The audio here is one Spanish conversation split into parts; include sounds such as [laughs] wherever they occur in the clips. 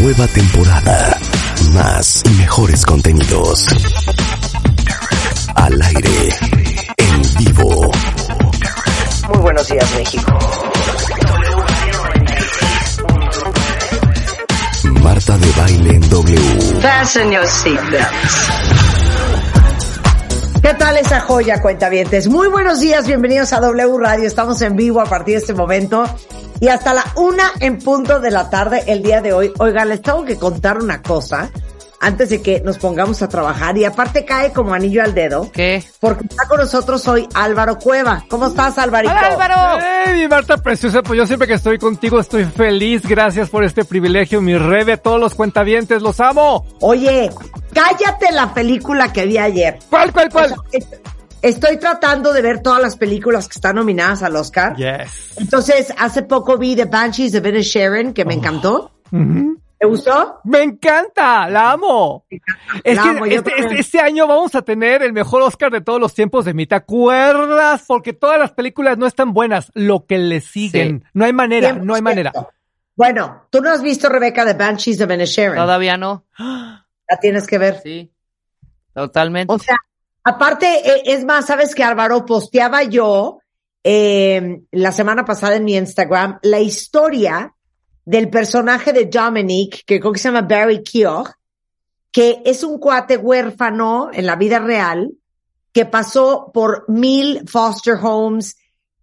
Nueva temporada. Más y mejores contenidos. Al aire. En vivo. Muy buenos días, México. Marta de baile en W. Fasten your seatbelts. ¿Qué tal esa joya, cuentavientes? Muy buenos días, bienvenidos a W Radio. Estamos en vivo a partir de este momento y hasta la una en punto de la tarde el día de hoy. Oigan, les tengo que contar una cosa antes de que nos pongamos a trabajar y aparte cae como anillo al dedo. ¿Qué? Porque está con nosotros hoy Álvaro Cueva. ¿Cómo estás, Alvarito? ¡Hola, Álvaro! ¡Hey, mi Marta preciosa! Pues yo siempre que estoy contigo estoy feliz. Gracias por este privilegio, mi rebe, todos los cuentavientes, los amo. Oye, cállate la película que vi ayer. ¿Cuál, cuál, cuál? O sea, es- Estoy tratando de ver todas las películas que están nominadas al Oscar. Yes. Entonces, hace poco vi The Banshees de Benny Sharon, que me encantó. Ujú. ¿Te gustó? Me encanta, la amo. Es La que amo, este, este- este año vamos a tener el mejor Oscar de todos los tiempos de mí. ¿Te acuerdas? Porque todas las películas no están buenas. Lo que le siguen. No hay manera, no hay 100%. manera. Bueno, tú no has visto, Rebeca, The Banshees de Benny Sharon. Todavía no. [gasps] La tienes que ver. Sí. Totalmente. O sea, aparte, eh, es más, ¿sabes que Álvaro? Posteaba yo eh, la semana pasada en mi Instagram la historia del personaje de Dominic, que creo que se llama Barry Keogh, que es un cuate huérfano en la vida real, que pasó por mil foster homes,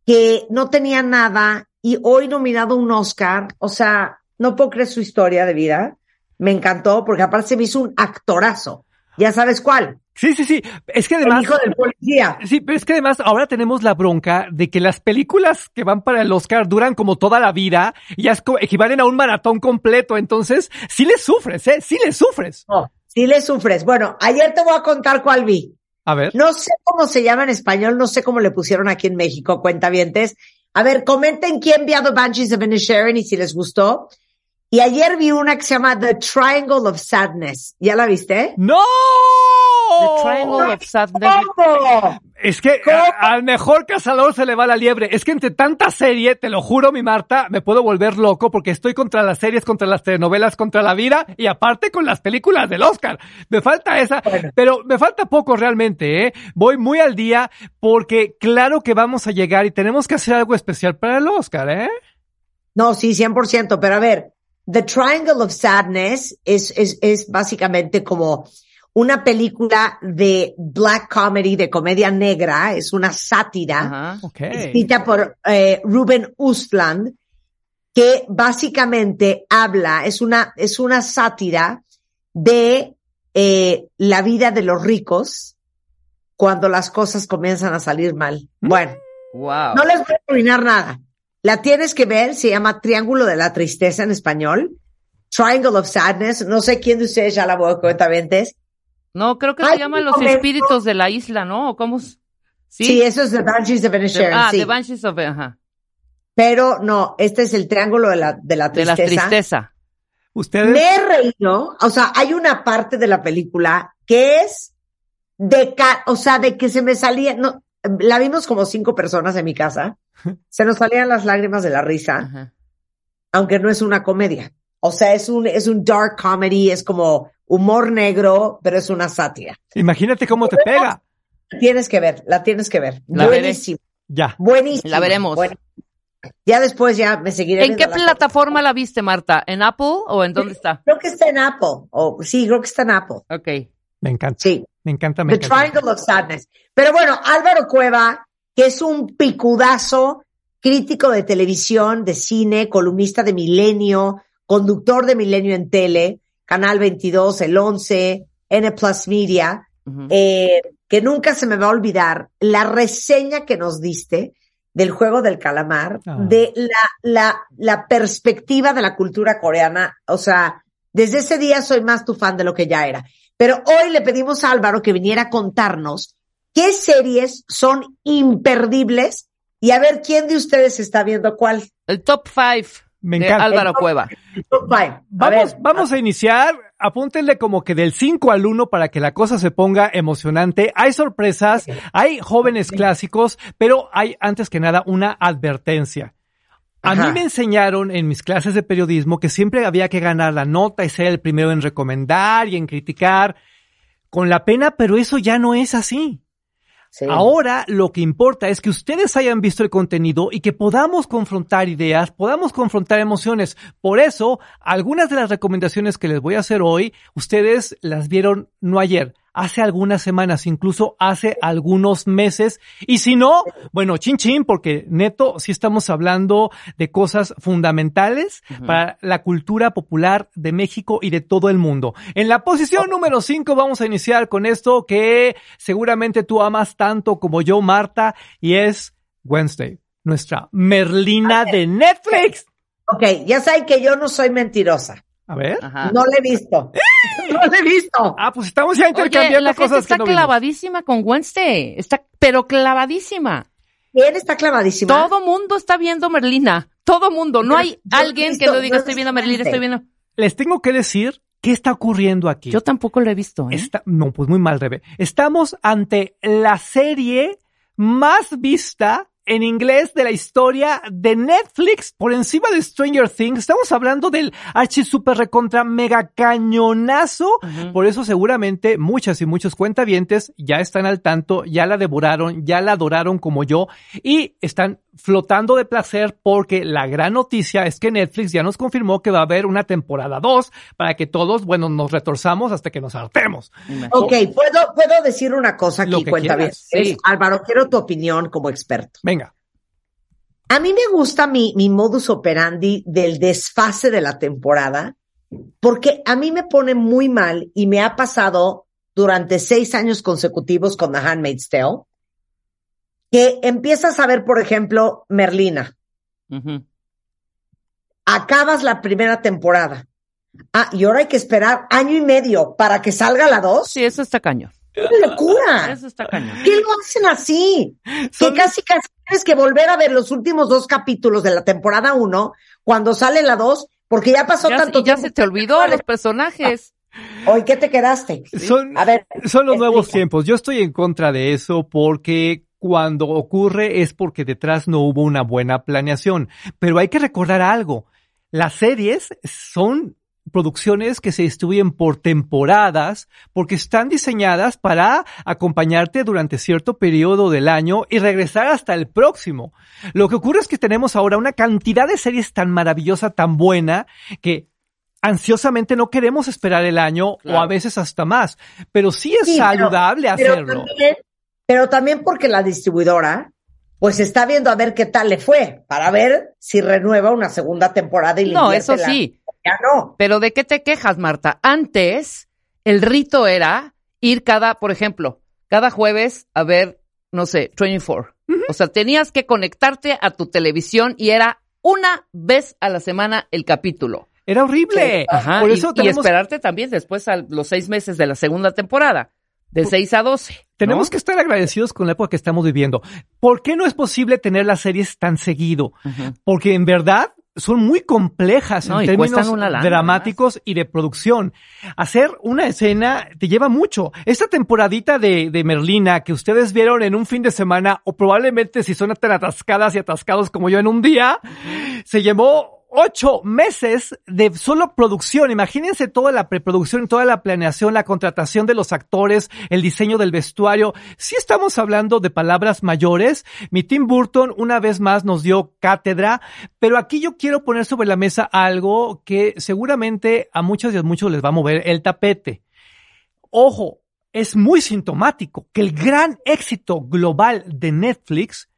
que no tenía nada y hoy nominado un Oscar. O sea, no puedo creer su historia de vida. Me encantó porque aparte se me hizo un actorazo. Ya sabes cuál. Sí, sí, sí. Es que El además. hijo del policía. Sí, pero es que además ahora tenemos la bronca de que las películas que van para el Oscar duran como toda la vida y es co- equivalen a un maratón completo. Entonces, sí le sufres, ¿eh? Sí le sufres. No, sí le sufres. Bueno, ayer te voy a contar cuál vi. A ver. No sé cómo se llama en español, no sé cómo le pusieron aquí en México, cuentavientes. A ver, comenten quién vio The Banshees of Inisherin y si les gustó. Y ayer vi una que se llama The Triangle of Sadness. ¿Ya la viste? ¡No! The Triangle of Sadness. ¿Cómo? Es que al mejor cazador se le va la liebre. Es que entre tanta serie, te lo juro, mi Marta, me puedo volver loco porque estoy contra las series, contra las telenovelas, contra la vida y aparte con las películas del Oscar. Me falta esa, Bueno. pero me falta poco realmente, ¿eh? Voy muy al día porque claro que vamos a llegar y tenemos que hacer algo especial para el Oscar, ¿eh? No, sí, 100%. Pero a ver, The Triangle of Sadness es, es, es básicamente como una película de black comedy, de comedia negra. Es una sátira. Escrita por eh, Ruben Ustland, que básicamente habla, es una, es una sátira de eh, la vida de los ricos cuando las cosas comienzan a salir mal. Bueno, Wow. no les voy a arruinar nada. La tienes que ver, se llama Triángulo de la Tristeza en español. Triangle of Sadness. No sé quién de ustedes ya la voy a contar, No, creo que Ay, se llaman los momento. espíritus de la isla, ¿no? ¿O ¿Cómo? Sí, Sí. eso es The Banshees of Inisherin, ah, sí. The Banshees of... Ajá. Pero no, este es el Triángulo de la, de la De la Tristeza. tristeza. Ustedes. Me he reído, o sea, hay una parte de la película que es de, ca- o sea, de que se me salía, no, la vimos como cinco personas en mi casa, se nos salían las lágrimas de la risa, Ajá. aunque no es una comedia. O sea, es un, es un dark comedy, es como humor negro, pero es una sátira. Imagínate cómo te pega. Tienes que ver, la tienes que ver. La veré. buenísimo, Ya. buenísimo. La veremos. buenísimo. Ya después ya me seguiré. ¿En qué la- plataforma la viste, Marta? ¿En Apple o en dónde está? Creo que está en Apple. O sí, creo que está en Apple. Ok. Me encanta. Sí. Me encanta, me The encanta. Triangle of Sadness. Pero bueno, Álvaro Cueva, que es un picudazo, crítico de televisión, de cine, columnista de Milenio, conductor de Milenio en tele, Canal 22, El 11, N Plus Media, eh, que nunca se me va a olvidar la reseña que nos diste del juego del calamar, Ah. de la, la, la perspectiva de la cultura coreana. O sea, desde ese día soy más tu fan de lo que ya era. Pero hoy le pedimos a Álvaro que viniera a contarnos qué series son imperdibles y a ver quién de ustedes está viendo cuál. El top five Me de encanta. Álvaro Cueva. Top five. A Vamos, vamos a iniciar. Apúntenle como que del 5 al 1 para que la cosa se ponga emocionante. Hay sorpresas, hay jóvenes clásicos, pero hay antes que nada una advertencia. A Ajá. mí me enseñaron en mis clases de periodismo que siempre había que ganar la nota y ser el primero en recomendar y en criticar. Con la pena, pero eso ya no es así. Ahora lo que importa es que ustedes hayan visto el contenido y que podamos confrontar ideas, podamos confrontar emociones. Por eso, algunas de las recomendaciones que les voy a hacer hoy, ustedes las vieron no ayer, hace algunas semanas, incluso hace algunos meses. Y si no, bueno, chin chin, porque neto, sí estamos hablando de cosas fundamentales para la cultura popular de México y de todo el mundo. En la posición número 5 vamos a iniciar con esto que seguramente tú amas tanto como yo, Marta, y es Wednesday, nuestra Merlina de Netflix. Ok, ya saben que yo no soy mentirosa. A ver. Ajá. No la he visto. No la he visto. Ah, pues estamos ya Oye, intercambiando la gente cosas está que no vimos. clavadísima con Wednesday. Está, pero clavadísima. ¿Quién está clavadísima? Todo mundo está viendo Merlina. Todo mundo. No Pero hay alguien que no diga no estoy viendo visto Merlina, estoy Wednesday". viendo. Les tengo que decir qué está ocurriendo aquí. Yo tampoco lo he visto. ¿eh? Está- no, pues muy mal, Rebe. Estamos ante la serie más vista en inglés de la historia de Netflix por encima de Stranger Things. Estamos hablando del archi super recontra mega cañonazo. Por eso seguramente muchas y muchos cuentavientes ya están al tanto, ya la devoraron, ya la adoraron como yo y están flotando de placer porque la gran noticia es que Netflix ya nos confirmó que va a haber una temporada 2 para que todos, bueno, nos retorzamos hasta que nos hartemos. Ok, ¿puedo, puedo decir una cosa aquí, que cuenta bien. sí. Álvaro, quiero tu opinión como experto. Venga. A mí me gusta mi, mi modus operandi del desfase de la temporada, porque a mí me pone muy mal y me ha pasado durante seis años consecutivos con The Handmaid's Tale, que empiezas a ver, por ejemplo, Merlina. Acabas la primera temporada. Ah, y ahora hay que esperar año y medio para que salga la dos. Sí, eso está cañón. ¡Qué locura! Eso está cañón. ¿Qué lo hacen así? Son- Que casi casi tienes que volver a ver los últimos dos capítulos de la temporada uno cuando sale la dos, porque ya pasó Ya, tanto y ya tiempo. se te olvidó los personajes. Hoy, ¿qué te quedaste? Son, A ver, son los nuevos tiempos. Yo estoy en contra de eso porque cuando ocurre es porque detrás no hubo una buena planeación. Pero hay que recordar algo. Las series son producciones que se distribuyen por temporadas porque están diseñadas para acompañarte durante cierto periodo del año y regresar hasta el próximo. Lo que ocurre es que tenemos ahora una cantidad de series tan maravillosa, tan buena, que ansiosamente no queremos esperar el año o a veces hasta más. Pero sí es Sí, saludable pero hacerlo. también, pero también porque la distribuidora, pues está viendo a ver qué tal le fue, para ver si renueva una segunda temporada y le No, eso la- sí. Ya no. Pero ¿de qué te quejas, Marta? Antes, el rito era ir cada, por ejemplo, cada jueves a ver, no sé, 24. O sea, tenías que conectarte a tu televisión y era una vez a la semana el capítulo. Era horrible. Ajá. Por y- eso y, tenemos, esperarte también después a los seis meses de la segunda temporada, de 6 a 12. tenemos que estar agradecidos con la época que estamos viviendo. ¿Por qué no es posible tener las series tan seguido? Porque en verdad son muy complejas No, en términos lana, dramáticos y de producción. Hacer una escena te lleva mucho. Esta temporadita de, de Merlina que ustedes vieron en un fin de semana, o probablemente si son tan atascadas y atascados como yo en un día, se llevó ocho meses de solo producción. Imagínense toda la preproducción, toda la planeación, la contratación de los actores, el diseño del vestuario. Si estamos hablando de palabras mayores, mi Tim Burton una vez más nos dio cátedra, pero aquí yo quiero poner sobre la mesa algo que seguramente a muchos y a muchos les va a mover el tapete. Ojo, es muy sintomático que el gran éxito global de Netflix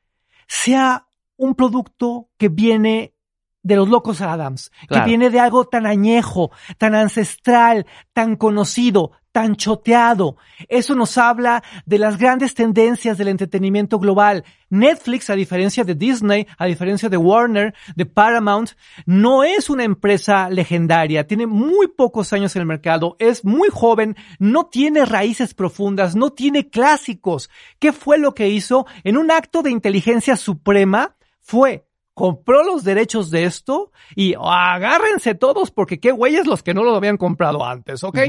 sea un producto que viene de los locos Adams, Claro. que viene de algo tan añejo, tan ancestral, tan conocido, tan choteado. Eso nos habla de las grandes tendencias del entretenimiento global. Netflix, a diferencia de Disney, a diferencia de Warner, de Paramount, no es una empresa legendaria, tiene muy pocos años en el mercado, es muy joven, no tiene raíces profundas, no tiene clásicos. ¿Qué fue lo que hizo? En un acto de inteligencia suprema fue compró los derechos de esto y agárrense todos porque qué güeyes los que no lo habían comprado antes, ¿ok?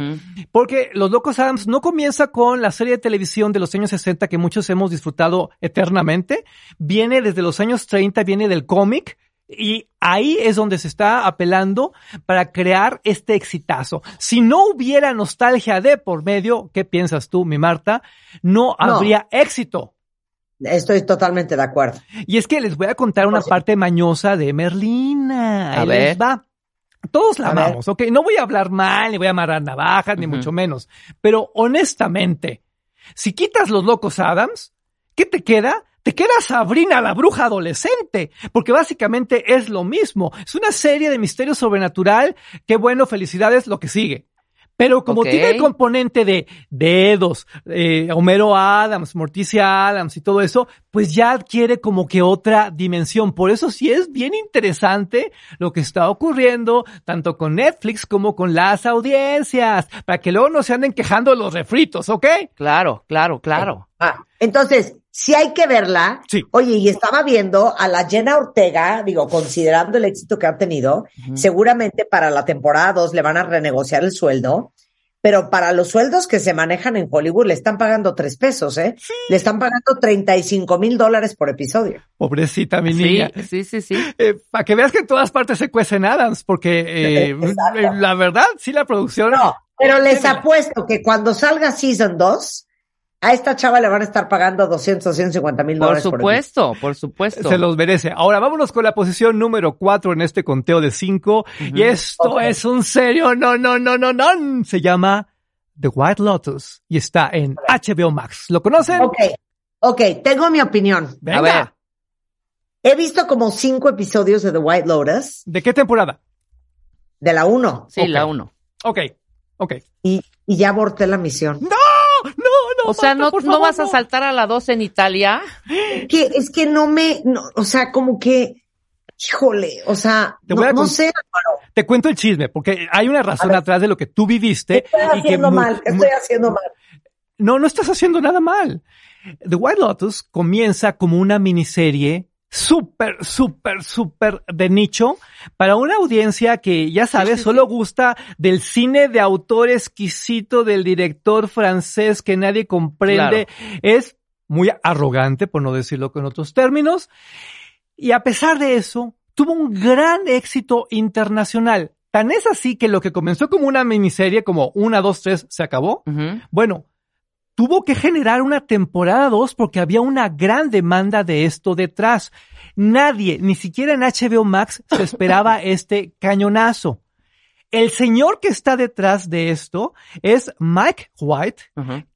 Porque Los Locos Adams no comienza con la serie de televisión de los años 60 que muchos hemos disfrutado eternamente, viene desde los años 30, viene del cómic, y ahí es donde se está apelando para crear este exitazo. Si no hubiera nostalgia de por medio, ¿qué piensas tú, mi Marta? No, habría éxito. Estoy totalmente de acuerdo. Y es que les voy a contar una parte mañosa de Merlina. A Ahí ver. les va. Todos la A ver. amamos, ¿ok? No voy a hablar mal, ni voy a amarrar navajas, ni mucho menos. Pero honestamente, si quitas los locos Adams, ¿qué te queda? Te queda Sabrina la bruja adolescente, porque básicamente es lo mismo. Es una serie de misterio sobrenatural. Qué bueno, felicidades, lo que sigue. Pero como tiene el componente de dedos, eh, Homero Adams, Morticia Adams y todo eso, pues ya adquiere como que otra dimensión. Por eso sí es bien interesante lo que está ocurriendo, tanto con Netflix como con las audiencias, para que luego no se anden quejando los refritos, ¿ok? Claro, claro, claro. Ah, entonces, si hay que verla. Sí. Oye, y estaba viendo a la Jenna Ortega, digo, considerando el éxito que ha tenido, seguramente para la temporada 2 le van a renegociar el sueldo, pero para los sueldos que se manejan en Hollywood le están pagando tres pesos, ¿eh? Le están pagando 35 mil dólares por episodio. Pobrecita mi Sí, niña. sí, sí, sí. para que veas que en todas partes se cuecen Adams, porque eh, [laughs] Exacto. la verdad, sí la producción... No, pero les apuesto que cuando salga Season 2, a esta chava le van a estar pagando 200, 150 mil Por dólares por supuesto, por supuesto. Se los merece. Ahora vámonos con la posición número 4 en este conteo de 5. Y esto es un serio, no, no, no, no, no. Se llama The White Lotus y está en HBO Max. ¿Lo conocen? Ok, ok, tengo mi opinión. Venga. A ver. He visto como cinco episodios de The White Lotus, ¿De qué temporada? de la 1, Sí, la uno. Ok, ok. y, y ya aborté la misión. No. O sea, no, por no vas a saltar a la 2 en Italia. Que, es que no me, no, o sea, como que, híjole, o sea, Te no, sé, Álvaro, Te cuento el chisme, porque hay una razón atrás de lo que tú viviste. ¿qué estoy y haciendo mal? ¿Qué mu- estoy haciendo mal? No, no estás haciendo nada mal. The White Lotus comienza como una miniserie súper, súper, súper de nicho para una audiencia que, ya sabes, sí, solo gusta del cine de autor exquisito del director francés que nadie comprende. Es muy arrogante, por no decirlo con otros términos. Y a pesar de eso, tuvo un gran éxito internacional. Tan es así que lo que comenzó como una miniserie, como una, dos, tres, se acabó. Bueno, tuvo que generar una temporada 2 porque había una gran demanda de esto detrás. Nadie, ni siquiera en HBO Max, se [laughs] esperaba este cañonazo. El señor que está detrás de esto es Mike White,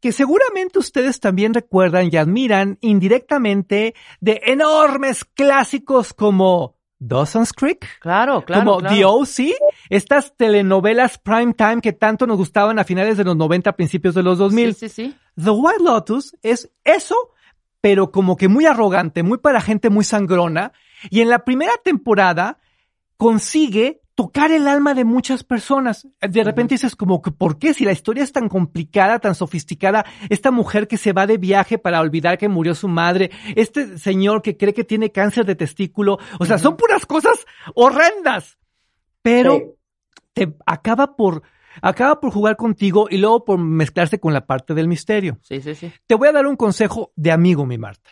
que seguramente ustedes también recuerdan y admiran indirectamente de enormes clásicos como Dawson's Creek, Claro, claro. como claro. The O.C., estas telenovelas prime time que tanto nos gustaban a finales de los 90, principios de los 2000. Sí, sí, sí. The White Lotus es eso, pero como que muy arrogante, muy para gente muy sangrona. Y en la primera temporada consigue tocar el alma de muchas personas. De repente dices como que, ¿por qué? Si la historia es tan complicada, tan sofisticada, esta mujer que se va de viaje para olvidar que murió su madre, este señor que cree que tiene cáncer de testículo, o sea, son puras cosas horrendas. Pero Sí. te acaba por, acaba por jugar contigo y luego por mezclarse con la parte del misterio. Sí, sí, sí. Te voy a dar un consejo de amigo, mi Marta.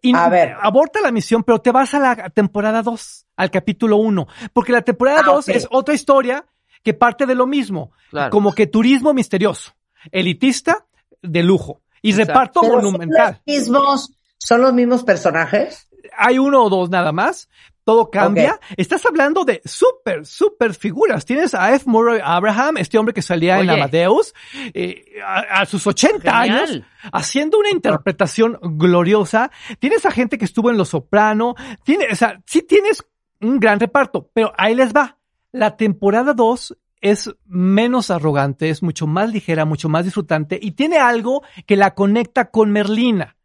Y A ver. Aborta la misión, pero te vas a la temporada 2, al capítulo 1, porque la temporada Ah, 2 ok. es otra historia que parte de lo mismo, Claro. como que turismo misterioso, elitista de lujo y Exacto. reparto Pero son monumental. los mismos, son los mismos personajes. Hay uno o dos nada más, todo cambia. Estás hablando de súper, súper figuras. Tienes a F. Murray Abraham, este hombre que salía en. Amadeus, eh, a, a sus 80 Genial. años, haciendo una interpretación gloriosa. Tienes a gente que estuvo en Los Soprano. Tiene, o sea, sí tienes un gran reparto, pero ahí les va. La temporada 2 es menos arrogante, es mucho más ligera, mucho más disfrutante y tiene algo que la conecta con Merlina.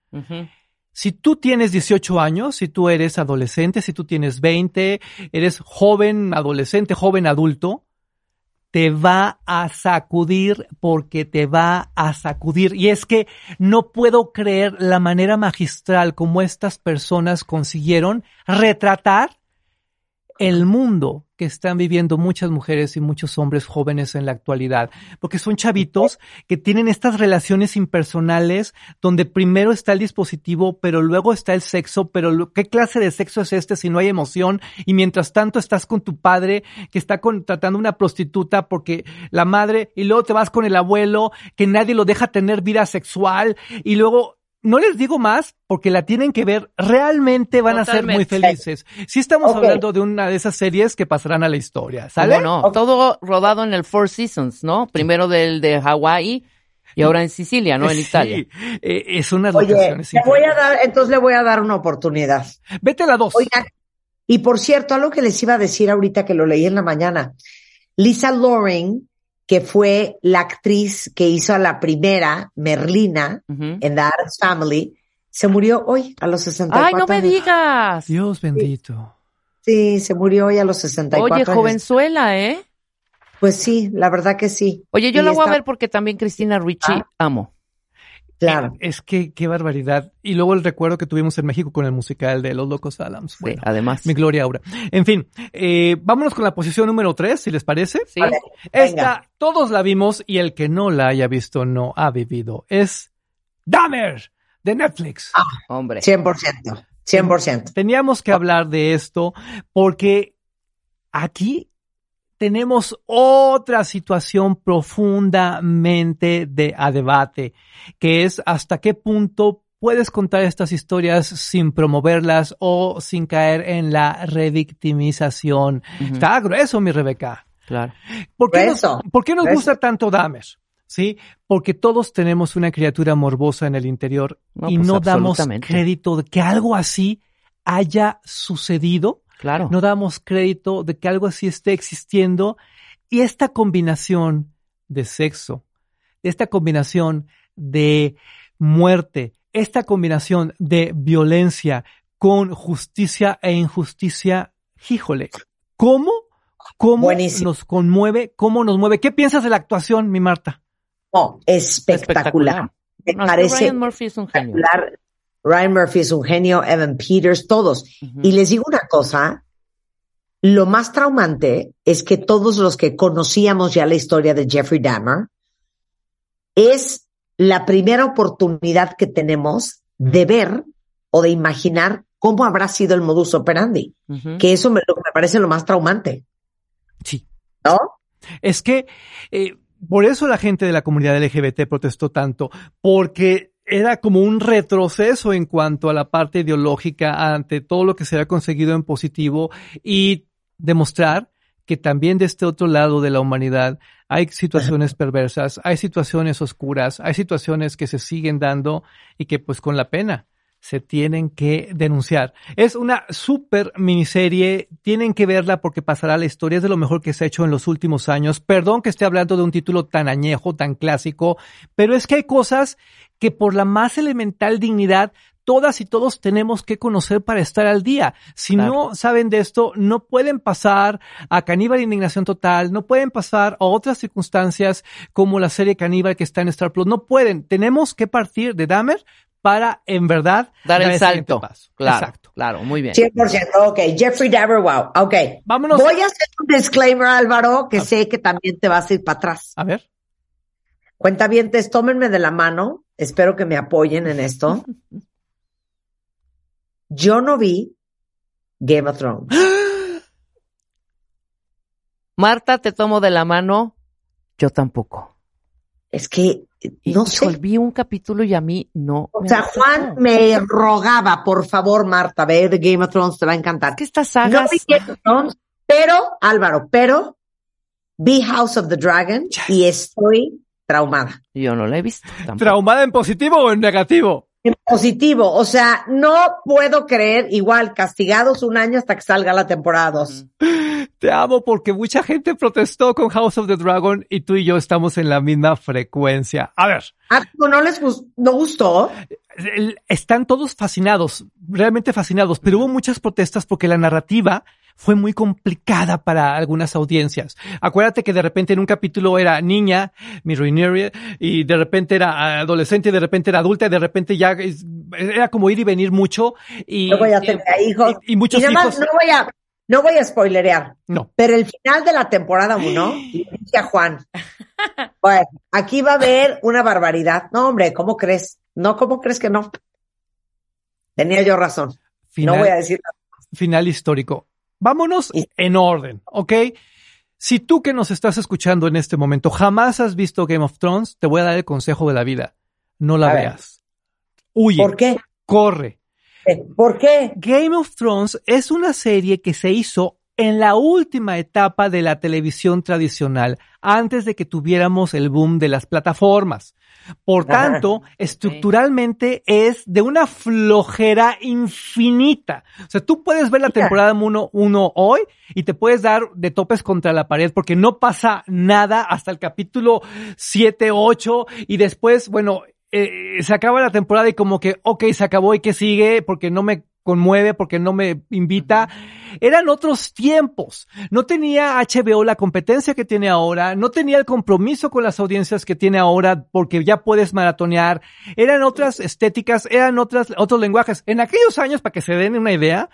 Si tú tienes 18 años, si tú eres adolescente, si tú tienes 20, eres joven, adolescente, joven adulto, te va a sacudir porque te va a sacudir. Y es que no puedo creer la manera magistral como estas personas consiguieron retratar el mundo que están viviendo muchas mujeres y muchos hombres jóvenes en la actualidad, porque son chavitos que tienen estas relaciones impersonales donde primero está el dispositivo, pero luego está el sexo, pero ¿qué clase de sexo es este si no hay emoción? Y mientras tanto estás con tu padre que está contratando una prostituta porque la madre, y luego te vas con el abuelo que nadie lo deja tener vida sexual, y luego no les digo más porque la tienen que ver. Realmente van a ser muy felices. Sí estamos hablando de una de esas series que pasarán a la historia. ¿Sale? Todo rodado en el Four Seasons, ¿no? Primero del de Hawái y ahora en Sicilia, ¿no? En Sí, Italia. eh, es unas Oye, le voy a dar, entonces le voy a dar una oportunidad. Vete a la dos. Oigan, y por cierto, algo que les iba a decir ahorita que lo leí en la mañana. Lisa Loring, que fue la actriz que hizo a la primera Merlina en The Addams Family, se murió hoy a los 64 Ay, no me años. digas. Dios bendito. Sí, se murió hoy a los 64 Oye, años. jovenzuela, ¿eh? Pues sí, la verdad que sí. Oye, yo Y la voy a ver porque también Cristina Ricci Ah. amo. Claro. Es que qué barbaridad. Y luego el recuerdo que tuvimos en México con el musical de Los Locos Adams. Sí, Bueno, además. mi gloria aura. En fin, eh, vámonos con la posición número tres, si les parece. Sí. Vale. Esta, todos la vimos y el que no la haya visto no ha vivido. Es Dahmer de Netflix. Hombre. 100%. 100%. Teníamos que hablar de esto porque aquí tenemos otra situación profundamente de, a debate, que es hasta qué punto puedes contar estas historias sin promoverlas o sin caer en la revictimización. Ujú, Está grueso, mi Rebeca. Claro. ¿Por qué, nos, Grueso, por qué nos grueso. gusta tanto Dahmer? ¿Sí? Porque todos tenemos una criatura morbosa en el interior No, y pues, no damos crédito de que algo así haya sucedido. Claro. No damos crédito de que algo así esté existiendo. Y esta combinación de sexo, esta combinación de muerte, esta combinación de violencia con justicia e injusticia, híjole, ¿cómo, cómo Buenísimo. nos conmueve, cómo nos mueve? ¿Qué piensas de la actuación, mi Marta? No, espectacular. Me No, parece Ryan Murphy es un genio. espectacular. Ryan Murphy es un genio, Evan Peters, todos. Y les digo una cosa, lo más traumante es que todos los que conocíamos ya la historia de Jeffrey Dahmer, es la primera oportunidad que tenemos de ver o de imaginar cómo habrá sido el modus operandi, que eso me parece lo más traumante, Sí. ¿no? Es que eh, por eso la gente de la comunidad LGBT protestó tanto, porque era como un retroceso en cuanto a la parte ideológica ante todo lo que se había conseguido en positivo y demostrar que también de este otro lado de la humanidad hay situaciones perversas, hay situaciones oscuras, hay situaciones que se siguen dando y que pues con la pena se tienen que denunciar. Es una super miniserie, tienen que verla porque pasará la historia, es de lo mejor que se ha hecho en los últimos años. Perdón que esté hablando de un título tan añejo, tan clásico, pero es que hay cosas que por la más elemental dignidad todas y todos tenemos que conocer para estar al día. Si Claro. no saben de esto, no pueden pasar a Caníbal Indignación Total, no pueden pasar a otras circunstancias como la serie Caníbal que está en Star Plus. No pueden. Tenemos que partir de Dahmer para, en verdad, Dar el salto. paso. Claro. Exacto. Claro, muy bien. 100%, ok, Jeffrey Dahmer, wow, ok. Vámonos. Voy a hacer un disclaimer, Álvaro, que sé que también te vas a ir para atrás. A ver. Cuentavientes, tómenme de la mano. Espero que me apoyen en esto. [laughs] Yo no vi Game of Thrones. Marta, te tomo de la mano. Yo tampoco. Es que Y, no híjole, sé. Vi un capítulo y a mí no. O me sea. Juan me rogaba, por favor, Marta, ve The Game of Thrones, te va a encantar. Es que estas No sagas. vi Game of Thrones, pero, Álvaro, pero vi House of the Dragon y estoy traumada. Yo no la he visto. tampoco. ¿Traumada en positivo o en negativo? En positivo. O sea, no puedo creer, igual, castigados un año hasta que salga la temporada 2. [laughs] Te amo porque mucha gente protestó con House of the Dragon y tú y yo estamos en la misma frecuencia. A ver, Ah, ¿no les no gustó? están todos fascinados, realmente fascinados, pero hubo muchas protestas porque la narrativa fue muy complicada para algunas audiencias. Acuérdate que de repente en un capítulo era niña, mi y de repente era adolescente, de repente era adulta, y de repente ya es- era como ir y venir mucho y, ya tenía hijos. y, y muchos nada más hijos. no voy a, no voy a spoilerear, No. pero el final de la temporada 1, [gasps] le dije a Juan, bueno, aquí va a haber una barbaridad. No, hombre, ¿cómo crees? No, ¿cómo crees que no? Tenía yo razón. Final, No voy a decir nada. final histórico. Vámonos en orden, ¿ok? Si tú que nos estás escuchando en este momento jamás has visto Game of Thrones, te voy a dar el consejo de la vida. No la A ver. veas. Huye, ¿Por qué? corre. Eh, ¿Por qué? Game of Thrones es una serie que se hizo en la última etapa de la televisión tradicional, antes de que tuviéramos el boom de las plataformas. Por Ajá. tanto, estructuralmente es de una flojera infinita. O sea, tú puedes ver la temporada 1 hoy y te puedes dar de topes contra la pared porque no pasa nada hasta el capítulo 7, 8 y después, bueno, eh, se acaba la temporada y como que, ok, se acabó y que sigue porque no me conmueve, porque no me invita. Eran otros tiempos. No tenía HBO la competencia que tiene ahora, no tenía el compromiso con las audiencias que tiene ahora porque ya puedes maratonear. Eran otras estéticas, eran otras, otros lenguajes. En aquellos años, para que se den una idea,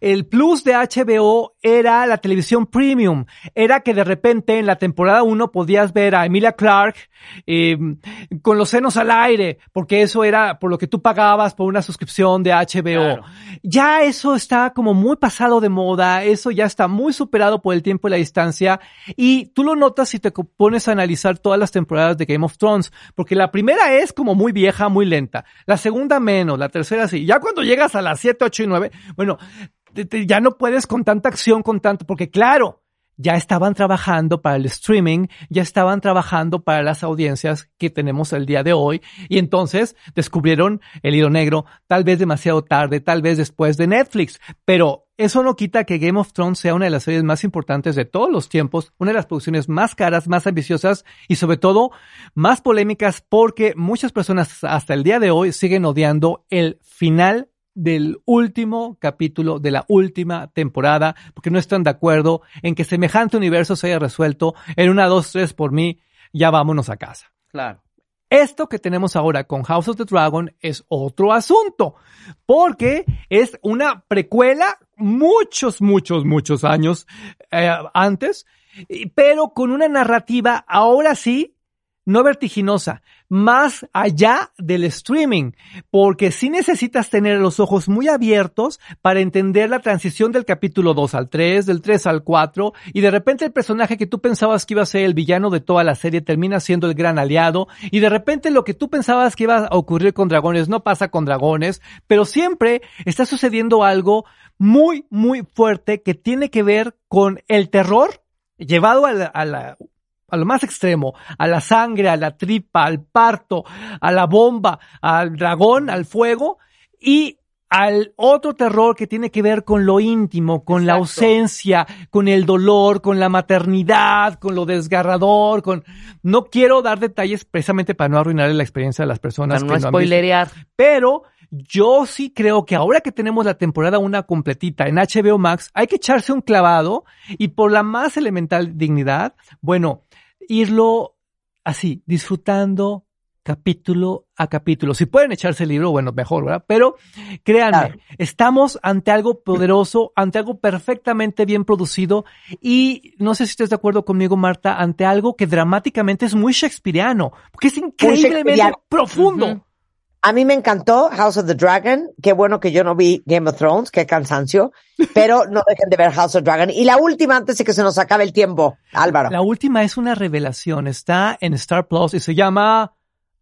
el plus de HBO era la televisión premium. Era que de repente en la temporada 1 podías ver a Emilia Clark eh, con los senos al aire, porque eso era por lo que tú pagabas por una suscripción de HBO. Claro. Ya eso está como muy pasado de moda, eso ya está muy superado por el tiempo y la distancia. Y tú lo notas si te pones a analizar todas las temporadas de Game of Thrones, porque la primera es como muy vieja, muy lenta. La segunda menos, la tercera sí. Ya cuando llegas a las 7, 8 y 9, bueno, ya no puedes con tanta acción, con tanto, porque claro, ya estaban trabajando para el streaming, ya estaban trabajando para las audiencias que tenemos el día de hoy, y entonces descubrieron el hilo negro, tal vez demasiado tarde, tal vez después de Netflix, pero eso no quita que Game of Thrones sea una de las series más importantes de todos los tiempos, una de las producciones más caras, más ambiciosas y sobre todo más polémicas porque muchas personas hasta el día de hoy siguen odiando el final del último capítulo de la última temporada, porque no están de acuerdo en que semejante universo se haya resuelto en una, dos, tres por mí, ya vámonos a casa. Claro. Esto que tenemos ahora con House of the Dragon es otro asunto, porque es una precuela muchos, muchos, muchos años eh, antes, pero con una narrativa ahora sí no vertiginosa, más allá del streaming, porque sí necesitas tener los ojos muy abiertos para entender la transición del capítulo 2 al 3, del 3 al 4, y de repente el personaje que tú pensabas que iba a ser el villano de toda la serie termina siendo el gran aliado, y de repente lo que tú pensabas que iba a ocurrir con dragones no pasa con dragones, pero siempre está sucediendo algo muy, muy fuerte que tiene que ver con el terror llevado a la, a la- a lo más extremo, a la sangre, a la tripa, al parto, a la bomba, al dragón, al fuego y al otro terror que tiene que ver con lo íntimo, con la ausencia, con el dolor, con la maternidad, con lo desgarrador, con... No quiero dar detalles precisamente para no arruinar la experiencia de las personas Para no no spoilerear. Pero yo sí creo que ahora que tenemos la temporada una completita en HBO Max, hay que echarse un clavado y por la más elemental dignidad, bueno, irlo así, disfrutando capítulo a capítulo. Si pueden echarse el libro, bueno, mejor, ¿verdad? Pero créanme, Claro. estamos ante algo poderoso, ante algo perfectamente bien producido y no sé si estés de acuerdo conmigo, Marta, ante algo que dramáticamente es muy shakespeariano, porque es increíblemente profundo. A mí me encantó House of the Dragon. Qué bueno que yo no vi Game of Thrones, qué cansancio. [laughs] Pero no dejen de ver House of Dragon. Y la última antes de que se nos acabe el tiempo, Álvaro. La última es una revelación. Está en Star Plus y se llama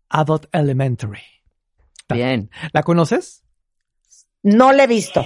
Abbott Elementary. Bien. ¿La conoces? No la he visto.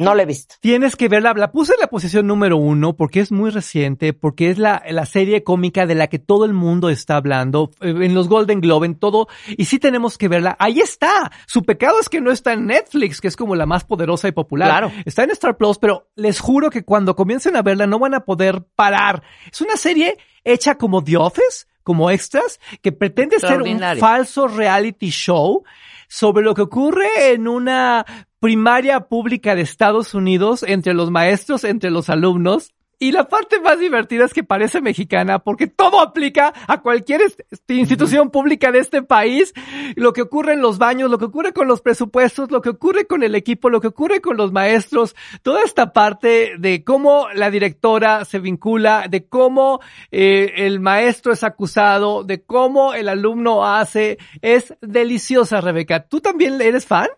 No la he visto. Tienes que verla. La puse en la posición número uno porque es muy reciente, porque es la, la serie cómica de la que todo el mundo está hablando, eh, en los Golden Globe, en todo. Y sí tenemos que verla. Ahí está. Su pecado es que no está en Netflix, que es como la más poderosa y popular. Claro. Está en Star Plus, pero les juro que cuando comiencen a verla no van a poder parar. Es una serie hecha como The Office, como extras, que pretende ser un falso reality show sobre lo que ocurre en una primaria pública de Estados Unidos entre los maestros, entre los alumnos. Y la parte más divertida es que parece mexicana porque todo aplica a cualquier est- este, institución pública de este país. Lo que ocurre en los baños, lo que ocurre con los presupuestos, lo que ocurre con el equipo, lo que ocurre con los maestros, toda esta parte de cómo la directora se vincula, de cómo eh, el maestro es acusado, de cómo el alumno hace, es deliciosa, Rebeca. ¿Tú también eres fan?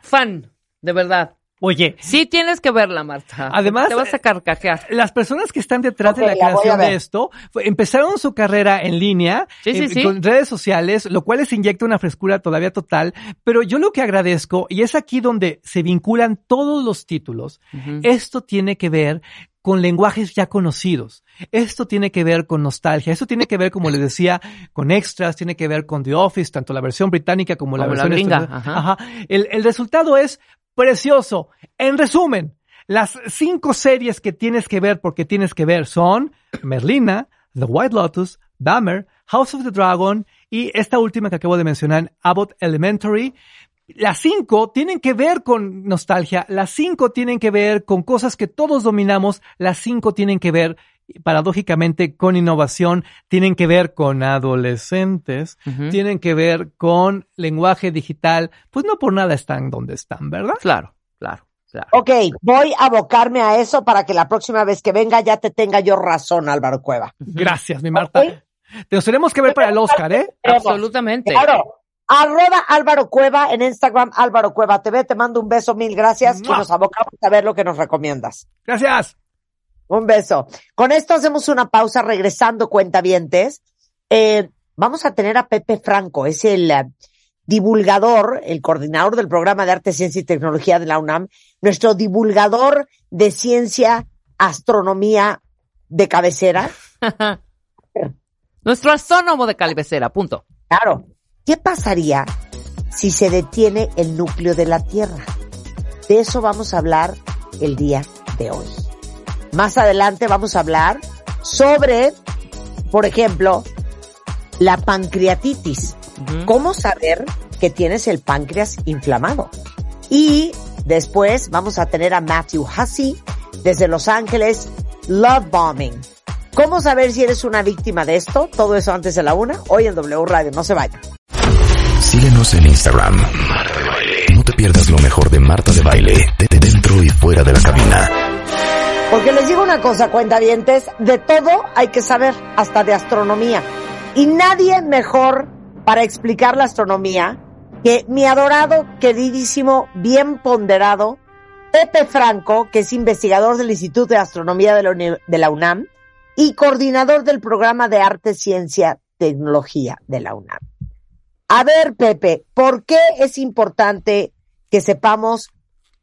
Fan, de verdad. Oye, Sí tienes que verla, Marta. Además, Te vas a carcajear. las personas que están detrás de la creación de esto fue- empezaron su carrera en línea, Sí, sí, en- sí. con redes sociales, lo cual les inyecta una frescura todavía total. Pero yo lo que agradezco, y es aquí donde se vinculan todos los títulos, esto tiene que ver con lenguajes ya conocidos. Esto tiene que ver con nostalgia. Esto tiene que ver, como les decía, con extras. Tiene que ver con The Office, tanto la versión británica como, la Como la versión gringa, ajá. Ajá. El, el resultado es precioso. En resumen, las cinco series que tienes que ver porque tienes que ver son Merlina, The White Lotus, Dahmer, House of the Dragon y esta última que acabo de mencionar, Abbott Elementary. Las cinco tienen que ver con nostalgia, las cinco tienen que ver con cosas que todos dominamos, las cinco tienen que ver, paradójicamente, con innovación, tienen que ver con adolescentes, tienen que ver con lenguaje digital, pues no por nada están donde están, ¿verdad? Claro, claro, claro. Ok, voy a abocarme a eso para que la próxima vez que venga ya te tenga yo razón, Álvaro Cueva. Gracias, mi Marta. Te los tenemos que ver para el Oscar, ¿eh? Absolutamente. Claro. Arroba Álvaro Cueva en Instagram, Álvaro Cueva TV. Te mando un beso, mil gracias. Y nos abocamos a ver lo que nos recomiendas. Gracias. Un beso. Con esto hacemos una pausa regresando, cuentavientes. Eh, vamos a tener a Pepe Franco, es el eh, divulgador, el coordinador del programa de Arte, Ciencia y Tecnología de la UNAM, nuestro divulgador de ciencia, astronomía de cabecera. [laughs] Nuestro astrónomo de cabecera, punto. Claro. ¿Qué pasaría si se detiene el núcleo de la Tierra? De eso vamos a hablar el día de hoy. Más adelante vamos a hablar sobre, por ejemplo, la pancreatitis. ¿Cómo saber que tienes el páncreas inflamado? Y después vamos a tener a Matthew Hussey desde Los Ángeles, Love Bombing. ¿Cómo saber si eres una víctima de esto? Todo eso antes de la una, hoy en W Radio. No se vayan. Síguenos en Instagram. Marta de Baile. No te pierdas lo mejor de Marta de Baile, de dentro y fuera de la cabina. Porque les digo una cosa, cuentavientes, de todo hay que saber, hasta de astronomía. Y nadie mejor para explicar la astronomía que mi adorado, queridísimo, bien ponderado, Pepe Franco, que es investigador del Instituto de Astronomía de la, Uni- de la UNAM y coordinador del programa de Arte, Ciencia, Tecnología de la UNAM. A ver, Pepe, ¿por qué es importante que sepamos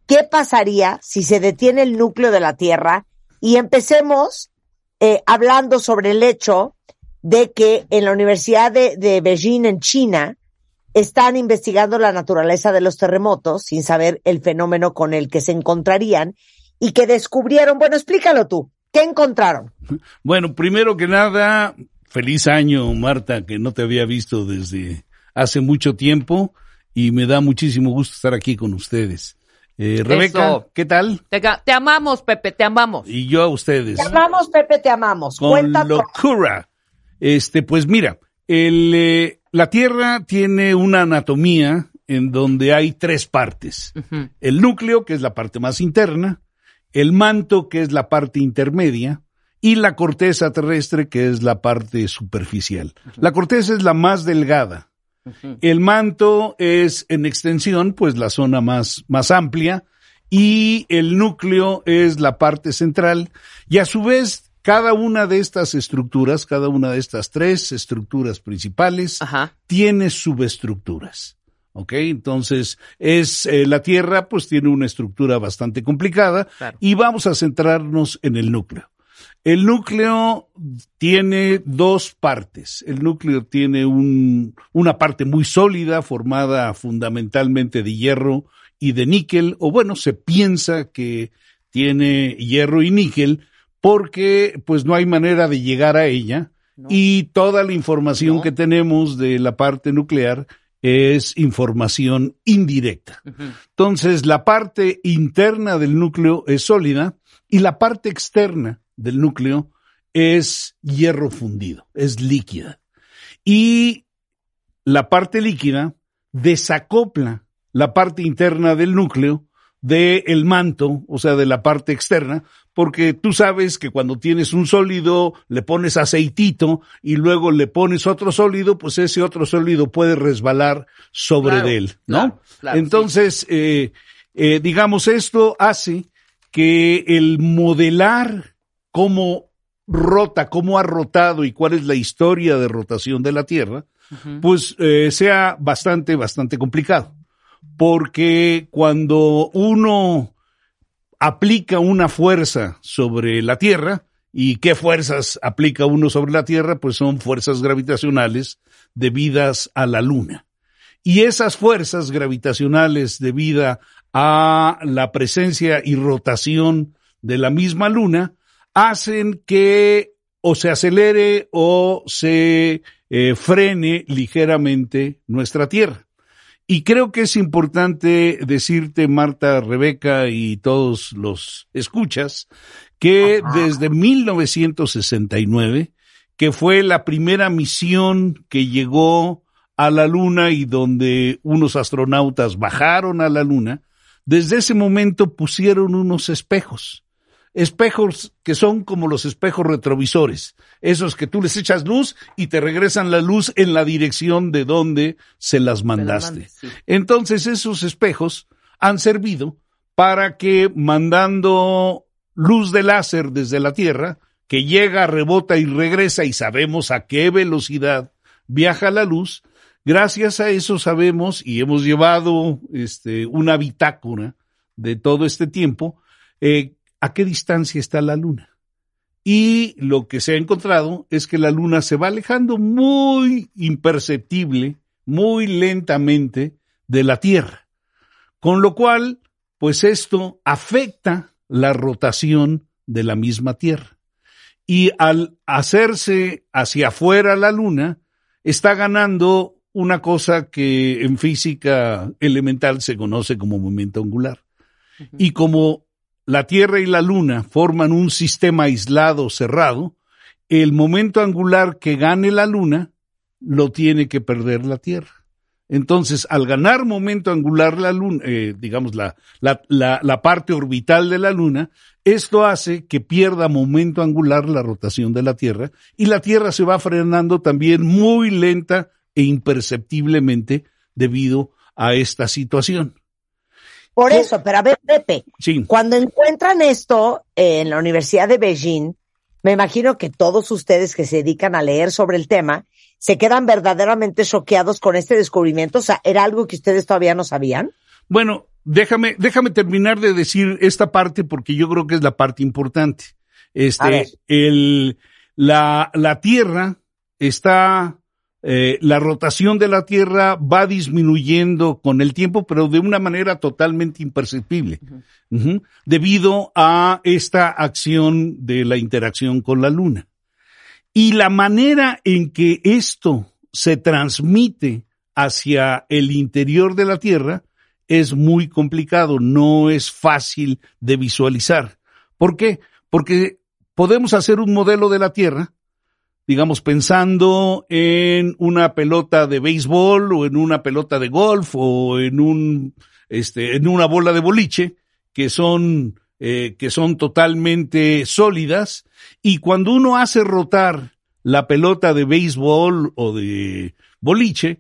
qué pasaría si se detiene el núcleo de la Tierra y empecemos eh, hablando sobre el hecho de que en la Universidad de, de Beijing, en China, están investigando la naturaleza de los terremotos sin saber el fenómeno con el que se encontrarían y que descubrieron, bueno, explícalo tú, ¿qué encontraron? [laughs] Bueno, primero que nada, feliz año, Marta, que no te había visto desde hace mucho tiempo y me da muchísimo gusto estar aquí con ustedes. Eh, Rebeca, Eso. ¿qué tal? Te, amamos, Pepe, te amamos. Y yo a ustedes. Te amamos, Pepe, te amamos. Con Cuenta locura. Este, pues mira, el, eh, la Tierra tiene una anatomía en donde hay tres partes. El núcleo, que es la parte más interna, el manto, que es la parte intermedia, y la corteza terrestre, que es la parte superficial. La corteza es la más delgada. El manto es en extensión, pues la zona más, más amplia, y el núcleo es la parte central, y a su vez, cada una de estas estructuras, cada una de estas tres estructuras principales, Ajá. tiene subestructuras. ¿Ok? Entonces, es, eh, la Tierra pues tiene una estructura bastante complicada Claro. y vamos a centrarnos en el núcleo. El núcleo tiene dos partes. El núcleo tiene un, una parte muy sólida formada fundamentalmente de hierro y de níquel, o bueno, se piensa que tiene hierro y níquel porque pues no hay manera de llegar a ella No. y toda la información No. que tenemos de la parte nuclear es información indirecta. Entonces, la parte interna del núcleo es sólida y la parte externa del núcleo es hierro fundido, es líquida. Y la parte líquida desacopla la parte interna del núcleo del manto, o sea, de la parte externa, porque tú sabes que cuando tienes un sólido, le pones aceitito y luego le pones otro sólido, pues ese otro sólido puede resbalar sobre Claro, de él, ¿no? claro, claro, Entonces, eh, eh, digamos, esto hace que el modelar cómo rota, cómo ha rotado y cuál es la historia de rotación de la Tierra, pues eh, sea bastante, bastante complicado. Porque cuando uno aplica una fuerza sobre la Tierra, ¿y qué fuerzas aplica uno sobre la Tierra? Pues son fuerzas gravitacionales debidas a la Luna. Y esas fuerzas gravitacionales debidas a la presencia y rotación de la misma Luna hacen que o se acelere o se eh, frene ligeramente nuestra Tierra. Y creo que es importante decirte, Marta, Rebeca y todos los escuchas, que desde 1969, que fue la primera misión que llegó a la Luna y donde unos astronautas bajaron a la Luna, desde ese momento pusieron unos espejos. Espejos que son como los espejos retrovisores, esos que tú les echas luz y te regresan la luz en la dirección de donde se las mandaste. mandes, sí. Entonces esos espejos han servido para que mandando luz de láser desde la Tierra, que llega, rebota y regresa y sabemos a qué velocidad viaja la luz, gracias a eso sabemos y hemos llevado este, una bitácora de todo este tiempo, eh, a qué distancia está la Luna. Y lo que se ha encontrado es que la Luna se va alejando muy imperceptible, muy lentamente de la Tierra. Con lo cual, pues esto afecta la rotación de la misma Tierra. Y al hacerse hacia afuera la Luna, está ganando una cosa que en física elemental se conoce como momento angular. Y como la Tierra y la Luna forman un sistema aislado, cerrado, el momento angular que gane la Luna lo tiene que perder la Tierra. Entonces, al ganar momento angular la Luna, eh, digamos la, parte orbital de la Luna, esto hace que pierda momento angular la rotación de la Tierra y la Tierra se va frenando también muy lenta e imperceptiblemente debido a esta situación. Por eso, pero a ver, Pepe, Sí. cuando encuentran esto eh, en la Universidad de Beijing, me imagino que todos ustedes que se dedican a leer sobre el tema se quedan verdaderamente choqueados con este descubrimiento. O sea, ¿era algo que ustedes todavía no sabían? Bueno, déjame, déjame terminar de decir esta parte porque yo creo que es la parte importante. Este, el, la, la Tierra está, eh, la rotación de la Tierra va disminuyendo con el tiempo, pero de una manera totalmente imperceptible, debido a esta acción de la interacción con la Luna. Y la manera en que esto se transmite hacia el interior de la Tierra es muy complicado, no es fácil de visualizar. ¿Por qué? Porque podemos hacer un modelo de la Tierra, digamos, pensando en una pelota de béisbol o en una pelota de golf o en un, este, en una bola de boliche, que son, eh, que son totalmente sólidas, y cuando uno hace rotar la pelota de béisbol o de boliche,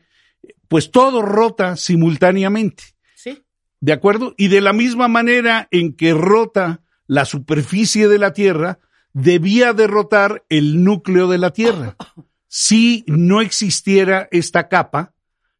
pues todo rota simultáneamente. Sí. ¿De acuerdo? Y de la misma manera en que rota la superficie de la Tierra, debía derrotar el núcleo de la Tierra. Si no existiera esta capa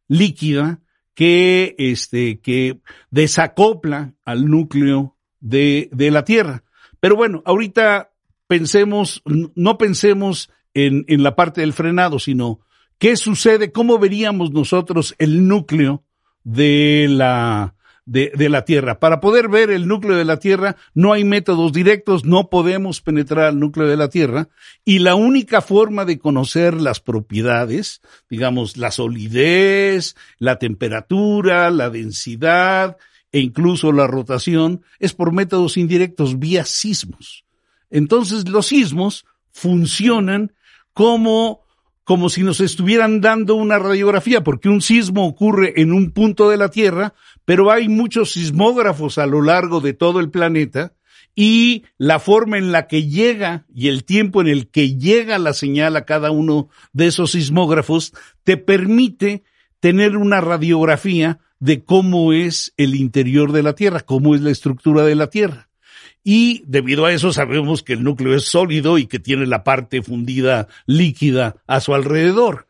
líquida que, este, que desacopla al núcleo de, de la Tierra. Pero bueno, ahorita pensemos, no pensemos en, en la parte del frenado, sino qué sucede, cómo veríamos nosotros el núcleo de la, de, de, la Tierra. Para poder ver el núcleo de la Tierra no hay métodos directos, no podemos penetrar al núcleo de la Tierra y la única forma de conocer las propiedades, digamos, la solidez, la temperatura, la densidad e incluso la rotación, es por métodos indirectos vía sismos. Entonces los sismos funcionan como como si nos estuvieran dando una radiografía, porque un sismo ocurre en un punto de la Tierra, pero hay muchos sismógrafos a lo largo de todo el planeta y la forma en la que llega y el tiempo en el que llega la señal a cada uno de esos sismógrafos te permite tener una radiografía de cómo es el interior de la Tierra, cómo es la estructura de la Tierra y debido a eso sabemos que el núcleo es sólido y que tiene la parte fundida líquida a su alrededor.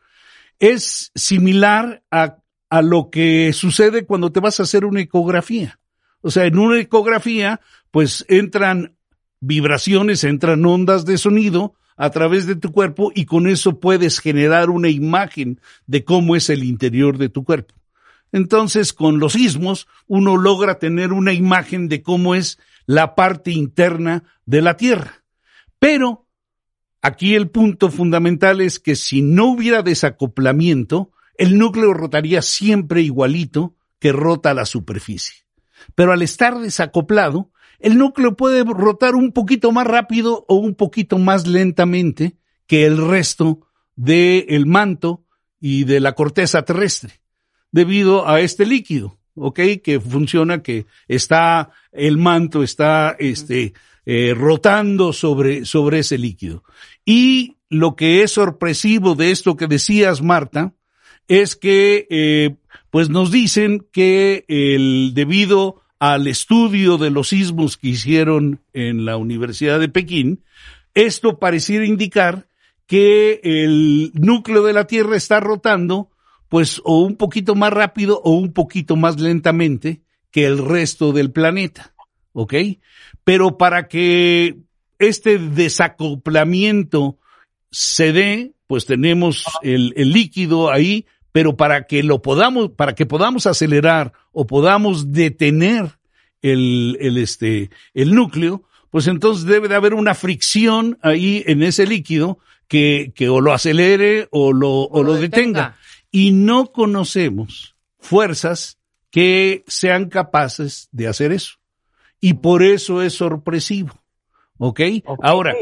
Es similar a, a lo que sucede cuando te vas a hacer una ecografía. O sea, en una ecografía, pues entran vibraciones, entran ondas de sonido a través de tu cuerpo y con eso puedes generar una imagen de cómo es el interior de tu cuerpo. Entonces, con los sismos, uno logra tener una imagen de cómo es la parte interna de la Tierra. Pero aquí el punto fundamental es que si no hubiera desacoplamiento, el núcleo rotaría siempre igualito que rota la superficie. Pero al estar desacoplado, el núcleo puede rotar un poquito más rápido o un poquito más lentamente que el resto del manto y de la corteza terrestre, debido a este líquido. ¿ok? Que funciona, que está, el manto está, este, eh, rotando sobre, sobre ese líquido. Y lo que es sorpresivo de esto que decías, Marta, es que, eh, pues nos dicen que el, debido al estudio de los sismos que hicieron en la Universidad de Pekín, esto pareciera indicar que el núcleo de la Tierra está rotando pues o un poquito más rápido o un poquito más lentamente que el resto del planeta, ¿ok? Pero para que este desacoplamiento se dé, pues tenemos el, el líquido ahí, pero para que lo podamos, para que podamos acelerar o podamos detener el, el, este, el núcleo, pues entonces debe de haber una fricción ahí en ese líquido que, que o lo acelere o lo, o, lo, detenga y no conocemos fuerzas que sean capaces de hacer eso. Y por eso es sorpresivo. ¿Ok? Ahora,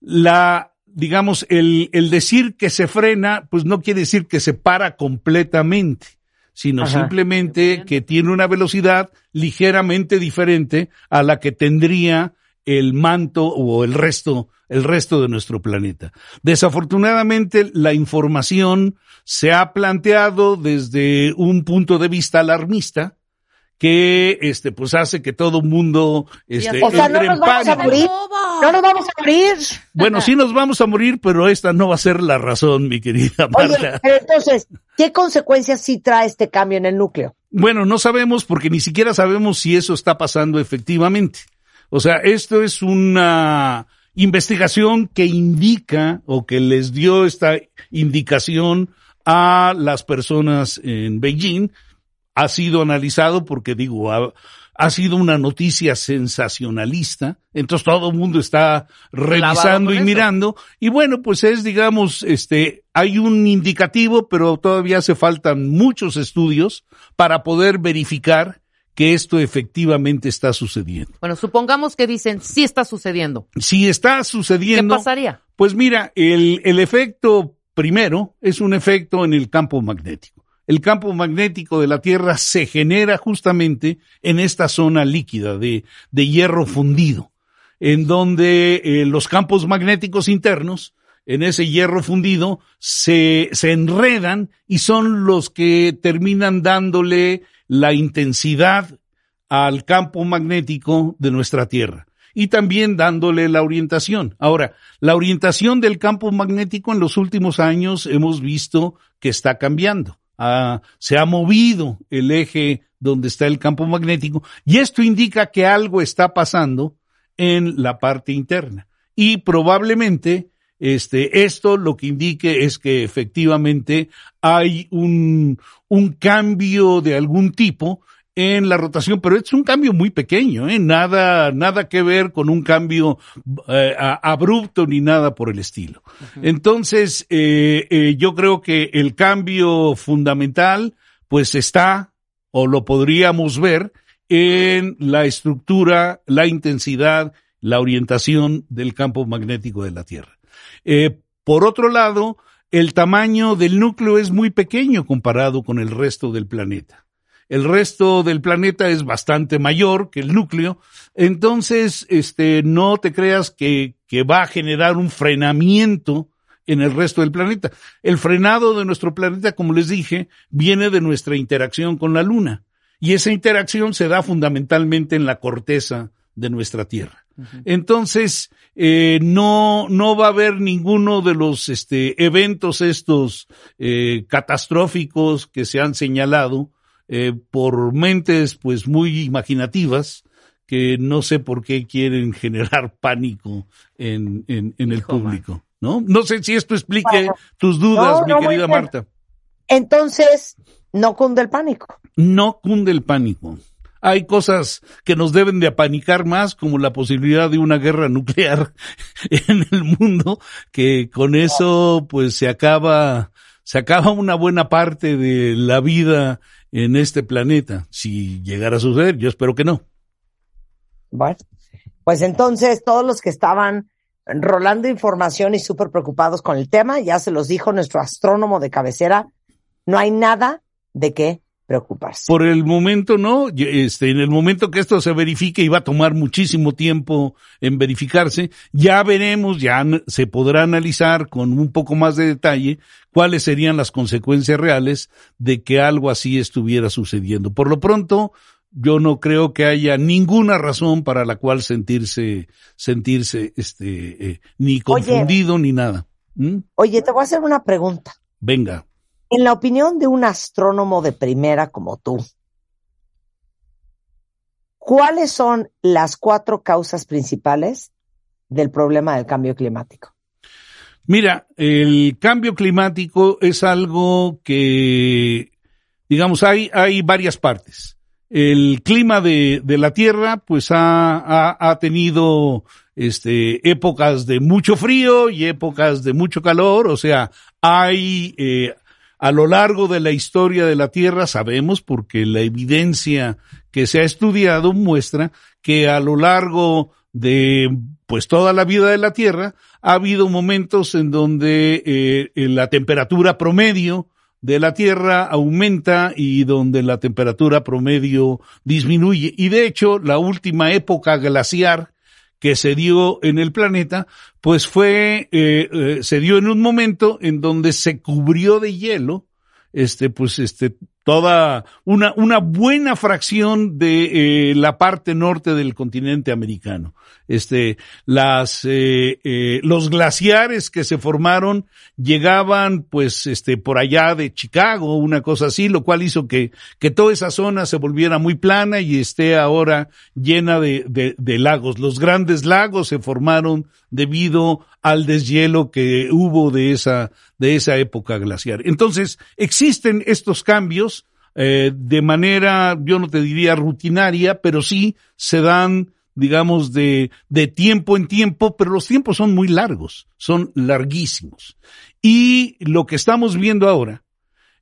la, digamos, el, el decir que se frena, pues no quiere decir que se para completamente, sino simplemente que tiene una velocidad ligeramente diferente a la que tendría el manto o el resto, el resto de nuestro planeta. Desafortunadamente, la información se ha planteado desde un punto de vista alarmista que este pues hace que todo mundo este o sea, no nos vamos a morir. No nos vamos a morir. Bueno, sí nos vamos a morir, pero esta no va a ser la razón, mi querida Marta. Oye, pero entonces, ¿qué consecuencias sí trae este cambio en el núcleo? Bueno, no sabemos porque ni siquiera sabemos si eso está pasando efectivamente. O sea, esto es una investigación que indica o que les dio esta indicación a las personas en Beijing. Ha sido analizado porque digo, ha, ha sido una noticia sensacionalista, entonces todo el mundo está revisando y mirando, y bueno, pues es, digamos, este, hay un indicativo, pero todavía hace faltan muchos estudios para poder verificar que esto efectivamente está sucediendo. Bueno, supongamos que dicen sí está sucediendo. Si está sucediendo. ¿Qué pasaría? Pues mira, el, el efecto primero es un efecto en el campo magnético. El campo magnético de la Tierra se genera justamente en esta zona líquida de, hierro fundido, en donde eh, los campos magnéticos internos en ese hierro fundido se enredan y son los que terminan dándole la intensidad al campo magnético de nuestra Tierra y también dándole la orientación. Ahora, la orientación del campo magnético en los últimos años hemos visto que está cambiando. Ha- se ha movido el eje donde está el campo magnético y esto indica que algo está pasando en la parte interna. Y probablemente este, esto lo que indique es que efectivamente hay un, un cambio de algún tipo en la rotación, pero es un cambio muy pequeño, ¿eh? nada, nada que ver con un cambio eh, abrupto ni nada por el estilo. Entonces, eh, eh, yo creo que el cambio fundamental, pues está, o lo podríamos ver, en la estructura, la intensidad, la orientación del campo magnético de la Tierra. Eh, por otro lado, el tamaño del núcleo es muy pequeño comparado con el resto del planeta. El resto del planeta es bastante mayor que el núcleo, entonces, este, no te creas que, que va a generar un frenamiento en el resto del planeta. El frenado de nuestro planeta, como les dije, viene de nuestra interacción con la Luna. Y esa interacción se da fundamentalmente en la corteza de nuestra Tierra. Entonces, eh, no, no va a haber ninguno de los este, eventos estos eh, catastróficos que se han señalado eh, por mentes pues muy imaginativas que no sé por qué quieren [laughs] generar pánico en, en, en el Hijo, público. ¿No? No sé si esto explique Bueno, tus dudas, no, mi no, querida. Marta. Entonces, no cunde el pánico. no cunde el pánico. Hay cosas que nos deben de apanicar más, como la posibilidad de una guerra [laughs] nuclear en el mundo, que con eso pues se acaba, se acaba una buena parte de la vida en este planeta. Si llegara a suceder, yo espero que no. Bueno, pues entonces todos los que estaban rolando información y súper preocupados con el tema, ya se los dijo nuestro astrónomo de cabecera, no hay nada de qué preocuparse. Por el momento no, este, en el momento que esto se verifique y va a tomar muchísimo tiempo en verificarse, ya veremos, ya se podrá analizar con un poco más de detalle cuáles serían las consecuencias reales de que algo así estuviera sucediendo. Por lo pronto, yo no creo que haya ninguna razón para la cual sentirse, sentirse, este, eh, ni confundido ni nada. ¿Mm? Oye, te voy a hacer una pregunta. Venga. En la opinión de un astrónomo de primera como tú, ¿cuáles son las cuatro causas principales del problema del cambio climático? Mira, el cambio climático es algo que, digamos, hay, hay varias partes. El clima de, de la Tierra, pues ha, ha, ha tenido este, épocas de mucho frío y épocas de mucho calor, o sea, hay eh, a lo largo de la historia de la Tierra, sabemos, porque la evidencia que se ha estudiado muestra que a lo largo de pues toda la vida de la Tierra ha habido momentos en donde eh, la temperatura promedio de la Tierra aumenta y donde la temperatura promedio disminuye. Y de hecho, la última época glaciar que se dio en el planeta, pues fue, eh, eh, se dio en un momento en donde se cubrió de hielo, este, pues, este, toda una, una buena fracción de eh, la parte norte del continente americano. Este, las, eh, eh, los glaciares que se formaron llegaban, pues, este, por allá de Chicago, una cosa así, lo cual hizo que, que toda esa zona se volviera muy plana y esté ahora llena de, de, de lagos. Los grandes lagos se formaron debido al deshielo que hubo de esa, de esa época glaciar. Entonces, existen estos cambios, eh, de manera, yo no te diría rutinaria, pero sí se dan, digamos, de, de tiempo en tiempo, pero los tiempos son muy largos, son larguísimos. Y lo que estamos viendo ahora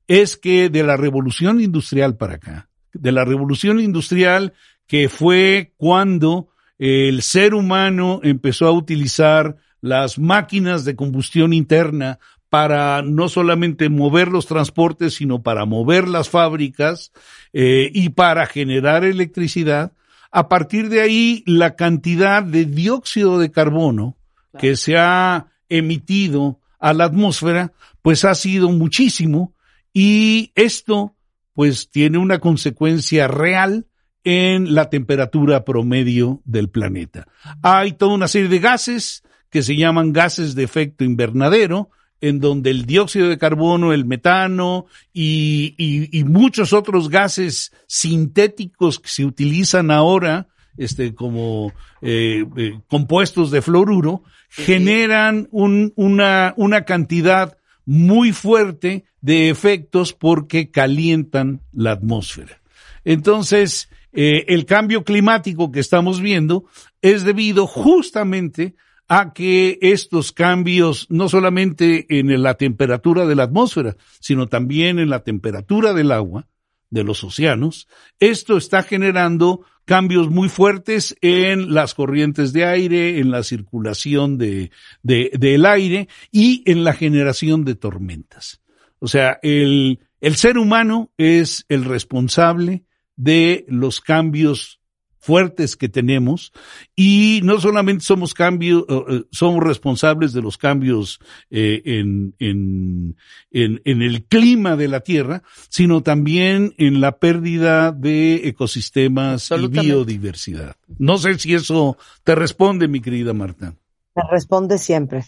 es que de la revolución industrial para acá, de la revolución industrial que fue cuando el ser humano empezó a utilizar las máquinas de combustión interna para no solamente mover los transportes, sino para mover las fábricas eh, y para generar electricidad. A partir de ahí, la cantidad de dióxido de carbono que se ha emitido a la atmósfera, pues ha sido muchísimo y esto, pues tiene una consecuencia real en la temperatura promedio del planeta. Hay toda una serie de gases que se llaman gases de efecto invernadero, en donde el dióxido de carbono, el metano y, y- y muchos otros gases sintéticos que se utilizan ahora, este, como eh, eh, compuestos de fluoruro, generan un- una, una cantidad muy fuerte de efectos porque calientan la atmósfera. Entonces, eh, el cambio climático que estamos viendo es debido justamente a que estos cambios, no solamente en la temperatura de la atmósfera, sino también en la temperatura del agua, de los océanos, esto está generando cambios muy fuertes en las corrientes de aire, en la circulación de, de- del aire y en la generación de tormentas. O sea, el, el ser humano es el responsable de los cambios fuertes que tenemos y no solamente somos cambios, somos responsables de los cambios eh, en, en, en, en el clima de la Tierra, sino también en la pérdida de ecosistemas y biodiversidad. No sé si eso te responde, mi querida Marta. Me responde siempre.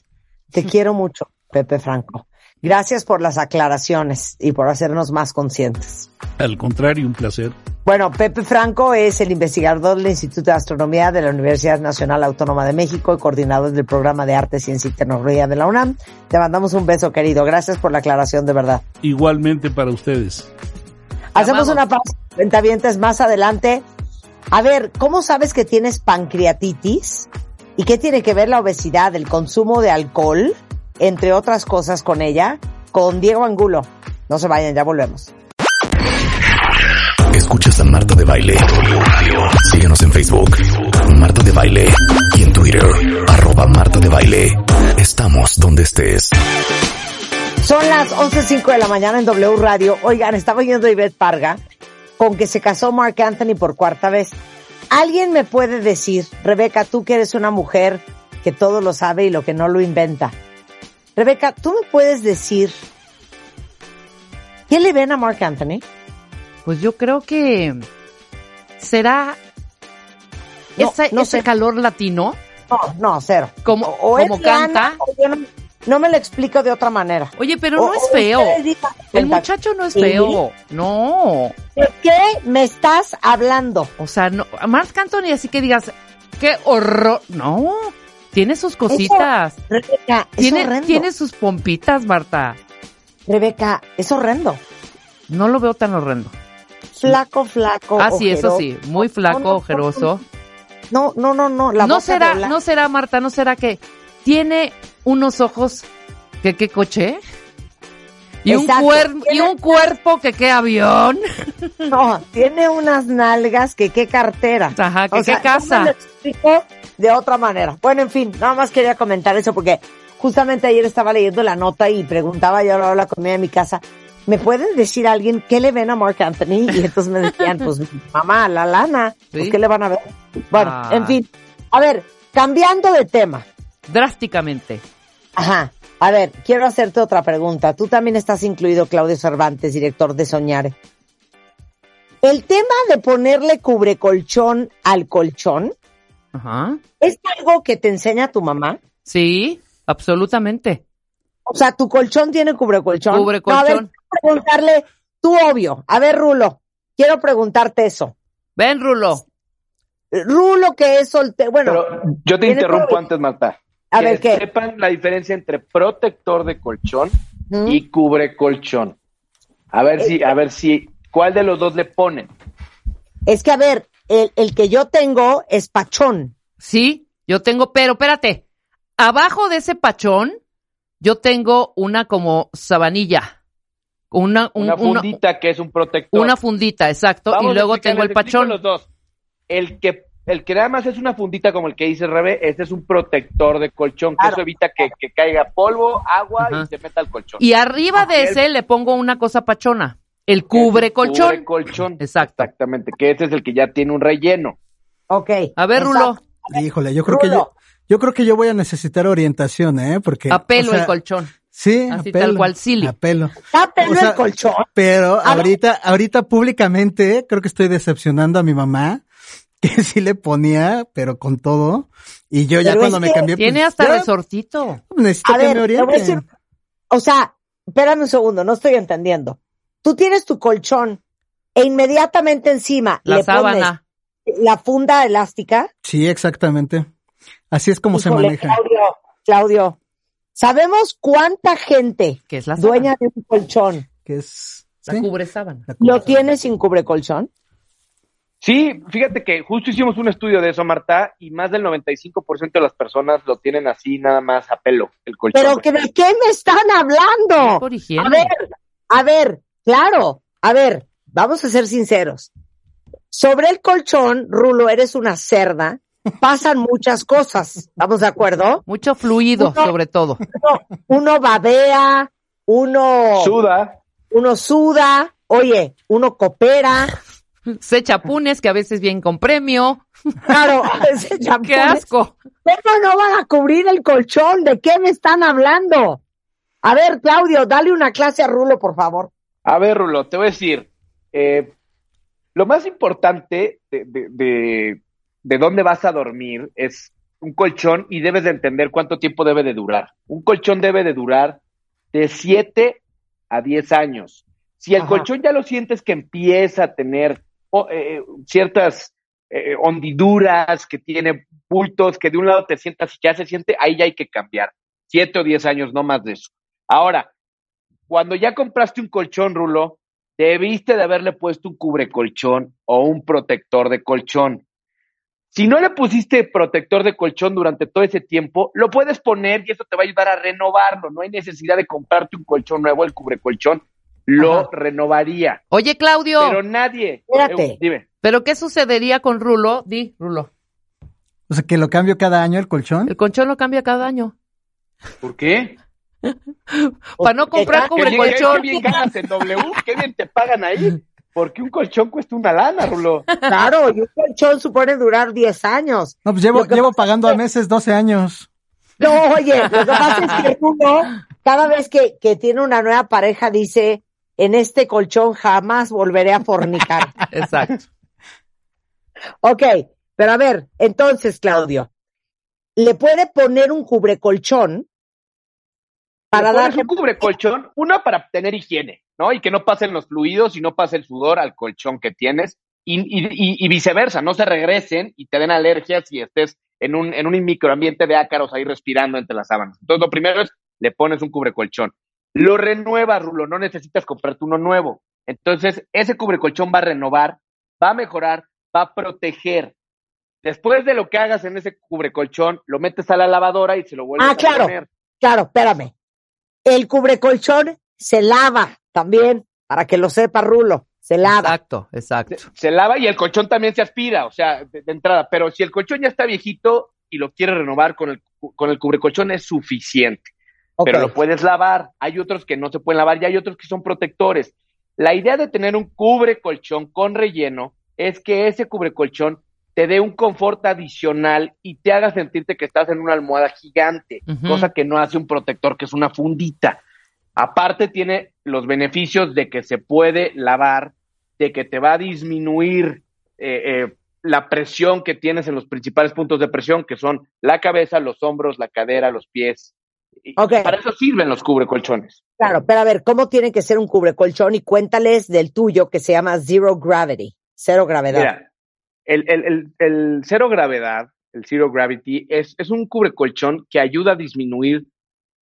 Te [laughs] quiero mucho, Pepe Franco. Gracias por las aclaraciones y por hacernos más conscientes. Al contrario, un placer. Bueno, Pepe Franco es el investigador del Instituto de Astronomía de la Universidad Nacional Autónoma de México y coordinador del programa de Arte, Ciencia y Tecnología de la UNAM. Te mandamos un beso, querido. Gracias por la aclaración, de verdad. Igualmente para ustedes. Hacemos amamos. una pausa, ventavientes, más adelante. A ver, ¿cómo sabes que tienes pancreatitis? ¿Y qué tiene que ver la obesidad, el consumo de alcohol, entre otras cosas con ella? Con Diego Angulo. No se vayan, ya volvemos. Escuchas a Marta de Baile. Síguenos en Facebook, Marta de Baile. Y en Twitter, arroba Marta de Baile. Estamos donde estés. Son las 11.05 de la mañana en W Radio. Oigan, estaba oyendo a Ivette Parga con que se casó Mark Anthony por cuarta vez. ¿Alguien me puede decir, Rebeca, tú que eres una mujer que todo lo sabe y lo que no lo inventa? Rebeca, ¿tú me puedes decir qué le ven a Mark Anthony? Pues yo creo que será No, ese, no ese sé. calor latino. No, no, cero. Como- O- o es como lana, canta. o yo no, no me lo explico de otra manera. Oye, pero O- no es feo. El muchacho no es ¿Sí? feo. No. ¿De qué me estás hablando? O sea, no. Marc Anthony, así que digas, qué horror. No. Tiene sus cositas. Rebeca, es Tiene, horrendo. tiene sus pompitas, Marta. Rebeca, es horrendo. No lo veo tan horrendo. Flaco, flaco. Ah, sí, eso sí. Muy flaco, No, no, ojeroso. No, no, no, no. La no será, la- no será, Marta, no será que tiene unos ojos que qué coche y un, Exacto. cuer- y un cuerpo que qué avión. [laughs] No, tiene unas nalgas que qué cartera. Ajá, que O sea, qué casa. No me lo explico de otra manera. Bueno, en fin, nada más quería comentar eso porque justamente ayer estaba leyendo la nota y preguntaba yo a la comida de mi casa, ¿me pueden decir a alguien qué le ven a Mark Anthony? Y entonces me decían, pues mamá, la lana, pues qué le van a ver. Bueno, Ah. en fin. A ver, cambiando de tema. Drásticamente. Ajá. A ver, quiero hacerte otra pregunta. Tú también estás incluido, Claudio Cervantes, director de Soñare. El tema de ponerle cubrecolchón al colchón, Ajá. ¿es algo que te enseña tu mamá? Sí, absolutamente. O sea, tu colchón tiene cubrecolchón. Cubrecolchón. No, a ver, quiero preguntarle, tú obvio. A ver, Rulo, quiero preguntarte eso. Ven, Rulo. Rulo que es soltero, bueno, Pero yo te interrumpo antes, Marta. a que ver qué. sepan la diferencia entre protector de colchón ¿Mm? y cubre colchón. A ver si, a ver si, ¿cuál de los dos le ponen? Es que, a ver, el, el que yo tengo es pachón. Sí, yo tengo, pero espérate. Abajo de ese pachón, yo tengo una como sabanilla. Una, un- Una una- fundita que es un protector. una fundita, exacto. Vamos y luego explicar, tengo el pachón. los dos. El que, el que nada más es una fundita como el que dice Rebe, este es un protector de colchón, que Claro. eso evita que, que caiga polvo, agua Ajá. y se meta al colchón. Y arriba de El- ese le pongo una cosa pachona. El cubre el colchón. Cubre colchón. Exacto. Exactamente, que ese es el que ya tiene un relleno. Ok. A ver, exacto. Rulo, Híjole, yo creo que yo, yo creo que yo voy a necesitar orientación, ¿eh? Porque apelo o sea, el colchón. Sí, Así apelo, tal cual, Silly. Apelo. Está pelo O sea, el colchón. Pero Ah, ahorita, ahorita públicamente creo que estoy decepcionando a mi mamá, [laughs] que sí le ponía, pero con todo. Y yo ya Pero cuando me cambié, pues, Tiene hasta ya resortito. necesito A que ver, me te voy a decir. O sea, espérame un segundo, no estoy entendiendo. Tú tienes tu colchón e inmediatamente encima La le sábana. pones la funda elástica. Sí, exactamente. Así es como se maneja. Claudio, Claudio, ¿sabemos cuánta gente Que es la dueña de un colchón Que es. La sí, cubre sábana. la cubre lo tiene sin cubrecolchón? Sí, fíjate que justo hicimos un estudio de eso, Marta, y más del 95% de las personas lo tienen así nada más a pelo, el colchón. Pero que de qué me están hablando? Por. A ver, a ver, claro, a ver, vamos a ser sinceros. Sobre el colchón, Rulo, eres una cerda, pasan muchas cosas, ¿estamos de acuerdo? Mucho fluido, Uno- sobre todo. Uno, uno babea, uno, Suda. uno suda, oye, uno coopera, Se chapunes que a veces vienen con premio. claro, [laughs] ese champú, ¡Qué asco! ¿Cómo no van a cubrir el colchón? ¿De qué me están hablando? A ver, Claudio, dale una clase a Rulo, por favor. A ver, Rulo, te voy a decir, eh, lo más importante de, de, de, de dónde vas a dormir es un colchón y debes de entender cuánto tiempo debe de durar. Un colchón debe de durar de 7 a 10 años. Si el Ajá. colchón ya lo sientes que empieza a tener o, eh, ciertas eh, hondiduras, que tiene bultos, que de un lado te sientas y ya se siente, ahí ya hay que cambiar. 7 o 10 años, no más de eso. Ahora, cuando ya compraste un colchón, Rulo, debiste de haberle puesto un cubrecolchón o un protector de colchón. Si no le pusiste protector de colchón durante todo ese tiempo, lo puedes poner y eso te va a ayudar a renovarlo. No hay necesidad de comprarte un colchón nuevo, el cubrecolchón lo Ajá. renovaría. Oye, Claudio, Pero ¿pero, nadie. Espérate. Eh, dime. qué sucedería con Rulo? Di, Rulo. O sea, que lo cambio cada año el colchón. El colchón lo cambia cada año. ¿Por qué? [laughs] Para no comprar bien, cubre colchón. qué bien ganas en W, qué bien te pagan ahí. Porque un colchón cuesta una lana, Rulo. Claro, y un colchón supone durar 10 años. No, pues llevo, llevo pagando es a meses 12 años. No, oye, [laughs] lo que pasa es que uno, cada vez que, que tiene una nueva pareja, dice, en este colchón jamás volveré a fornicar. [laughs] Exacto. ok, pero a ver, entonces, Claudio, ¿le puede poner un cubrecolchón para darle... un cubrecolchón, uno para tener higiene, ¿no? Y que no pasen los fluidos y no pase el sudor al colchón que tienes. Y, y- y- y viceversa, no se regresen y te den alergias y estés en un, en un microambiente de ácaros ahí respirando entre las sábanas. Entonces, lo primero es, le pones un cubrecolchón. Lo renuevas, Rulo, no necesitas comprarte uno nuevo. Entonces, ese cubrecolchón va a renovar, va a mejorar, va a proteger. Después de lo que hagas en ese cubrecolchón, lo metes a la lavadora y se lo vuelves Ah, a claro. poner. Claro, espérame. El cubrecolchón se lava también, para que lo sepa Rulo, se lava. Exacto, exacto. se lava y el colchón también se aspira, o sea, de, de entrada. Pero si el colchón ya está viejito y lo quiere renovar con el, con el cubrecolchón es suficiente. Pero lo puedes lavar. Hay otros que no se pueden lavar y hay otros que son protectores. La idea de tener un cubrecolchón con relleno es que ese cubrecolchón te dé un confort adicional y te haga sentirte que estás en una almohada gigante, cosa que no hace un protector, que es una fundita. Aparte tiene los beneficios de que se puede lavar, de que te va a disminuir eh, eh, la presión que tienes en los principales puntos de presión, que son la cabeza, los hombros, la cadera, los pies. Y Ok. Para eso sirven los cubrecolchones. Claro, pero a ver, ¿cómo tiene que ser un cubrecolchón? Y cuéntales del tuyo que se llama Zero Gravity, cero gravedad. Mira, el, el, el, cero gravedad, el zero gravity, es, es un cubrecolchón que ayuda a disminuir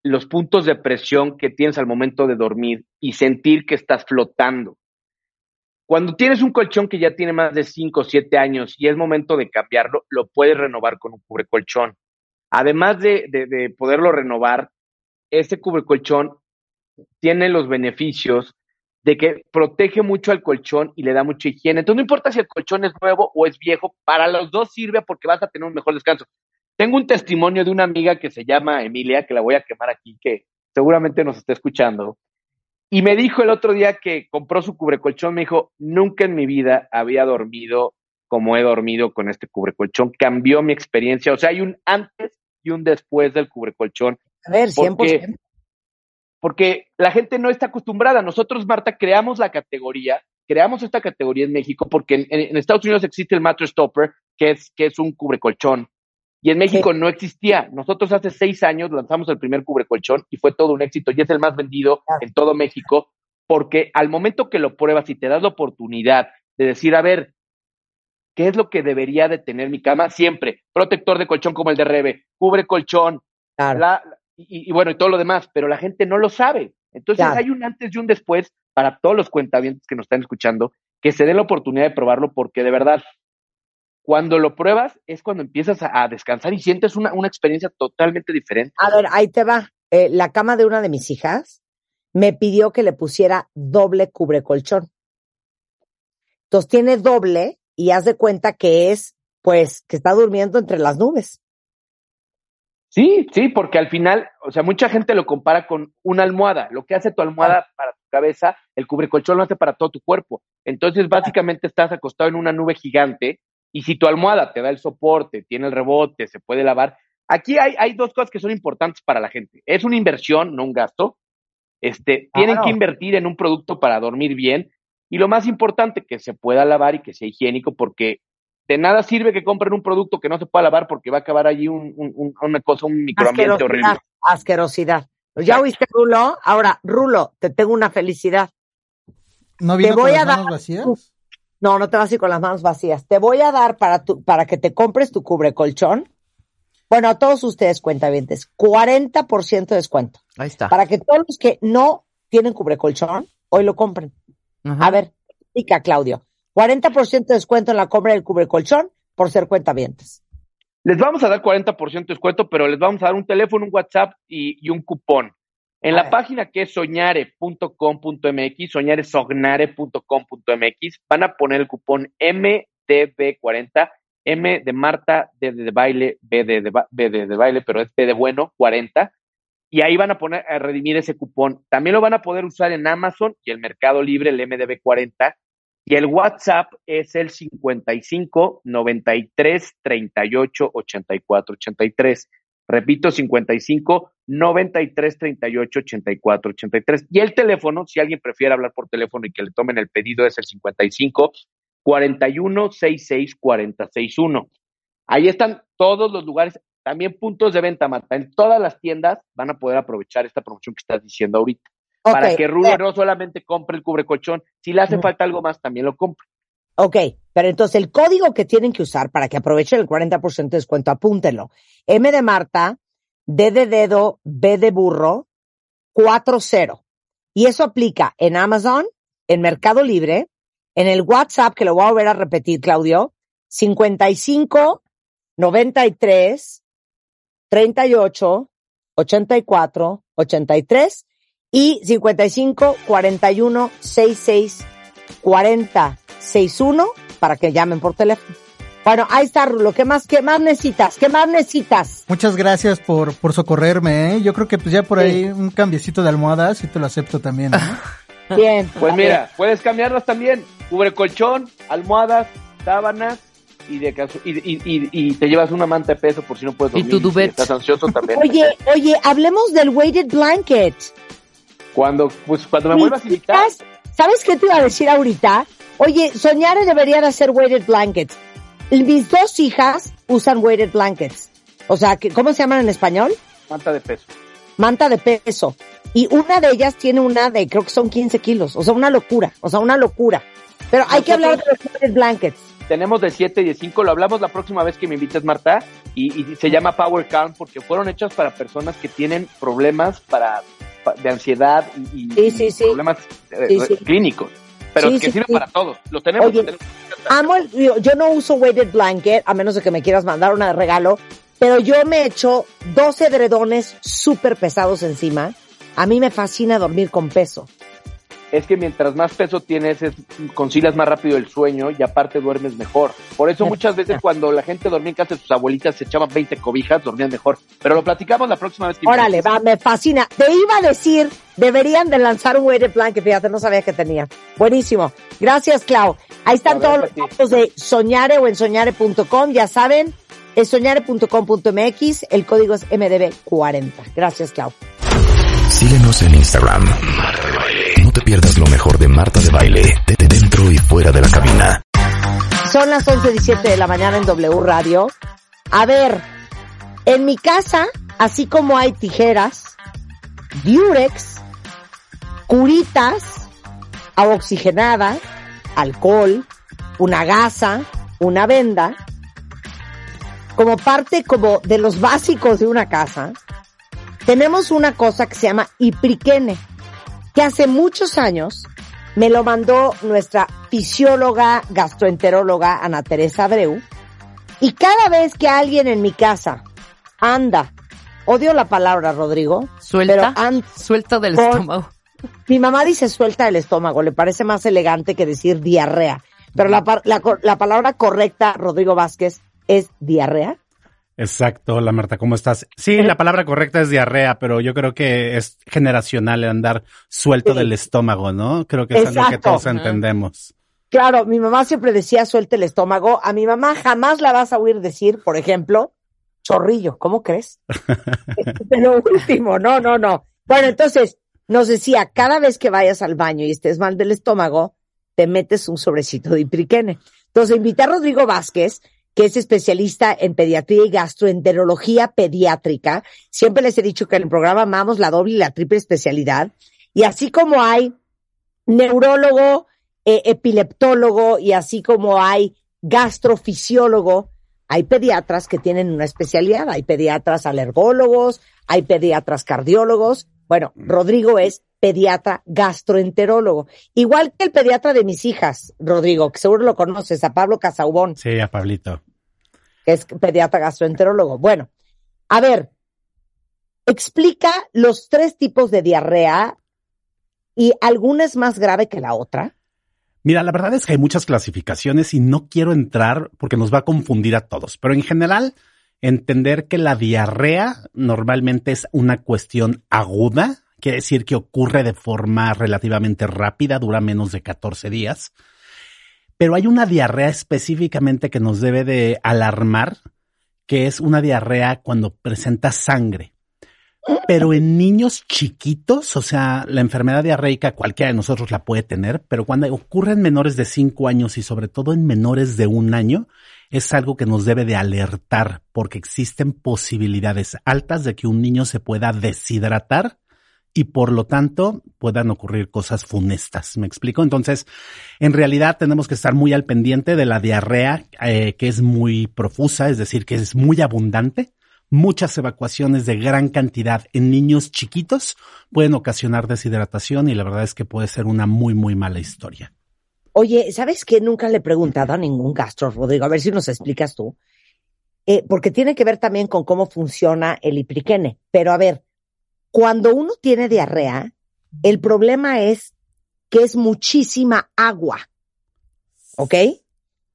los puntos de presión que tienes al momento de dormir y sentir que estás flotando. Cuando tienes un colchón que ya tiene más de 5 o 7 años y es momento de cambiarlo, lo puedes renovar con un cubrecolchón. Además de, de, de poderlo renovar, este cubrecolchón tiene los beneficios de que protege mucho al colchón y le da mucha higiene. Entonces no importa si el colchón es nuevo o es viejo, para los dos sirve porque vas a tener un mejor descanso. Tengo un testimonio de una amiga que se llama Emilia, que la voy a quemar aquí, que seguramente nos está escuchando. Y me dijo el otro día que compró su cubrecolchón, me dijo, nunca en mi vida había dormido como he dormido con este cubrecolchón. Cambió mi experiencia. O sea, hay un antes y un después del cubrecolchón A ver, 100%. porque, porque la gente no está acostumbrada. Nosotros, Marta, creamos la categoría, creamos esta categoría en México porque en, Estados Unidos existe el mattress topper, que es, que es un cubrecolchón Y en México no existía. Nosotros hace seis años lanzamos el primer cubrecolchón y fue todo un éxito y es el más vendido en todo México porque al momento que lo pruebas y te das la oportunidad de decir, a ver, ¿qué es lo que debería de tener mi cama? Siempre, protector de colchón como el de Rebe, cubre colchón, Claro. la- y, y bueno, y todo lo demás, pero la gente no lo sabe. Entonces Claro. hay un antes y un después para todos los cuentavientes que nos están escuchando, que se den la oportunidad de probarlo, porque de verdad, cuando lo pruebas es cuando empiezas a, a descansar y sientes una, una experiencia totalmente diferente. A ver, ahí te va. Eh, la cama de una de mis hijas me pidió que le pusiera doble cubrecolchón. Entonces tiene doble y haz de cuenta que es, pues, que está durmiendo entre las nubes. Sí, sí, porque al final, o sea, mucha gente lo compara con una almohada. Lo que hace tu almohada para tu cabeza, el cubrecolchón lo hace para todo tu cuerpo. Entonces, básicamente estás acostado en una nube gigante y si tu almohada te da el soporte, tiene el rebote, se puede lavar. Aquí hay, hay dos cosas que son importantes para la gente. Es una inversión, no un gasto. Este, tienen que invertir en un producto para dormir bien y lo más importante, que se pueda lavar y que sea higiénico porque de nada sirve que compren un producto que no se pueda lavar porque va a acabar allí un, un- un- una cosa, un microambiente horrible. Asquerosidad. Asquerosidad. ¿Ya oíste, Rulo? Ahora, Rulo, te tengo una felicidad. ¿No Te vino voy con a las dar- manos vacías? No, no te vas a ir con las manos vacías. Te voy a dar para, tu, para que te compres tu cubrecolchón. Bueno, a todos ustedes, cuentavientes, 40% de descuento. Ahí está. Para que todos los que no tienen cubrecolchón, hoy lo compren. Ajá. A ver, explica, Claudio. 40% de descuento en la compra del cubrecolchón por ser cuentavientes. Les vamos a dar 40% de descuento, pero les vamos a dar un teléfono, un WhatsApp y, y un cupón. En A la ver. página que es soñare.com.mx, soñaresognare.com.mx, van a poner el cupón MDB40, M de Marta, D de, baile, B de, B de, de baile, pero es B de bueno, 40. Y ahí van a poner a redimir ese cupón. También lo van a poder usar en Amazon y el Mercado Libre, el MDB40. Y el WhatsApp es el 55 93 38 84 83. Repito, 55 93 38 84 83. Y el teléfono, si alguien prefiere hablar por teléfono y que le tomen el pedido, es el 55 41 66 46 Ahí están todos los lugares, también puntos de venta, Marta. En todas las tiendas van a poder aprovechar esta promoción que estás diciendo ahorita. Para que Rulo no solamente compre el cubrecolchón, si le hace falta algo más, también lo compre. Ok, pero entonces el código que tienen que usar para que aprovechen el 40% de descuento, apúntenlo. M de Marta, D de dedo, B de burro, 40. Y eso aplica en Amazon, en Mercado Libre, en el WhatsApp, que lo voy a volver a repetir, Claudio, 55 93 38 84 83 y 55 41 66 40 61 para que llamen por teléfono. Bueno, ahí está, Rulo. ¿Qué más, qué más necesitas? ¿Qué más necesitas? Muchas gracias por, por socorrerme, ¿eh? Yo creo que pues ya por Sí. ahí un cambiecito de almohadas sí te lo acepto también, ¿no? [laughs] Bien. Pues mira, puedes cambiarlas también. Cubre colchón, almohadas, sábanas y de caso, y, y, y, y te llevas una manta de peso por si no puedes Y dormir. tu duvet. Si estás ansioso también. Oye, oye, hablemos del weighted blanket. Cuando, pues, cuando me vuelvas a invitar, ¿Sabes qué te iba a decir ahorita? Oye, Soñare debería de hacer weighted blankets. Mis dos hijas usan weighted blankets. O sea, ¿cómo se llaman en español? manta de peso. Manta de peso. Y una de ellas tiene una de, creo que son 15 kilos. O sea, una locura. O sea, una locura. Pero hay que hablar de los weighted blankets. Tenemos de 7 y de 5, lo hablamos la próxima vez que me invites, Marta, y, y se llama Power Calm porque fueron hechas para personas que tienen problemas para, pa- de ansiedad y, y- Sí, sí, y problemas eh, Sí, sí. clínicos, pero que sí. para todos. Tenemos. Oye, los tenemos. Amo el, yo, yo no uso weighted blanket, a menos de que me quieras mandar una de regalo, pero yo me echo 12 edredones súper pesados encima. A mí me fascina dormir con peso. Es que mientras más peso tienes, es, concilias más rápido el sueño y aparte duermes mejor. Por eso muchas veces cuando la gente dormía en casa de sus abuelitas se echaban 20 cobijas, dormían mejor. Pero lo platicamos la próxima vez que Órale, va, me fascina. Te iba a decir, deberían de lanzar un weighted blanket, fíjate, no sabía que tenía. Buenísimo. Gracias, Clau. Ahí están ver, todos los Pati. datos de Soñare o en soñare.com, ya saben, es soñare.com.mx, el código es MDB40. Gracias, Clau. Síguenos en Instagram. Marta de Baile. Te pierdas lo mejor de Marta de Baile, de dentro y fuera de la cabina. Son las 11.17 de la mañana en W Radio. A ver, En mi casa, así como hay tijeras, diurex, curitas, agua oxigenada, alcohol, una gasa, una venda, como parte como de los básicos de una casa, tenemos una cosa que se llama ipriquene, que hace muchos años me lo mandó nuestra fisióloga gastroenteróloga Ana Teresa Abreu, y cada vez que alguien en mi casa anda, odio la palabra Rodrigo, Suelta. pero Suelta del estómago. mi mamá dice suelta el estómago, le parece más elegante que decir diarrea. Pero la, la, la palabra correcta, Rodrigo Vázquez, es diarrea. Exacto, la Marta, ¿cómo estás? Sí, la palabra correcta es diarrea, pero yo creo que es generacional el andar suelto Sí. del estómago, ¿no? Creo que es algo que Exacto. todos entendemos. Claro, mi mamá siempre decía suelta el estómago. A mi mamá jamás la vas a oír decir, por ejemplo, chorrillo. ¿Cómo crees? [laughs] de lo último, no, no, no. Bueno, entonces nos decía, cada vez que vayas al baño y estés mal del estómago, te metes un sobrecito de ipriquene. Entonces invité a Rodrigo Vázquez, que es especialista en pediatría y gastroenterología pediátrica. Siempre les he dicho que en el programa amamos la doble y la triple especialidad. Y así como hay neurólogo, eh, epileptólogo y así como hay gastrofisiólogo, hay pediatras que tienen una especialidad, hay pediatras alergólogos, hay pediatras cardiólogos. Bueno, Rodrigo es pediatra gastroenterólogo, igual que el pediatra de mis hijas, Rodrigo, que seguro lo conoces, a Pablo Casaubón, Sí, a Pablito. que es pediatra gastroenterólogo. Bueno, a ver, explica los tres tipos de diarrea y alguna es más grave que la otra. Mira, la verdad es que hay muchas clasificaciones y no quiero entrar porque nos va a confundir a todos, pero en general entender que la diarrea normalmente es una cuestión aguda, quiere decir que ocurre de forma relativamente rápida, dura menos de 14 días, pero hay una diarrea específicamente que nos debe de alarmar, que es una diarrea cuando presenta sangre. Pero en niños chiquitos, o sea, la enfermedad diarreica cualquiera de nosotros la puede tener, pero cuando ocurre en menores de 5 años y sobre todo en menores de un año, es algo que nos debe de alertar porque existen posibilidades altas de que un niño se pueda deshidratar y por lo tanto puedan ocurrir cosas funestas. ¿Me explico? Entonces, en realidad tenemos que estar muy al pendiente de la diarrea eh, que es muy profusa, es decir, que es muy abundante. Muchas evacuaciones de gran cantidad en niños chiquitos pueden ocasionar deshidratación y la verdad es que puede ser una muy, muy mala historia. Oye, ¿sabes qué? Nunca le he preguntado a ningún gastro, Rodrigo. A ver si nos explicas tú. Eh, porque tiene que ver también con cómo funciona el ipriquene. Pero a ver, cuando uno tiene diarrea, el problema es que es muchísima agua. ¿Ok?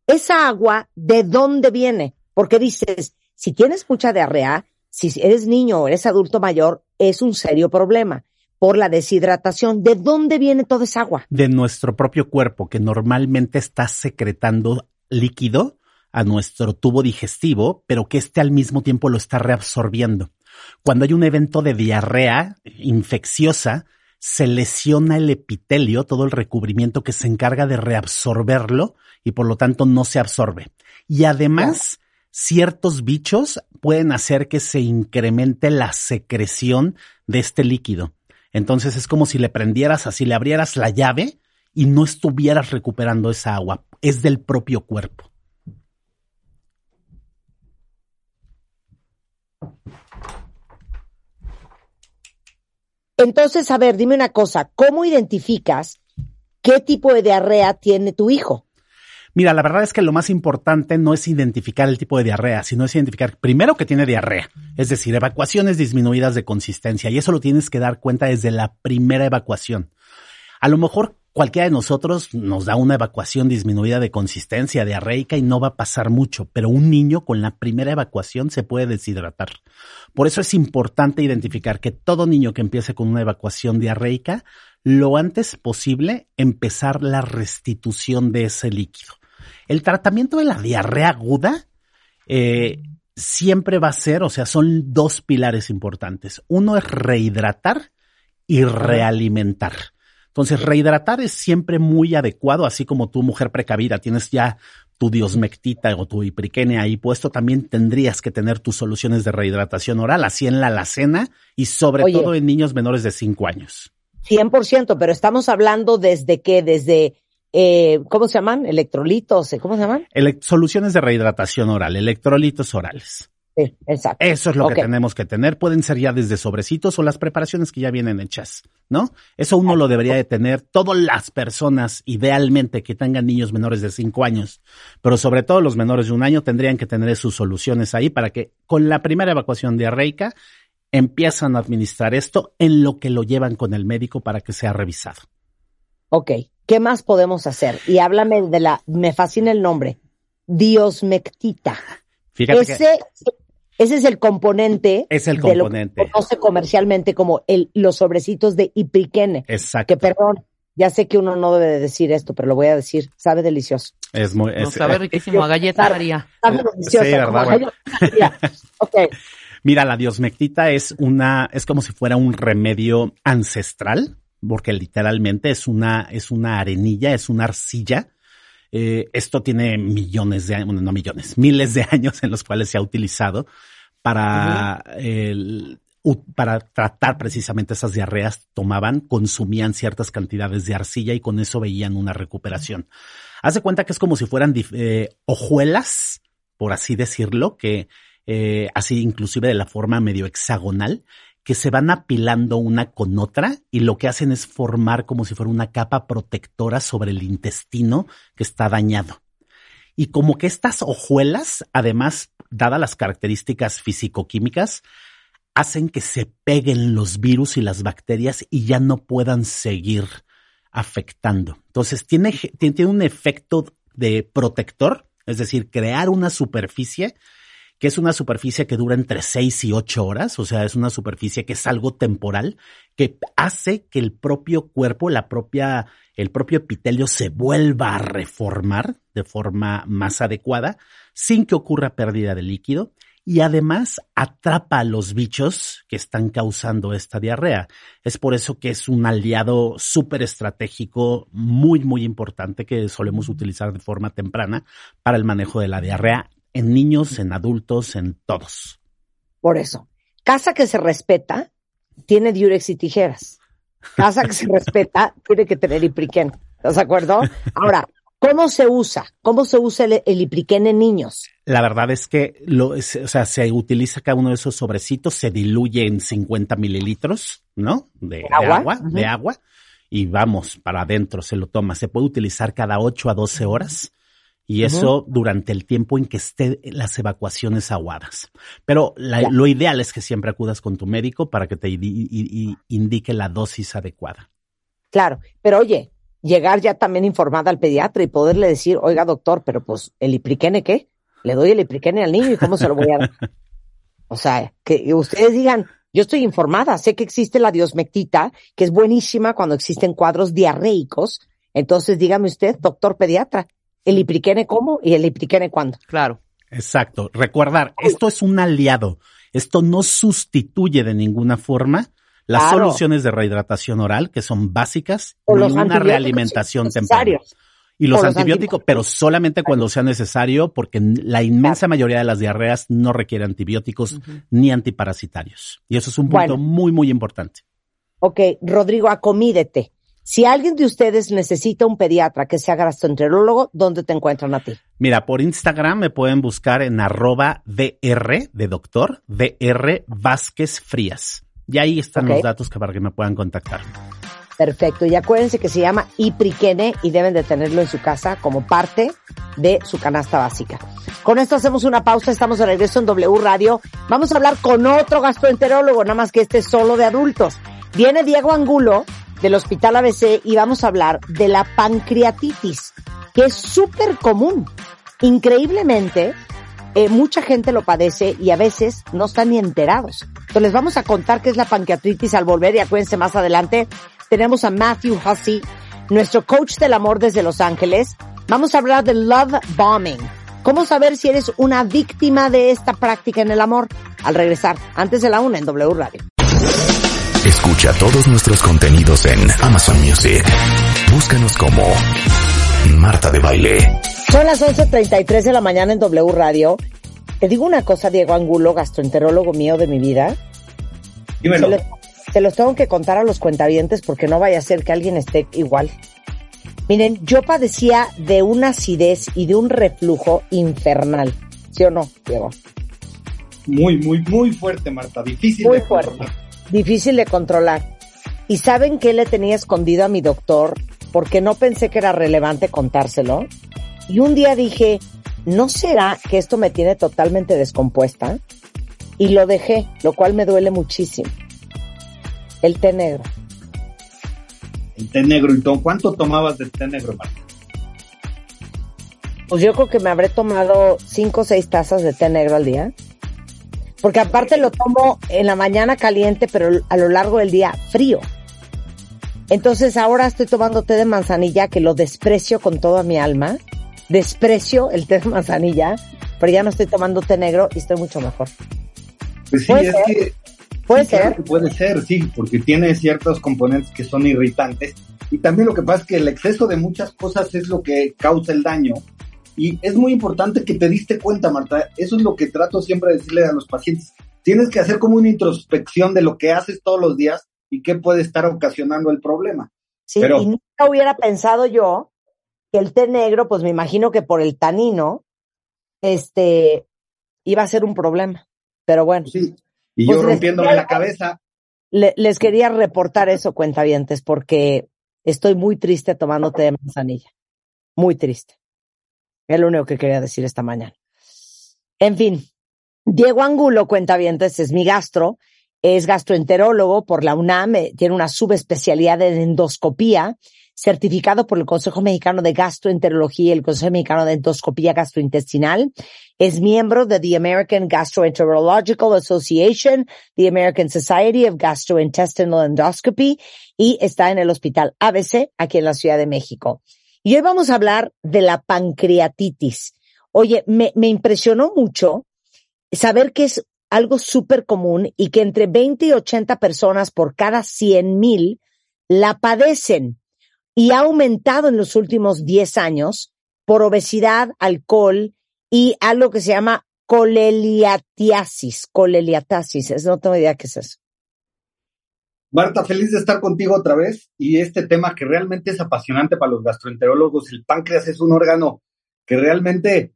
Esa agua, ¿de dónde viene? Porque dices, si tienes mucha diarrea, si eres niño o eres adulto mayor, es un serio problema por la deshidratación. ¿De dónde viene toda esa agua? De nuestro propio cuerpo que normalmente está secretando líquido a nuestro tubo digestivo, pero que este al mismo tiempo lo está reabsorbiendo. Cuando hay un evento de diarrea infecciosa, se lesiona el epitelio, todo el recubrimiento que se encarga de reabsorberlo y por lo tanto no se absorbe. Y además, ciertos bichos pueden hacer que se incremente la secreción de este líquido. Entonces es como si le prendieras así, le abrieras la llave y no estuvieras recuperando esa agua. Es del propio cuerpo. Entonces, a ver, dime una cosa, ¿cómo identificas qué tipo de diarrea tiene tu hijo? Mira, la verdad es que lo más importante no es identificar el tipo de diarrea, sino es identificar primero que tiene diarrea, es decir, evacuaciones disminuidas de consistencia, y eso lo tienes que dar cuenta desde la primera evacuación. A lo mejor cualquiera de nosotros nos da una evacuación disminuida de consistencia diarreica y no va a pasar mucho, pero un niño con la primera evacuación se puede deshidratar. Por eso es importante identificar que todo niño que empiece con una evacuación diarreica, lo antes posible empezar la restitución de ese líquido. El tratamiento de la diarrea aguda eh, siempre va a ser, o sea, son dos pilares importantes. Uno es rehidratar y realimentar. Entonces, rehidratar es siempre muy adecuado, así como tu mujer precavida, tienes ya tu diosmectita o tu ipriquene ahí puesto, también tendrías que tener tus soluciones de rehidratación oral, así en la alacena y sobre Oye. todo en niños menores de 5 años. 100%, pero estamos hablando desde qué, desde, eh, ¿cómo se llaman? Electrolitos. ¿cómo se llaman? Ele- soluciones de rehidratación oral, electrolitos orales. Sí, exacto. Eso es lo que tenemos que tener. Pueden ser ya desde sobrecitos o las preparaciones que ya vienen hechas, ¿no? Eso uno lo debería de tener todas las personas, idealmente, que tengan niños menores de 5 años, pero sobre todo los menores de un año tendrían que tener sus soluciones ahí para que con la primera evacuación diarreica empiezan a administrar esto en lo que lo llevan con el médico para que sea revisado. Ok, ¿qué más podemos hacer? Y háblame de la, me fascina el nombre, diosmectita. Fíjate que Ese, es el componente. Es el de lo componente. que se conoce comercialmente como el, los sobrecitos de ipriquene. exacto. Que perdón, ya sé que uno no debe de decir esto, pero lo voy a decir. Sabe delicioso. Es muy, No es- sabe riquísimo a galleta Sabe- María. Sabe delicioso. Sí, como ¿verdad? [laughs] Ok, Mira, la diosmectita es una, es como si fuera un remedio ancestral, porque literalmente es una, es una arenilla, es una arcilla. Eh, esto tiene millones de años, bueno, no millones, miles de años en los cuales se ha utilizado para, el- para tratar precisamente esas diarreas. Tomaban, consumían ciertas cantidades de arcilla y con eso veían una recuperación. Hace cuenta que es como si fueran eh, hojuelas, por así decirlo, que eh, así inclusive de la forma medio hexagonal, que se van apilando una con otra y lo que hacen es formar como si fuera una capa protectora sobre el intestino que está dañado. Y como que estas hojuelas, además, dadas las características físico-químicas, hacen que se peguen los virus y las bacterias y ya no puedan seguir afectando. Entonces, tiene, tiene un efecto de protector, es decir, crear una superficie que es una superficie que dura entre 6 y 8 horas, o sea, es una superficie que es algo temporal, que hace que el propio cuerpo, la propia, el propio epitelio se vuelva a reformar de forma más adecuada, sin que ocurra pérdida de líquido, y además atrapa a los bichos que están causando esta diarrea. Es por eso que es un aliado súper estratégico, muy, muy importante que solemos utilizar de forma temprana para el manejo de la diarrea en niños, en adultos, en todos. por eso. Casa que se respeta tiene diurex y tijeras. Casa que se [laughs] respeta tiene que tener ipriquén. ¿Estás de acuerdo? Ahora, ¿cómo se usa? ¿Cómo se usa el, el ipriquén en niños? La verdad es que lo, o sea, se utiliza cada uno de esos sobrecitos, se diluye en 50 mililitros, ¿no? De, de ¿Agua? agua, Ujú. de agua, y vamos para adentro, se lo toma. Se puede utilizar cada 8 a 12 horas. Y eso durante el tiempo en que esté las evacuaciones aguadas. Pero la- lo ideal es que siempre acudas con tu médico para que te indique la dosis adecuada. Claro, pero oye, llegar ya también informada al pediatra y poderle decir, oiga doctor, pero pues el ipriquene qué? Le doy el ipriquene al niño y cómo se lo voy a dar. [laughs] O sea, que ustedes digan, yo estoy informada, sé que existe la diosmectita, que es buenísima cuando existen cuadros diarreicos. Entonces dígame usted, doctor pediatra, el ipriquene cómo y el ipriquene cuándo. Claro. Exacto. Recordar, esto es un aliado. Esto no sustituye de ninguna forma las Claro. soluciones de rehidratación oral, que son básicas, O ni una realimentación temprana. necesarios. Y los antibióticos, pero solamente cuando sea necesario, porque la inmensa mayoría de las diarreas no requiere antibióticos ni antiparasitarios. Y eso es un punto Bueno. muy, muy importante. Ok, Rodrigo, acomídete. Si alguien de ustedes necesita un pediatra que sea gastroenterólogo, ¿dónde te encuentran a ti? Mira, por Instagram me pueden buscar en arroba DR de doctor, DR Vázquez Frías. Y ahí están los datos que para que me puedan contactar. Perfecto. Y acuérdense que se llama Ipriquene y deben de tenerlo en su casa como parte de su canasta básica. Con esto hacemos una pausa. Estamos de regreso en W Radio. Vamos a hablar con otro gastroenterólogo, nada más que este es solo de adultos. Viene Diego Angulo del Hospital ABC y vamos a hablar de la pancreatitis, que es súper común. Increíblemente, eh, mucha gente lo padece y a veces no están ni enterados. Entonces les vamos a contar qué es la pancreatitis al volver y acuérdense más adelante. Tenemos a Matthew Hussey, nuestro coach del amor desde Los Ángeles. Vamos a hablar de love bombing. ¿Cómo saber si eres una víctima de esta práctica en el amor? Al regresar, antes de la una en W Radio. Escucha todos nuestros contenidos en Amazon Music. Búscanos como Marta de Baile. Son las 11.33 de la mañana en W Radio. Te digo una cosa, Diego Angulo, gastroenterólogo mío de mi vida. Dímelo. Se los, se los tengo que contar a los cuentavientes porque no vaya a ser que alguien esté igual. Miren, yo padecía de una acidez y de un reflujo infernal. ¿Sí o no, Diego? Muy, muy, muy fuerte, Marta. Difícil. Muy de fuerte. controlar. Difícil de controlar. ¿Y saben qué le tenía escondido a mi doctor? Porque no pensé que era relevante contárselo. Y un día dije, ¿no será que esto me tiene totalmente descompuesta? Y lo dejé, lo cual me duele muchísimo. El té negro. El té negro. ¿Y to- cuánto tomabas de té negro, Marta? Pues yo creo que me habré tomado cinco o seis tazas de té negro al día. Porque aparte lo tomo en la mañana caliente, pero a lo largo del día frío. Entonces ahora estoy tomando té de manzanilla que lo desprecio con toda mi alma. Desprecio el té de manzanilla, pero ya no estoy tomando té negro y estoy mucho mejor. Pues sí, Puede es ser. que. Puede sí, claro ser. que puede ser, sí, porque tiene ciertos componentes que son irritantes. Y también lo que pasa es que el exceso de muchas cosas es lo que causa el daño. Y es muy importante que te diste cuenta, Marta. Eso es lo que trato siempre de decirle a los pacientes. Tienes que hacer como una introspección de lo que haces todos los días y qué puede estar ocasionando el problema. Sí, Pero- y nunca hubiera pensado yo que el té negro, pues me imagino que por el tanino, este, iba a ser un problema. Pero bueno, Sí. Y Pues yo les- rompiéndome la cabeza. le- les quería reportar eso, cuentavientes, porque estoy muy triste tomando té de manzanilla. Muy triste. Es lo único que quería decir esta mañana. En fin, Diego Angulo, cuentavientes, es mi gastro, es gastroenterólogo por la UNAM, eh, tiene una subespecialidad en endoscopía, certificado por el Consejo Mexicano de Gastroenterología y el Consejo Mexicano de Endoscopía Gastrointestinal. Es miembro de the American Gastroenterological Association, the American Society of Gastrointestinal Endoscopy y está en el Hospital ABC aquí en la Ciudad de México. Y hoy vamos a hablar de la pancreatitis. Oye, me, me impresionó mucho saber que es algo súper común y que entre 20 y 80 personas por cada 100 mil la padecen y ha aumentado en los últimos 10 años por obesidad, alcohol y algo que se llama coleliatiasis. Coleliatasis, no tengo idea qué es eso. Marta, feliz de estar contigo otra vez y este tema que realmente es apasionante para los gastroenterólogos. El páncreas es un órgano que realmente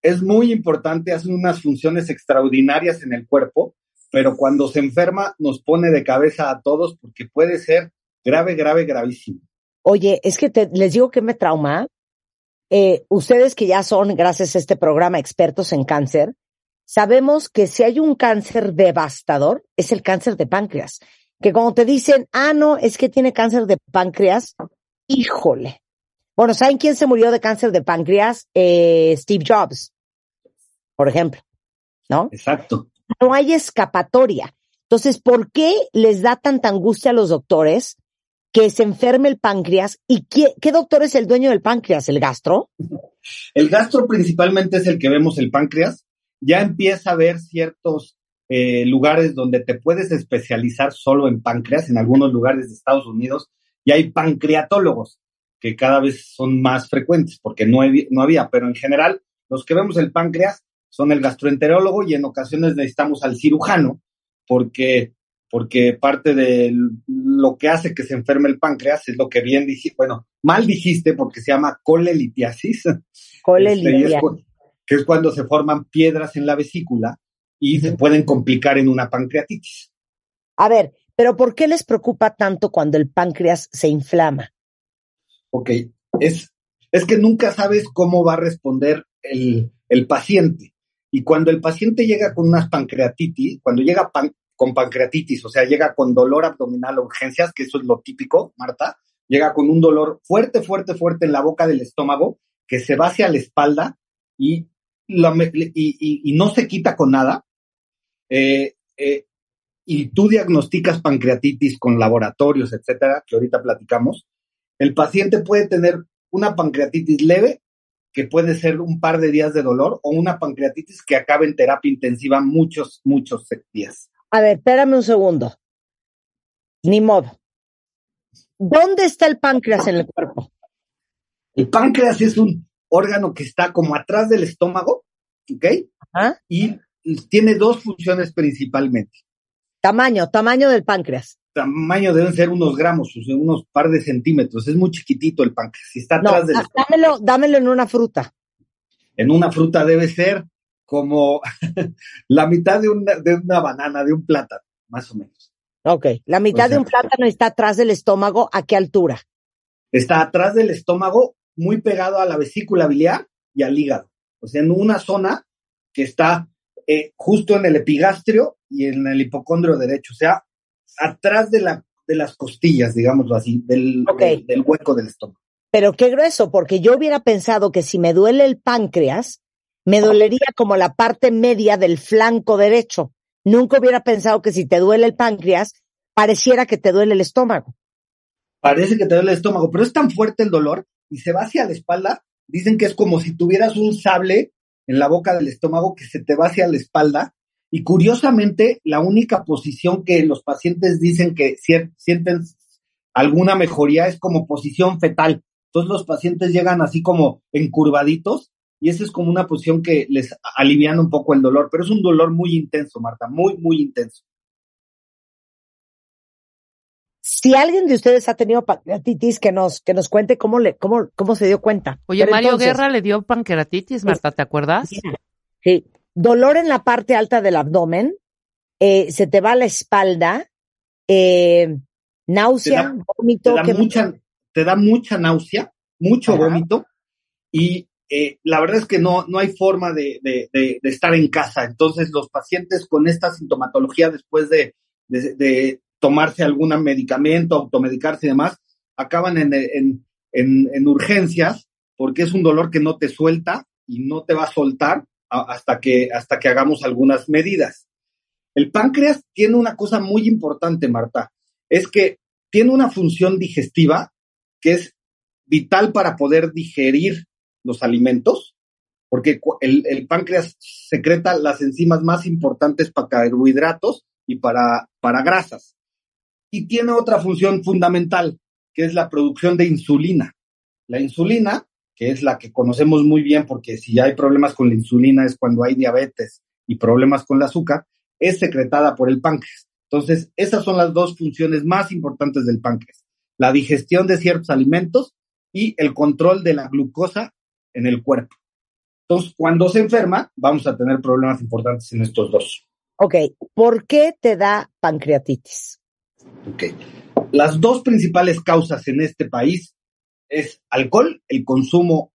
es muy importante, hace unas funciones extraordinarias en el cuerpo, pero cuando se enferma nos pone de cabeza a todos porque puede ser grave, grave, gravísimo. Oye, es que te- les digo que me trauma. Eh, ustedes que ya son, gracias a este programa, expertos en cáncer, sabemos que si hay un cáncer devastador, es el cáncer de páncreas. Que cuando te dicen, ah, no, es que tiene cáncer de páncreas, híjole. Bueno, ¿saben quién se murió de cáncer de páncreas? Eh, Steve Jobs, por ejemplo, ¿no? Exacto. no hay escapatoria. Entonces, ¿por qué les da tanta angustia a los doctores que se enferme el páncreas? ¿Y qué, qué doctor es el dueño del páncreas? ¿El gastro? El gastro principalmente es el que vemos el páncreas. Ya empieza a haber ciertos eh, lugares donde te puedes especializar solo en páncreas, en algunos lugares de Estados Unidos, y hay pancreatólogos que cada vez son más frecuentes porque no, no había, pero en general los que vemos el páncreas son el gastroenterólogo y en ocasiones necesitamos al cirujano porque, porque parte de lo que hace que se enferme el páncreas es lo que bien dijiste, bueno, mal dijiste porque se llama colelitiasis. Cole Este, es que es cuando se forman piedras en la vesícula y se pueden complicar en una pancreatitis. A ver, pero ¿por qué les preocupa tanto cuando el páncreas se inflama? Ok, es, es que nunca sabes cómo va a responder el, el paciente. Y cuando el paciente llega con unas pancreatitis, cuando llega pan- con pancreatitis, o sea, llega con dolor abdominal o urgencias, que eso es lo típico, Marta, llega con un dolor fuerte, fuerte, fuerte en la boca del estómago, que se va hacia la espalda y, la me- y, y- y no se quita con nada. Eh, eh, y tú diagnosticas pancreatitis con laboratorios, etcétera, que ahorita platicamos, el paciente puede tener una pancreatitis leve, que puede ser un par de días de dolor, o una pancreatitis que acabe en terapia intensiva muchos, muchos días. A ver, espérame un segundo. Ni modo. ¿Dónde está el páncreas en el cuerpo? El páncreas es un, órgano que está como atrás del estómago, ¿ok? Ajá. Y tiene dos funciones principalmente. Tamaño, tamaño del páncreas. Tamaño deben ser unos gramos, o sea, unos par de centímetros. Es muy chiquitito el páncreas. Si está No, atrás del dá- dámelo, dámelo en una fruta. en una fruta debe ser como [laughs] la mitad de una, de una banana, de un plátano, más o menos. Ok, la mitad O sea- de un plátano está atrás del estómago, ¿a qué altura? Está atrás del estómago, muy pegado a la vesícula biliar y al hígado. O sea, en una zona que está eh, justo en el epigastrio y en el hipocondrio derecho. O sea, atrás de, la, de las costillas, digámoslo así, del, del, del hueco del estómago. Pero qué grueso, porque yo hubiera pensado que si me duele el páncreas, me dolería como la parte media del flanco derecho. Nunca hubiera pensado que si te duele el páncreas, pareciera que te duele el estómago. Parece que te duele el estómago, pero es tan fuerte el dolor y se va hacia la espalda. Dicen que es como si tuvieras un sable en la boca del estómago que se te va hacia la espalda. Y curiosamente, la única posición que los pacientes dicen que sienten alguna mejoría es como posición fetal. Entonces los pacientes llegan así como encurvaditos y esa es como una posición que les aliviana un poco el dolor, pero es un dolor muy intenso, Marta, muy, muy intenso. Si alguien de ustedes ha tenido pancreatitis, que nos, que nos cuente cómo le, cómo, cómo se dio cuenta. Oye, Pero Mario entonces, Guerra le dio pancreatitis, Marta, ¿te acuerdas? Sí. Dolor en la parte alta del abdomen, eh, se te va a la espalda, eh, náusea, Te da- vómito. te da ¿qué- mucha, te da mucha náusea, mucho Ajá. vómito, y eh, la verdad es que no, no hay forma de, de- de- de estar en casa. Entonces, los pacientes con esta sintomatología, después de, de- de tomarse algún medicamento, automedicarse y demás, acaban en, en- en- en urgencias, porque es un dolor que no te suelta y no te va a soltar hasta que, hasta que hagamos algunas medidas. El páncreas tiene una cosa muy importante, Marta, es que tiene una función digestiva que es vital para poder digerir los alimentos, porque el, el páncreas secreta las enzimas más importantes para carbohidratos y para, para grasas. Y tiene otra función fundamental, que es la producción de insulina. La insulina, que es la que conocemos muy bien, porque si hay problemas con la insulina es cuando hay diabetes y problemas con el azúcar, es secretada por el páncreas. Entonces, esas son las dos funciones más importantes del páncreas. La digestión de ciertos alimentos y el control de la glucosa en el cuerpo. Entonces, cuando se enferma, vamos a tener problemas importantes en estos dos. Ok, ¿por qué te da pancreatitis? Ok. Las dos principales causas en este país es alcohol, el consumo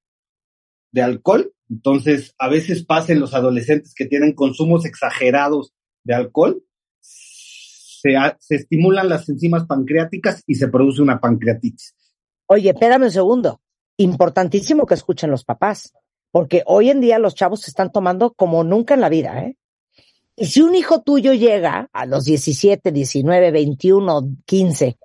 de alcohol. Entonces, a veces pasa en los adolescentes que tienen consumos exagerados de alcohol, se estimulan las enzimas pancreáticas y se produce una pancreatitis. Oye, espérame un segundo. Importantísimo que escuchen los papás, porque hoy en día los chavos se están tomando como nunca en la vida, ¿eh? Y si un hijo tuyo llega a los 17, 19, 21, 15,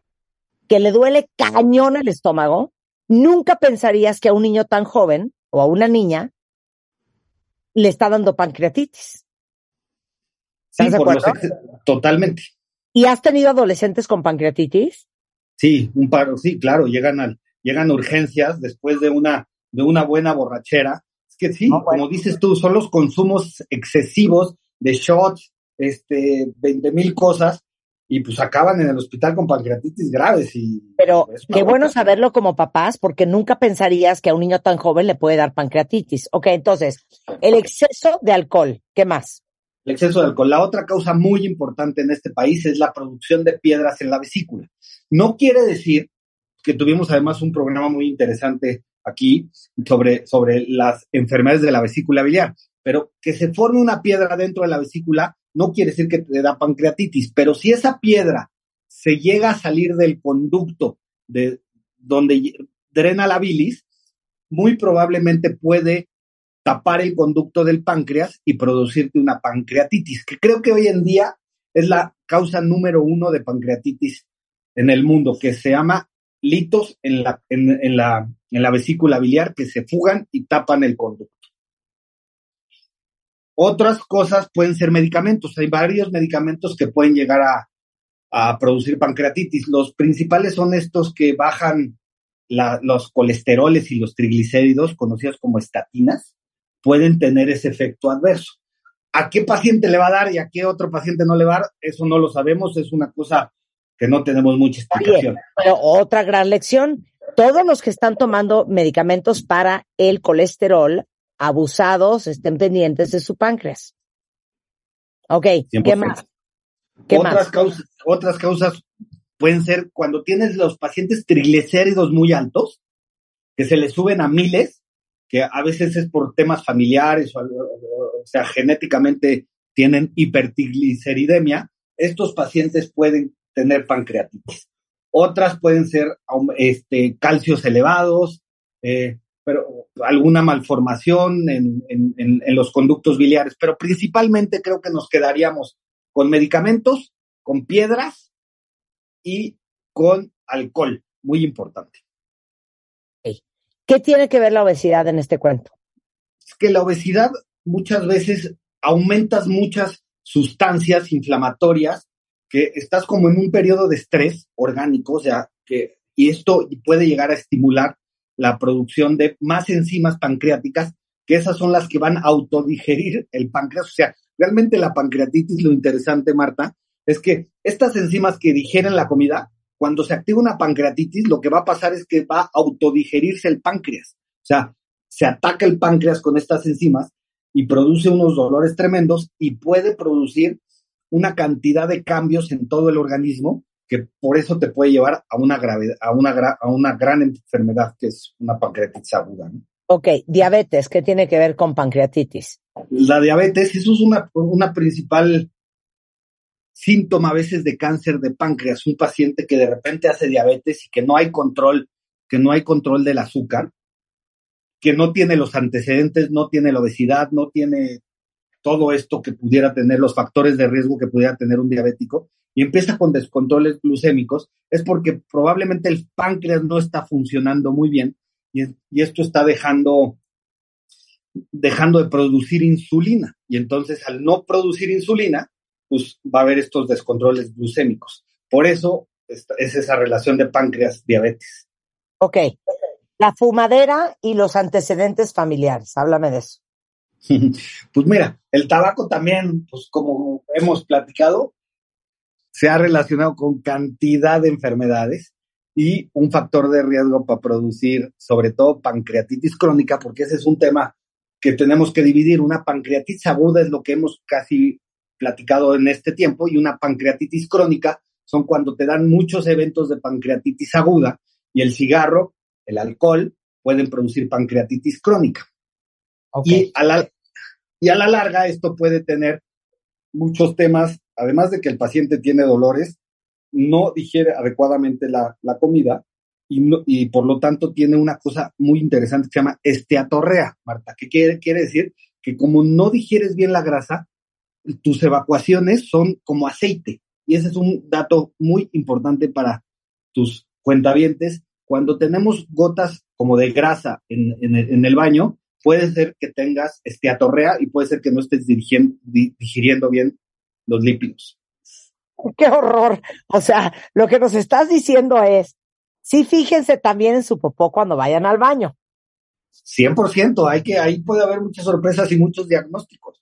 que le duele cañón el estómago, nunca pensarías que a un niño tan joven o a una niña le está dando pancreatitis. Sí, ¿Estás de por los acuerdo? totalmente. ¿Y has tenido adolescentes con pancreatitis? Sí, un paro, sí, claro, llegan al, llegan a urgencias después de una, de una buena borrachera. Es que sí, No, bueno. como dices tú, son los consumos excesivos de shots, este, 20 mil cosas, y pues acaban en el hospital con pancreatitis graves y Pero qué bueno saberlo como papás, porque nunca pensarías que a un niño tan joven le puede dar pancreatitis. Ok, entonces, el exceso de alcohol, ¿qué más? el exceso de alcohol. La otra causa muy importante en este país es la producción de piedras en la vesícula. No quiere decir que tuvimos además un programa muy interesante aquí sobre, sobre las enfermedades de la vesícula biliar, pero que se forme una piedra dentro de la vesícula no quiere decir que te da pancreatitis, pero si esa piedra se llega a salir del conducto de donde drena la bilis, muy probablemente puede tapar el conducto del páncreas y producirte una pancreatitis, que creo que hoy en día es la causa número uno de pancreatitis en el mundo, que se llama litos en la, en, la vesícula biliar que se fugan y tapan el conducto. Otras cosas pueden ser medicamentos. Hay varios medicamentos que pueden llegar a, a producir pancreatitis. Los principales son estos que bajan la- los colesteroles y los triglicéridos, conocidos como estatinas, pueden tener ese efecto adverso. ¿A qué paciente le va a dar y a qué otro paciente no le va a dar? Eso no lo sabemos, es una cosa que no tenemos mucha explicación. Pero otra gran lección, todos los que están tomando medicamentos para el colesterol abusados estén pendientes de su páncreas. Ok, ¿qué 100%. más? ¿Qué otras, más? Causas, otras causas pueden ser cuando tienes los pacientes triglicéridos muy altos, que se les suben a miles, que a veces es por temas familiares o, o sea, genéticamente tienen hipertrigliceridemia, estos pacientes pueden tener pancreatitis. Otras pueden ser este, calcios elevados, eh, pero alguna malformación en, en- en- en los conductos biliares, pero principalmente creo que nos quedaríamos con medicamentos, con piedras y con alcohol, muy importante. ¿Qué tiene que ver la obesidad en este cuento? Es que la obesidad muchas veces aumentas muchas sustancias inflamatorias que estás como en un periodo de estrés orgánico, o sea, que y esto puede llegar a estimular la producción de más enzimas pancreáticas, que esas son las que van a autodigerir el páncreas. O sea, realmente la pancreatitis, lo interesante, Marta, es que estas enzimas que digieren la comida, cuando se activa una pancreatitis, lo que va a pasar es que va a autodigerirse el páncreas. O sea, se ataca el páncreas con estas enzimas y produce unos dolores tremendos y puede producir una cantidad de cambios en todo el organismo que por eso te puede llevar a una gravedad, a una, gra- a una gran enfermedad que es una pancreatitis aguda. ¿no? Ok, diabetes, ¿qué tiene que ver con pancreatitis? La diabetes, eso es una, una principal síntoma a veces de cáncer de páncreas, un paciente que de repente hace diabetes y que no hay control, que no hay control del azúcar, que no tiene los antecedentes, no tiene la obesidad, no tiene todo esto que pudiera tener, los factores de riesgo que pudiera tener un diabético, y empieza con descontroles glucémicos, es porque probablemente el páncreas no está funcionando muy bien y, y esto está dejando, dejando de producir insulina. Y entonces al no producir insulina, pues va a haber estos descontroles glucémicos. Por eso es esa relación de páncreas-diabetes. Ok, la fumadera y los antecedentes familiares, háblame de eso. [laughs] Pues mira, el tabaco también, pues como hemos platicado, se ha relacionado con cantidad de enfermedades y un factor de riesgo para producir, sobre todo, pancreatitis crónica, porque ese es un tema que tenemos que dividir. Una pancreatitis aguda es lo que hemos casi platicado en este tiempo y una pancreatitis crónica son cuando te dan muchos eventos de pancreatitis aguda y el cigarro, el alcohol, pueden producir pancreatitis crónica. Y a la, y a la larga esto puede tener muchos temas, además de que el paciente tiene dolores, no digiere adecuadamente la, la comida y, y por lo tanto tiene una cosa muy interesante que se llama esteatorrea, Marta, que quiere, quiere decir que como no digieres bien la grasa, tus evacuaciones son como aceite. Y ese es un dato muy importante para tus cuentavientes. Cuando tenemos gotas como de grasa en, en el, baño, puede ser que tengas esteatorrea y puede ser que no estés digiriendo bien los lípidos. [laughs] qué horror. O sea, lo que nos estás diciendo es, sí, fíjense también en su popó cuando vayan al baño. 100%, hay que, ahí puede haber muchas sorpresas y muchos diagnósticos.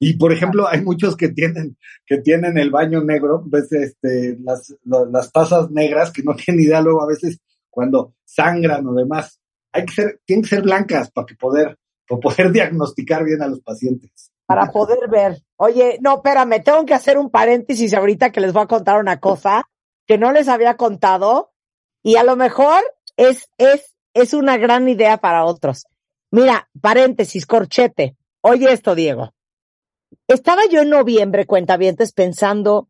Y por ejemplo, hay muchos que tienen, que tienen el baño negro, ves este, las, lo- las tazas negras que no [laughs] tienen idea luego a veces cuando sangran o demás. Hay que ser, tienen que ser blancas para que poder, para poder [laughs] diagnosticar bien a los pacientes. Para poder ver. Oye, no, espérame, tengo que hacer un paréntesis ahorita que les voy a contar una cosa que no les había contado y a lo mejor es, es, es una gran idea para otros. Mira, paréntesis, corchete. Oye esto, Diego. Estaba yo en noviembre, cuentavientes, pensando,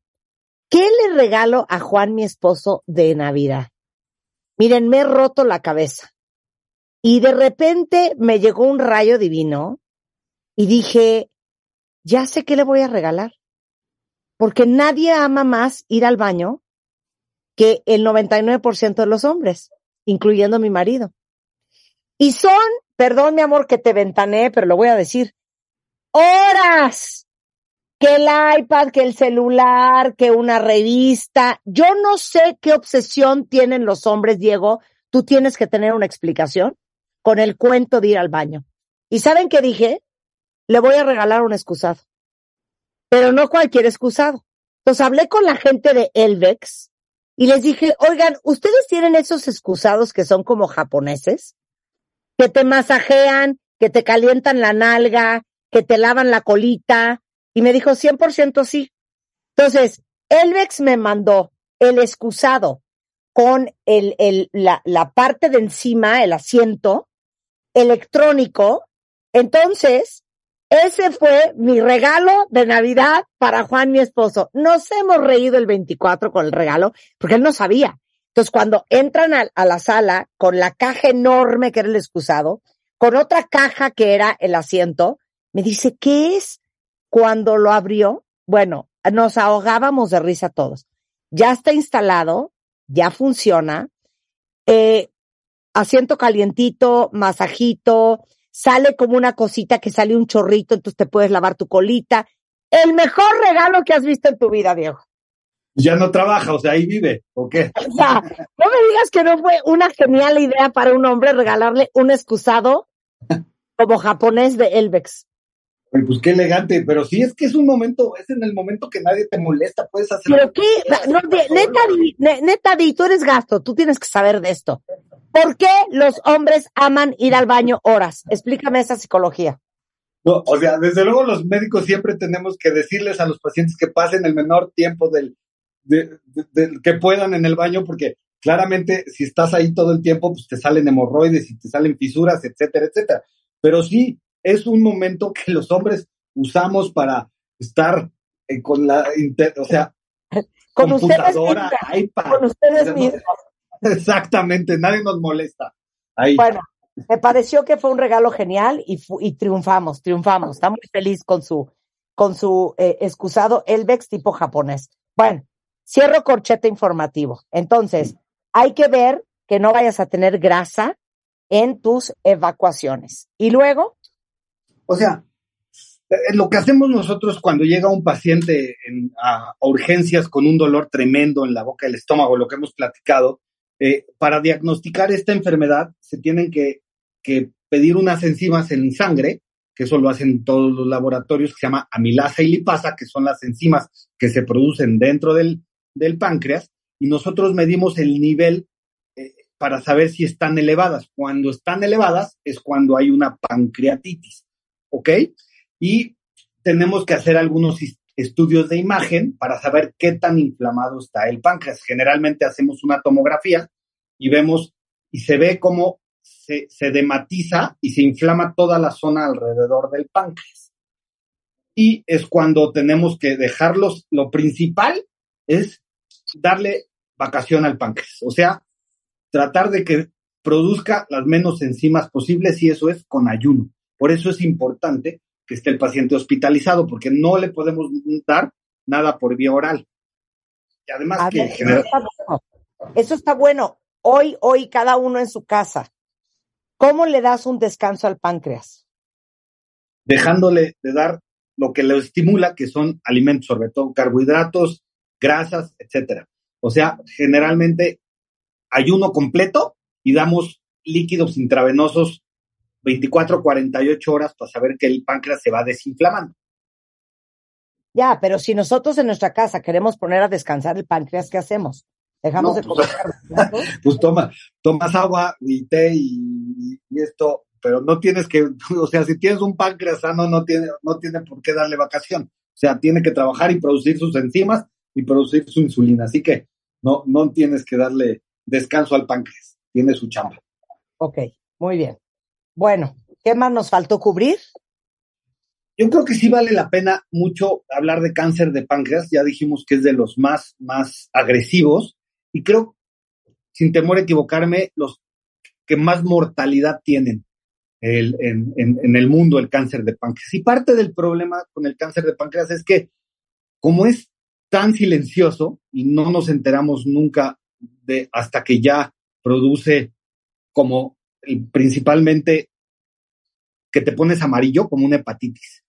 ¿qué le regalo a Juan, mi esposo, de Navidad? Miren, me he roto la cabeza. Y de repente me llegó un rayo divino y dije, ya sé qué le voy a regalar. Porque nadie ama más ir al baño que el 99% de los hombres, incluyendo mi marido. Y son, perdón mi amor que te ventaneé, pero lo voy a decir, horas que el iPad, que el celular, que una revista. Yo no sé qué obsesión tienen los hombres, Diego, tú tienes que tener una explicación con el cuento de ir al baño. ¿Y saben qué dije? Le voy a regalar un excusado. Pero no cualquier excusado. Entonces hablé con la gente de Elvex y les dije, oigan, ¿ustedes tienen esos excusados que son como japoneses? Que te masajean, que te calientan la nalga, que te lavan la colita. Y me dijo, 100% sí. Entonces, Elvex me mandó el excusado con el, el, la, la parte de encima, el asiento electrónico. Entonces, ese fue mi regalo de Navidad para Juan, mi esposo. Nos hemos reído el 24 con el regalo, porque él no sabía. Entonces, cuando entran a, la sala con la caja enorme que era el excusado, con otra caja que era el asiento, me dice, ¿qué es? Cuando lo abrió, bueno, nos ahogábamos de risa todos. Ya está instalado, ya funciona, eh, asiento calientito, masajito, sale como una cosita que sale un chorrito, entonces te puedes lavar tu colita. El mejor regalo que has visto en tu vida, Diego. Ya no trabaja, o sea, ahí vive, ¿o qué? O sea, no me digas que no fue una genial idea para un hombre regalarle un excusado como japonés de Elvex. Oye, Pues qué elegante, pero sí es que es un momento, es en el momento que nadie te molesta, puedes hacer. Pero qué, no, neta, di, ne- neta, di, tú eres gasto, tú tienes que saber de esto. ¿Por qué los hombres aman ir al baño horas? Explícame esa psicología. No, o sea, desde luego los médicos siempre tenemos que decirles a los pacientes que pasen el menor tiempo del, de- de- que puedan en el baño, porque claramente si estás ahí todo el tiempo, pues te salen hemorroides y te salen fisuras, etcétera, etcétera. Pero sí, es un momento que los hombres usamos para estar eh, con la, o sea, Con ustedes mismos, iPad. con ustedes O sea, no- mismos. [laughs] Exactamente, nadie nos molesta. Ahí. Bueno, me pareció que fue un regalo genial y, y triunfamos, triunfamos. Está muy feliz con su, con su eh, excusado Elvex tipo japonés. Bueno, cierro corchete informativo. Entonces, hay que ver que no vayas a tener grasa en tus evacuaciones. Y luego, O sea, eh, lo que hacemos nosotros cuando llega un paciente en- a, a urgencias con un dolor tremendo en la boca del estómago, lo que hemos platicado, eh, para diagnosticar esta enfermedad se tienen que, pedir unas enzimas en sangre, que eso lo hacen todos los laboratorios, que se llama amilasa y lipasa, que son las enzimas que se producen dentro del, páncreas, y nosotros medimos el nivel eh, para saber si están elevadas. Cuando están elevadas es cuando hay una pancreatitis, ¿ok? Y tenemos que hacer algunos estudios de imagen para saber qué tan inflamado está el páncreas. Generalmente hacemos una tomografía y vemos y se ve cómo se, dematiza y se inflama toda la zona alrededor del páncreas. Y es cuando tenemos que dejarlos, lo principal es darle vacación al páncreas, o sea, tratar de que produzca las menos enzimas posibles y eso es con ayuno. Por eso es importante que esté el paciente hospitalizado, porque no le podemos dar nada por vía oral. Y además a que ver, eso está bueno. Eso está bueno. Hoy, hoy, cada uno en su casa. ¿Cómo le das un descanso al páncreas? dejándole de dar lo que le estimula, que son alimentos, sobre todo carbohidratos, grasas, etcétera. O sea, generalmente ayuno completo y damos líquidos intravenosos 24, 48 horas para saber que el páncreas se va desinflamando. Ya, pero si nosotros en nuestra casa queremos poner a descansar el páncreas, ¿qué hacemos? Dejamos No, de pues, comer carbohidratos? [laughs] Pues toma, tomas agua y té y, y esto, pero no tienes que, [laughs] o sea, si tienes un páncreas sano, no tiene, no tiene por qué darle vacación. O sea, tiene que trabajar y producir sus enzimas y producir su insulina. Así que no, no tienes que darle descanso al páncreas. Tiene su chamba. Ok, muy bien. Bueno, ¿qué más nos faltó cubrir? Yo creo que sí vale la pena mucho hablar de cáncer de páncreas. Ya dijimos que es de los más, más agresivos y creo, sin temor a equivocarme, los que más mortalidad tienen en, en- en el mundo el cáncer de páncreas. Y parte del problema con el cáncer de páncreas es que como es tan silencioso y no nos enteramos nunca de hasta que ya produce como principalmente que te pones amarillo como una hepatitis.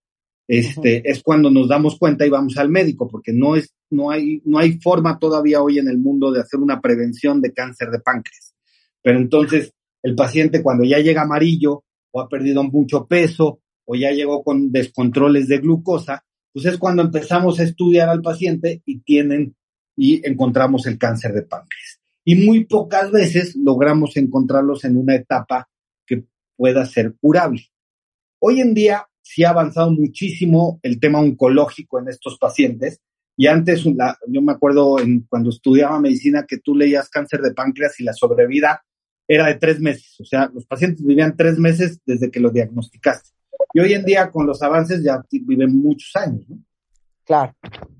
Este, es cuando nos damos cuenta y vamos al médico, porque no es, no hay, no hay forma todavía hoy en el mundo de hacer una prevención de cáncer de páncreas. Pero entonces el paciente cuando ya llega amarillo o ha perdido mucho peso o ya llegó con descontroles de glucosa, pues es cuando empezamos a estudiar al paciente y tienen y encontramos el cáncer de páncreas. Y muy pocas veces logramos encontrarlos en una etapa que pueda ser curable. Hoy en día sí ha avanzado muchísimo el tema oncológico en estos pacientes. Y antes, la- yo me acuerdo en, cuando estudiaba medicina que tú leías cáncer de páncreas y la sobrevida era de tres meses. O sea, los pacientes vivían tres meses desde que lo diagnosticaste. Y hoy en día, con los avances, ya viven muchos años. Claro.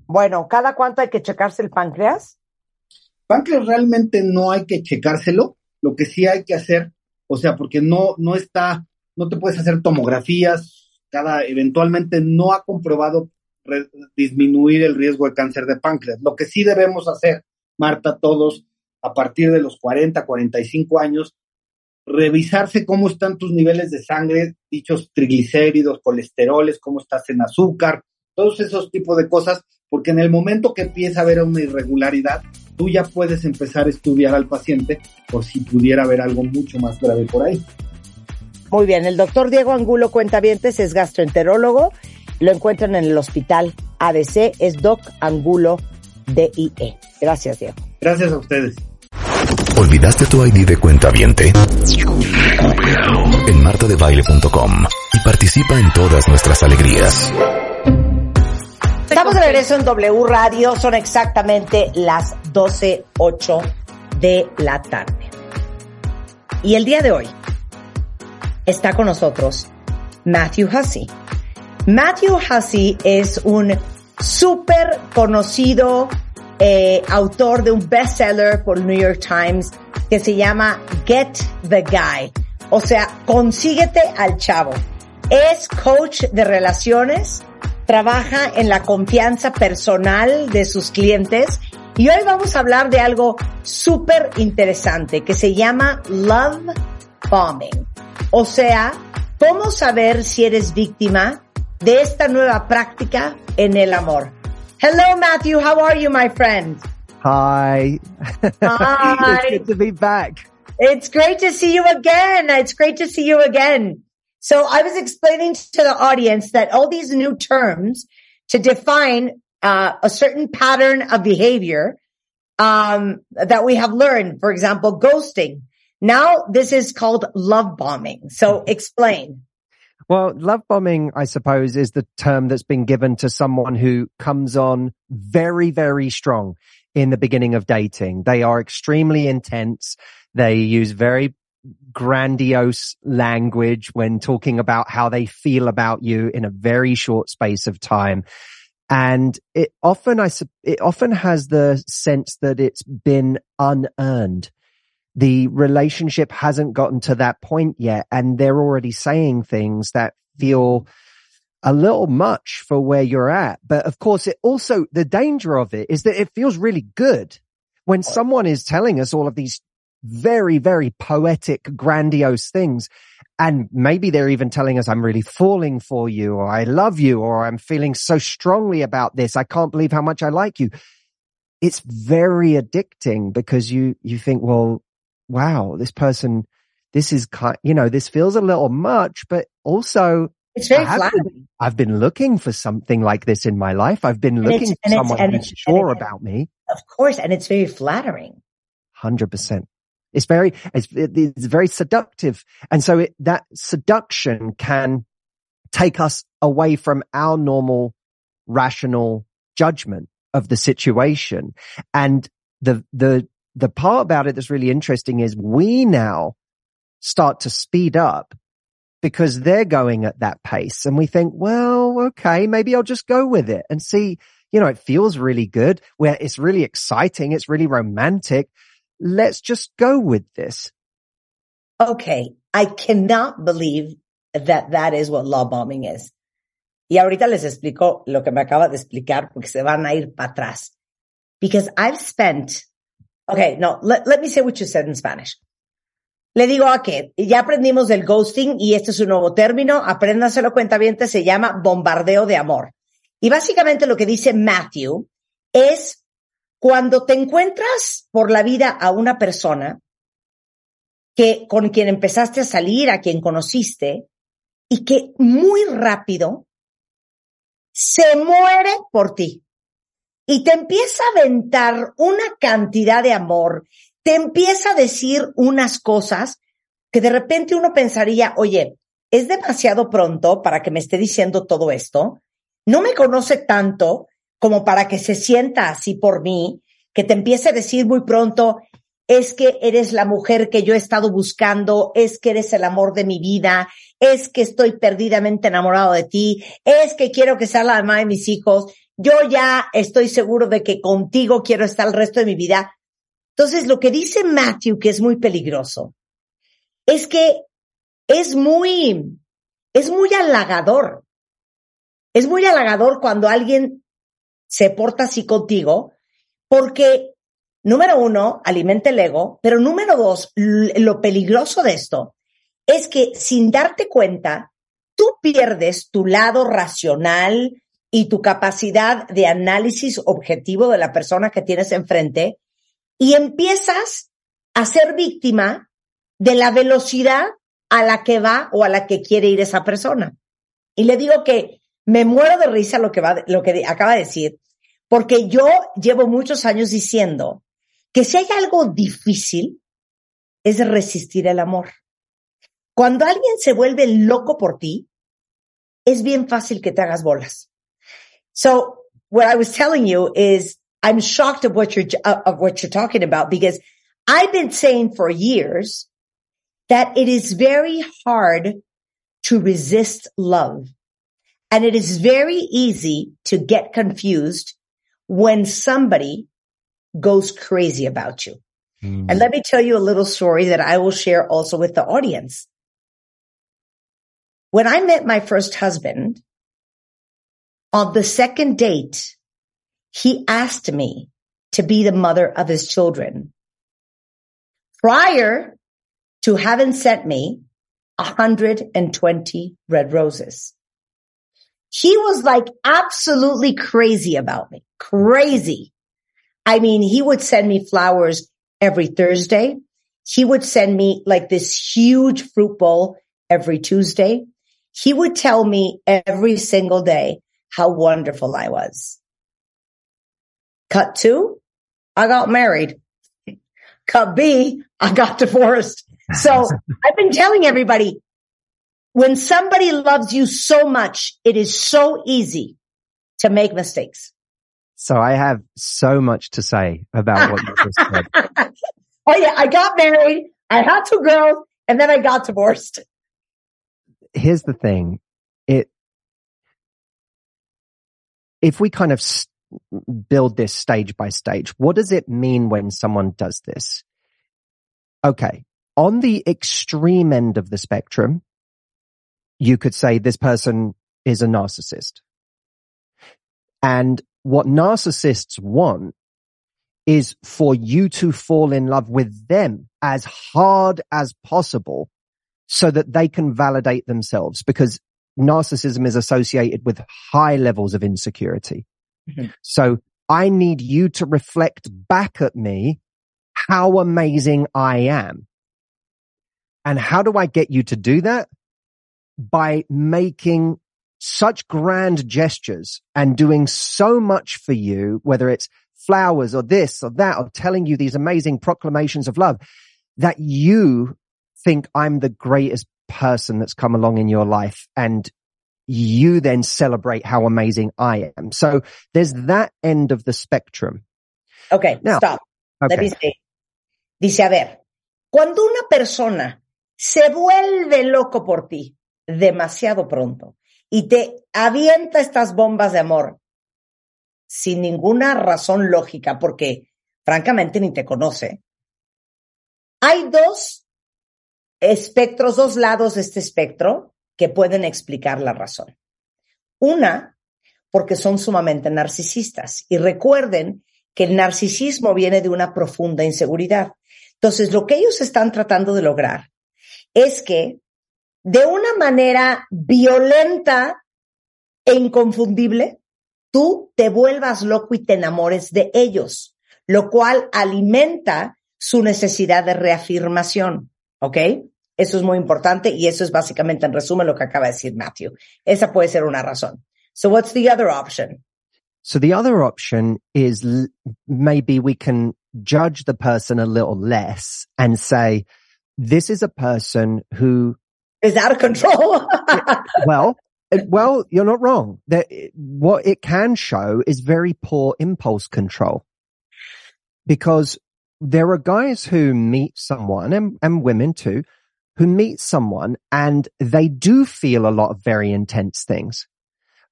Bueno, ¿cada cuánto hay que checarse el páncreas? Páncreas realmente no hay que checárselo. Lo que sí hay que hacer, o sea, porque no, no está, no te puedes hacer tomografías. Cada, eventualmente no ha comprobado disminuir el riesgo de cáncer de páncreas. Lo que sí debemos hacer, Marta, todos, a partir de los 40, 45 años, revisarse cómo están tus niveles de sangre, dichos triglicéridos, colesteroles, cómo estás en azúcar, todos esos tipos de cosas, porque en el momento que empieza a haber una irregularidad, tú ya puedes empezar a estudiar al paciente por si pudiera haber algo mucho más grave por ahí. Muy bien, el doctor Diego Angulo Cuentavientes es gastroenterólogo. Lo encuentran en el hospital ABC, es Doc Angulo DIE. Gracias, Diego. Gracias a ustedes. ¿Olvidaste tu ID de cuenta viente? En martadebaile.com y participa en todas nuestras alegrías. Estamos de regreso en W Radio, son exactamente las 12.08 de la tarde. Y el día de hoy está con nosotros Matthew Hussey. Matthew Hussey es un súper conocido eh, autor de un bestseller por New York Times que se llama Get the Guy. O sea, consíguete al chavo. Es coach de relaciones, trabaja en la confianza personal de sus clientes y hoy vamos a hablar de algo súper interesante que se llama love bombing. O sea, cómo saber si eres víctima de esta nueva práctica en el amor. Hello Matthew, how are you my friend? Hi. [laughs] Hi. it's good to be back. It's great to see you again. It's great to see you again. So I was explaining to the audience that all these new terms to define uh, a certain pattern of behavior um, that we have learned, for example, ghosting. Now this is called love bombing. So explain. Well, love bombing, I suppose, is the term that's been given to someone who comes on very, very strong in the beginning of dating. They are extremely intense. They use very grandiose language when talking about how they feel about you in a very short space of time. And it often, I, it often has the sense that it's been unearned. The relationship hasn't gotten to that point yet. And they're already saying things that feel a little much for where you're at. But of course, it also, the danger of it is that it feels really good when someone is telling us all of these very, very poetic, grandiose things. And maybe they're even telling us, I'm really falling for you, or I love you, or I'm feeling so strongly about this. I can't believe how much I like you. It's very addicting because you, you think, well, wow, this person, this is kind, you know, this feels a little much, but also It's very I have been- flattering. I've been looking for something like this in my life. I've been And looking for someone who's sure about me. Of course. And it's very flattering. Hundred percent. It's very, it's, it's very seductive. And so it, that seduction can take us away from our normal rational judgment of the situation. And the, the, the part about it that's really interesting is we now start to speed up because they're going at that pace and we think, well, okay, maybe I'll just go with it and see, you know, it feels really good where it's really exciting. It's really romantic. Let's just go with this. Okay, I cannot believe that that is what love bombing is. Y ahorita les explico lo que me acaba de explicar porque se van a ir para atrás. Because I've spent, okay, no, let, me say what you said in Spanish. Le digo a que ya aprendimos del ghosting y este es un nuevo término, apréndaselo cuenta bien, se llama bombardeo de amor. Y básicamente lo que dice Matthew es cuando te encuentras por la vida a una persona que con quien empezaste a salir, a quien conociste, y que muy rápido se muere por ti. Y te empieza a aventar una cantidad de amor, te empieza a decir unas cosas que de repente uno pensaría, oye, es demasiado pronto para que me esté diciendo todo esto, no me conoce tanto como para que se sienta así por mí, que te empiece a decir muy pronto, es que eres la mujer que yo he estado buscando, es que eres el amor de mi vida, es que estoy perdidamente enamorado de ti, es que quiero que seas la mamá de mis hijos, yo ya estoy seguro de que contigo quiero estar el resto de mi vida. Entonces, lo que dice Matthew, que es muy peligroso, es que es muy, es muy halagador. Es muy halagador cuando alguien se porta así contigo, porque número uno, alimenta el ego, pero número dos, lo peligroso de esto es que sin darte cuenta, tú pierdes tu lado racional y tu capacidad de análisis objetivo de la persona que tienes enfrente y empiezas a ser víctima de la velocidad a la que va o a la que quiere ir esa persona. Y le digo que me muero de risa lo que va, lo que acaba de decir, porque yo llevo muchos años diciendo que si hay algo difícil es resistir el amor. Cuando alguien se vuelve loco por ti, es bien fácil que te hagas bolas. So what I was telling you is I'm shocked of what you're, of what you're talking about because I've been saying for years that it is very hard to resist love. And it is very easy to get confused when somebody goes crazy about you. Hmm. And let me tell you a little story that I will share also with the audience. When I met my first husband, on the second date, he asked me to be the mother of his children. Prior to having sent me 120 red roses. He was like absolutely crazy about me. Crazy. I mean, he would send me flowers every Thursday. He would send me like this huge fruit bowl every Tuesday. He would tell me every single day how wonderful I was. Cut two, I got married. Cut B, I got divorced. So [laughs] I've been telling everybody, when somebody loves you so much, it is so easy to make mistakes. So I have so much to say about what you just said. [laughs] oh yeah, I got married, I had two girls, and then I got divorced. Here's the thing. It, if we kind of s- build this stage by stage, what does it mean when someone does this? Okay. On the extreme end of the spectrum, you could say this person is a narcissist. And what narcissists want is for you to fall in love with them as hard as possible so that they can validate themselves because narcissism is associated with high levels of insecurity. Mm-hmm. So I need you to reflect back at me how amazing I am. And how do I get you to do that? By making such grand gestures and doing so much for you, whether it's flowers or this or that, or telling you these amazing proclamations of love that you think I'm the greatest person that's come along in your life. And you then celebrate how amazing I am. So there's that end of the spectrum. Okay, Now- stop. Let me say. Dice, a ver, cuando una persona se vuelve loco por ti demasiado pronto y te avienta estas bombas de amor sin ninguna razón lógica, porque francamente ni te conoce, hay dos espectros, dos lados de este espectro que pueden explicar la razón. Una, porque son sumamente narcisistas. Y recuerden que el narcisismo viene de una profunda inseguridad. Entonces, lo que ellos están tratando de lograr es que de una manera violenta e inconfundible, tú te vuelvas loco y te enamores de ellos, lo cual alimenta su necesidad de reafirmación. ¿Ok? Eso es muy importante y eso es básicamente en resumen lo que acaba de decir Matthew. Esa puede ser una razón. So what's the other option? So the other option is maybe we can judge the person a little less and say, this is a person who, Is out of control. [laughs] well, well, you're not wrong. That what it can show is very poor impulse control because there are guys who meet someone and, and women too, who meet someone and they do feel a lot of very intense things,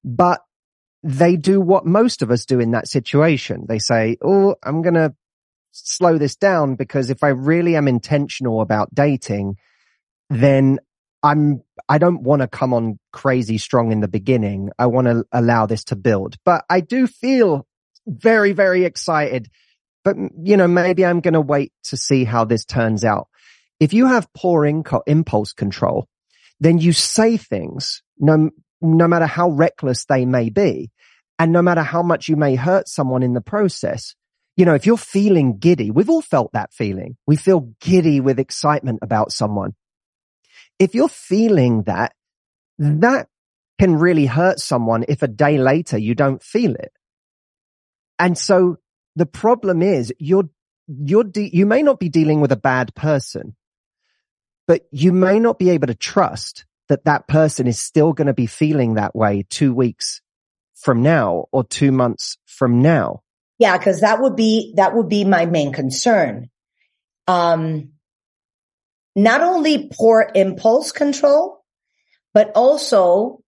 but they do what most of us do in that situation. They say, Oh, I'm going to slow this down because if I really am intentional about dating, then I'm, I don't want to come on crazy strong in the beginning. I want to allow this to build, but I do feel very, very excited. But, you know, maybe I'm going to wait to see how this turns out. If you have poor inco- impulse control, then you say things no, no matter how reckless they may be. And no matter how much you may hurt someone in the process, you know, if you're feeling giddy, we've all felt that feeling. We feel giddy with excitement about someone. If you're feeling that, that can really hurt someone if a day later you don't feel it. And so the problem is you're, you're, de- you may not be dealing with a bad person, but you may not be able to trust that that person is still going to be feeling that way two weeks from now or two months from now. Yeah, because that would be that would be my main concern. Um, not only poor impulse control, but also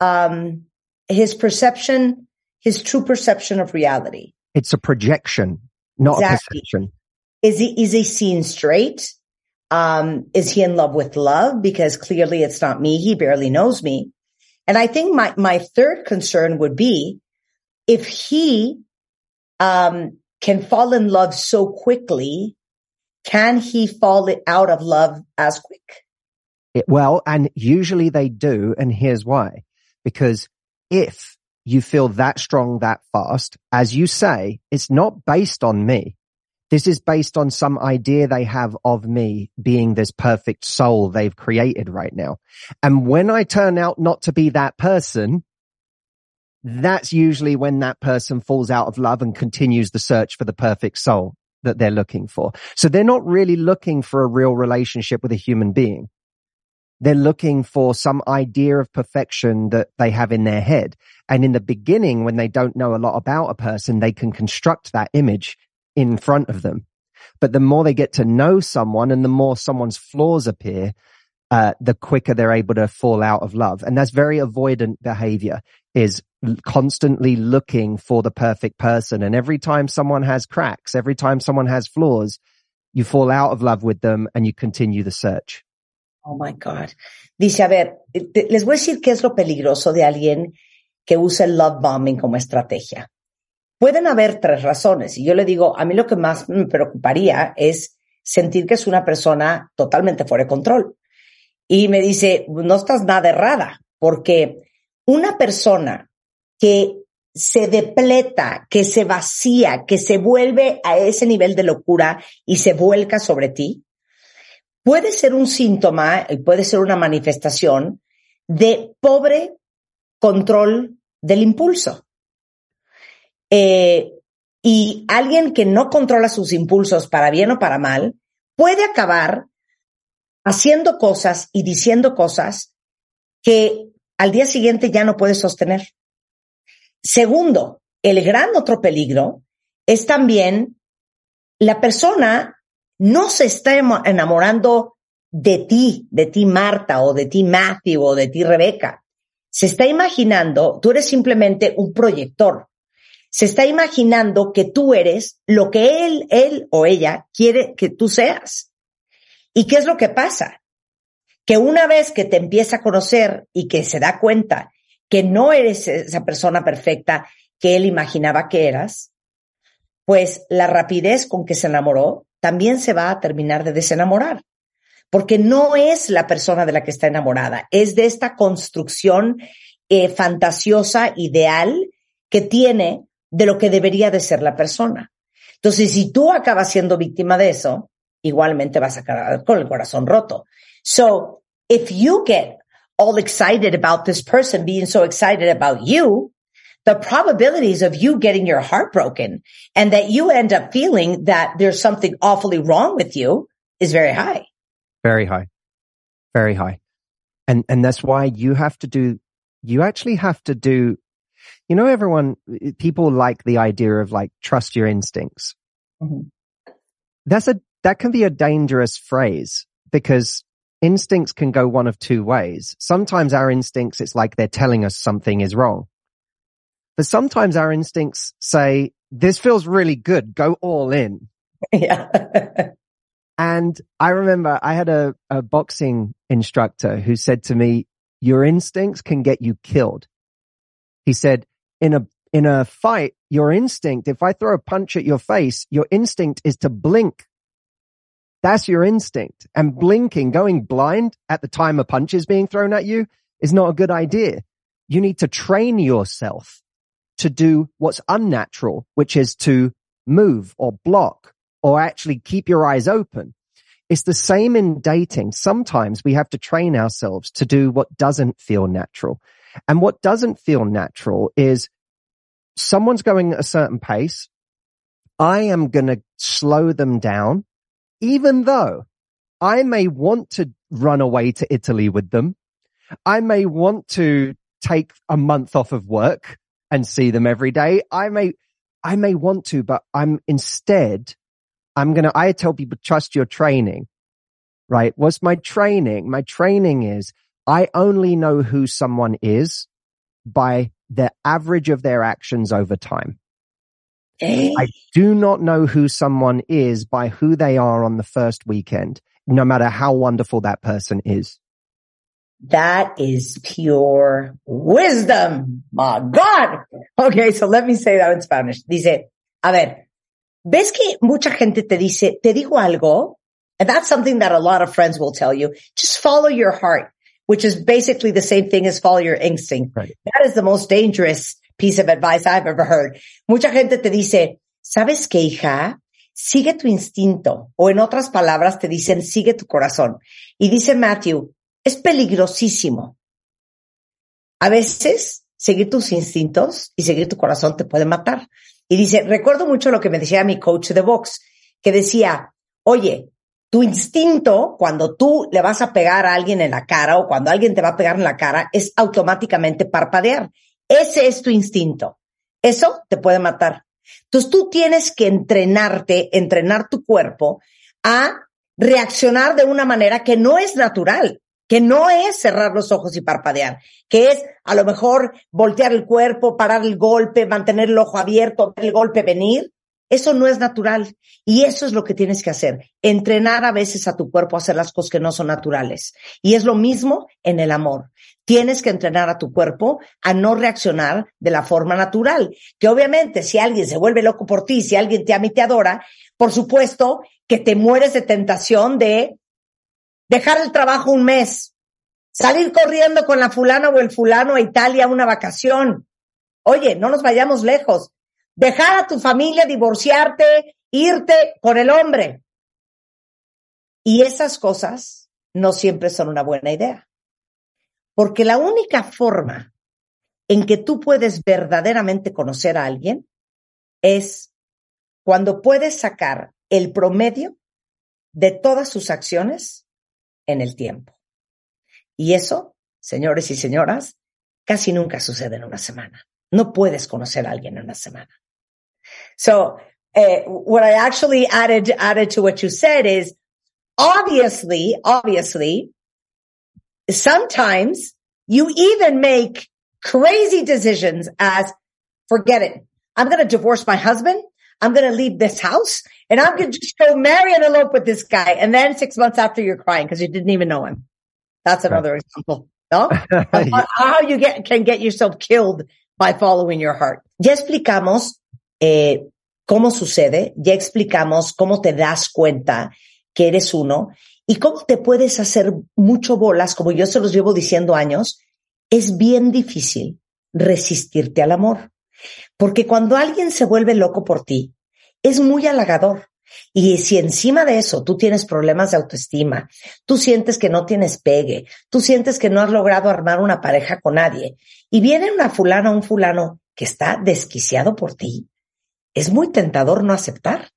um, his perception, his true perception of reality. It's a projection, not Exactly. a perception. Is he is he seen straight? Um, is he in love with love? Because clearly it's not me. He barely knows me. And I think my my third concern would be if he um, can fall in love so quickly, can he fall out of love as quick? It, well, and usually they do. And here's why. Because if you feel that strong that fast, as you say, it's not based on me. This is based on some idea they have of me being this perfect soul they've created right now. And when I turn out not to be that person, that's usually when that person falls out of love and continues the search for the perfect soul that they're looking for. So they're not really looking for a real relationship with a human being. They're looking for some idea of perfection that they have in their head. And in the beginning, when they don't know a lot about a person, they can construct that image in front of them. But the more they get to know someone and the more someone's flaws appear, uh, the quicker they're able to fall out of love. And that's very avoidant behavior is constantly looking for the perfect person. And every time someone has cracks, every time someone has flaws, you fall out of love with them and you continue the search. Oh my God. Dice, a ver, eh, te- les voy a decir qué es lo peligroso de alguien que usa el love bombing como estrategia. Pueden haber tres razones y yo le digo, a mí lo que más me preocuparía es sentir que es una persona totalmente fuera de control. Y me dice, no estás nada errada, porque una persona que se depleta, que se vacía, que se vuelve a ese nivel de locura y se vuelca sobre ti, puede ser un síntoma y puede ser una manifestación de pobre control del impulso. Eh, y alguien que no controla sus impulsos para bien o para mal puede acabar haciendo cosas y diciendo cosas que al día siguiente ya no puede sostener. Segundo, el gran otro peligro es también la persona no se está enamorando de ti, de ti Marta o de ti Matthew o de ti Rebeca. Se está imaginando, tú eres simplemente un proyector. Se está imaginando que tú eres lo que él, él o ella quiere que tú seas. ¿Y qué es lo que pasa? Que una vez que te empieza a conocer y que se da cuenta que no eres esa persona perfecta que él imaginaba que eras, pues la rapidez con que se enamoró también se va a terminar de desenamorar. Porque no es la persona de la que está enamorada, es de esta construcción eh, fantasiosa, ideal, que tiene de lo que debería de ser la persona. Entonces, si tú acabas siendo víctima de eso, igualmente vas a quedar con el corazón roto. So, if you get all excited about this person being so excited about you, the probabilities of you getting your heart broken and that you end up feeling that there's something awfully wrong with you is very high. Very high. Very high. And, and that's why you have to do, you actually have to do, you know, everyone, people like the idea of like, trust your instincts. Mhm. That's a, that can be a dangerous phrase because instincts can go one of two ways. Sometimes our instincts, it's like they're telling us something is wrong. But sometimes our instincts say, this feels really good. Go all in. [laughs] Yeah. And I remember I had a, a boxing instructor who said to me, your instincts can get you killed. He said, in a, in a fight, your instinct, if I throw a punch at your face, your instinct is to blink. That's your instinct. And hmm. blinking, going blind at the time a punch is being thrown at you is not a good idea. You need to train yourself to do what's unnatural, which is to move or block or actually keep your eyes open. It's the same in dating. Sometimes we have to train ourselves to do what doesn't feel natural. And what doesn't feel natural is someone's going at a certain pace. I am going to slow them down, even though I may want to run away to Italy with them. I may want to take a month off of work and see them every day. I may, I may want to, but I'm instead, I'm going to, I tell people trust your training, right? What's my training? My training is I only know who someone is by the average of their actions over time. Eh? I do not know who someone is by who they are on the first weekend, no matter how wonderful that person is. That is pure wisdom. My God. Okay, so let me say that in Spanish. Dice, a ver, ¿ves que mucha gente te dice, te digo algo? And that's something that a lot of friends will tell you. Just follow your heart, which is basically the same thing as follow your instinct. That is the most dangerous piece of advice I've ever heard. Mucha gente te dice, ¿sabes qué, hija? Sigue tu instinto. O en otras palabras te dicen, sigue tu corazón. Y dice Matthew, es peligrosísimo. A veces seguir tus instintos y seguir tu corazón te puede matar. Y dice, recuerdo mucho lo que me decía mi coach de box, que decía, oye, tu instinto cuando tú le vas a pegar a alguien en la cara o cuando alguien te va a pegar en la cara es automáticamente parpadear. Ese es tu instinto. Eso te puede matar. Entonces tú tienes que entrenarte, entrenar tu cuerpo a reaccionar de una manera que no es natural, que no es cerrar los ojos y parpadear, que es a lo mejor voltear el cuerpo, parar el golpe, mantener el ojo abierto, ver el golpe venir. Eso no es natural. Y eso es lo que tienes que hacer. Entrenar a veces a tu cuerpo a hacer las cosas que no son naturales. Y es lo mismo en el amor. Tienes que entrenar a tu cuerpo a no reaccionar de la forma natural. Que obviamente si alguien se vuelve loco por ti, si alguien te ama y te adora, por supuesto que te mueres de tentación de dejar el trabajo un mes, salir corriendo con la fulana o el fulano a Italia a una vacación. Oye, no nos vayamos lejos. Dejar a tu familia, divorciarte, irte con el hombre. Y esas cosas no siempre son una buena idea. Porque la única forma en que tú puedes verdaderamente conocer a alguien es cuando puedes sacar el promedio de todas sus acciones en el tiempo. Y eso, señores y señoras, casi nunca sucede en una semana. No puedes conocer a alguien en una semana. So, uh, what I actually added, added to what you said is obviously, obviously, sometimes you even make crazy decisions as forget it. I'm going to divorce my husband. I'm going to leave this house and I'm going to just go marry and elope with this guy. And then six months after you're crying because you didn't even know him. That's another example. ¿No? [laughs] how, how you get, can get yourself killed by following your heart. Ya explicamos eh, cómo sucede, ya explicamos cómo te das cuenta que eres uno y cómo te puedes hacer mucho bolas, como yo se los llevo diciendo años, es bien difícil resistirte al amor. Porque cuando alguien se vuelve loco por ti, es muy halagador. Y si encima de eso tú tienes problemas de autoestima, tú sientes que no tienes pegue, tú sientes que no has logrado armar una pareja con nadie, y viene una fulana o un fulano que está desquiciado por ti, es muy tentador no aceptar.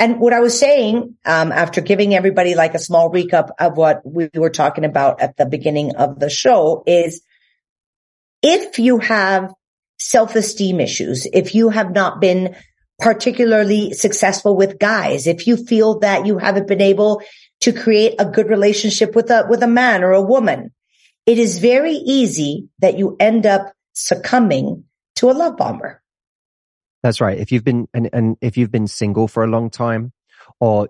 And what I was saying, um, after giving everybody like a small recap of what we were talking about at the beginning of the show is if you have self-esteem issues, if you have not been particularly successful with guys, if you feel that you haven't been able to create a good relationship with a, with a man or a woman, it is very easy that you end up succumbing to a love bomber. That's right. If you've been, and, and if you've been single for a long time, or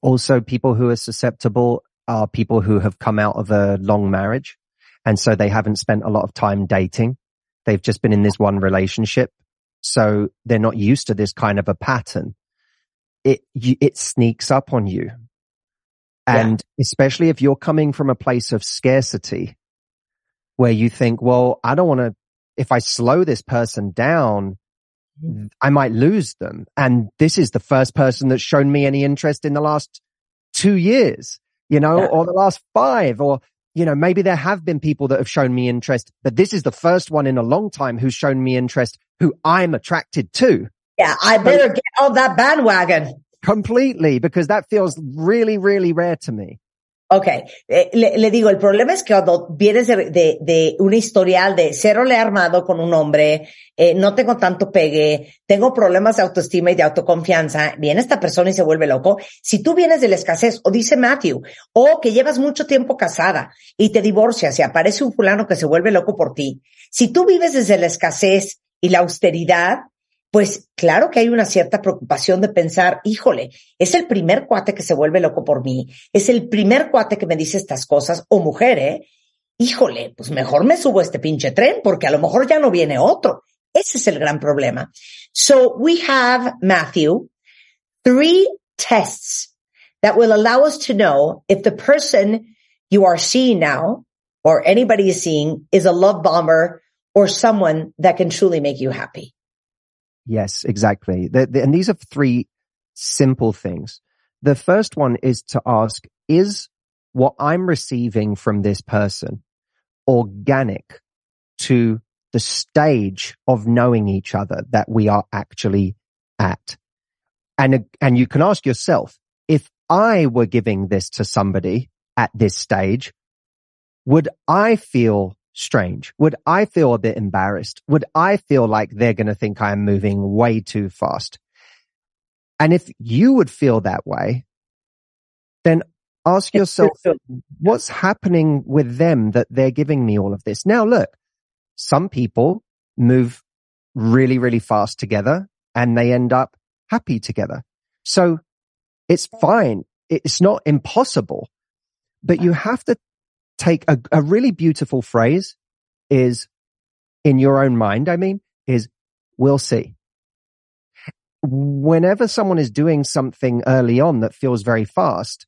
also people who are susceptible are people who have come out of a long marriage. And so they haven't spent a lot of time dating. They've just been in this one relationship. So they're not used to this kind of a pattern. It, you, it sneaks up on you. And especially if you're coming from a place of scarcity where you think, well, I don't want to, if I slow this person down, I might lose them. And this is the first person that's shown me any interest in the last two years, you know, Yeah. or the last five, or, you know, maybe there have been people that have shown me interest, but this is the first one in a long time who's shown me interest who I'm attracted to Yeah, I better get on that bandwagon. completely because that feels really, really rare to me. Ok, eh, le, digo, el problema es que cuando vienes de, de, de un historial de cero le armado con un hombre, eh, no tengo tanto pegue, tengo problemas de autoestima y de autoconfianza, viene esta persona y se vuelve loco. Si tú vienes de la escasez, o dice Matthew, o que llevas mucho tiempo casada y te divorcias y aparece un fulano que se vuelve loco por ti, si tú vives desde la escasez y la austeridad, pues claro que hay una cierta preocupación de pensar, híjole, es el primer cuate que se vuelve loco por mí, es el primer cuate que me dice estas cosas, o mujer, ¿eh? Híjole, pues mejor me subo este pinche tren porque a lo mejor ya no viene otro. Ese es el gran problema. So we have, Matthew, three tests that will allow us to know if the person you are seeing now or anybody is seeing is a love bomber or someone that can truly make you happy. Yes, exactly. The, the- and these are three simple things. The first one is to ask, is what I'm receiving from this person organic to the stage of knowing each other that we are actually at? And, and you can ask yourself, if I were giving this to somebody at this stage, would I feel strange? Would I feel a bit embarrassed? Would I feel like they're going to think I'm moving way too fast? And if you would feel that way, then ask yourself, what's happening with them that they're giving me all of this? Now look, some people move really, really fast together and they end up happy together. So it's fine. It's not impossible, but you have to take a, a really beautiful phrase is in your own mind. I mean, is we'll see. Whenever someone is doing something early on that feels very fast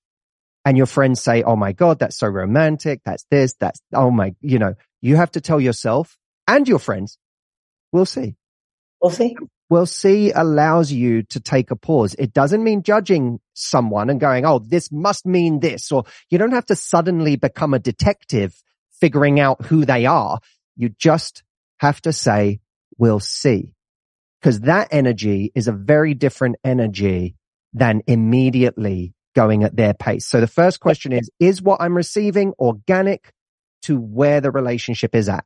and your friends say, Oh my God, that's so romantic. That's this. That's, oh my, you know, you have to tell yourself and your friends, we'll see. We'll see. Well, see allows you to take a pause. It doesn't mean judging someone and going, Oh, this must mean this, or you don't have to suddenly become a detective figuring out who they are. You just have to say, we'll see. Cause that energy is a very different energy than immediately going at their pace. So the first question is, is what I'm receiving organic to where the relationship is at?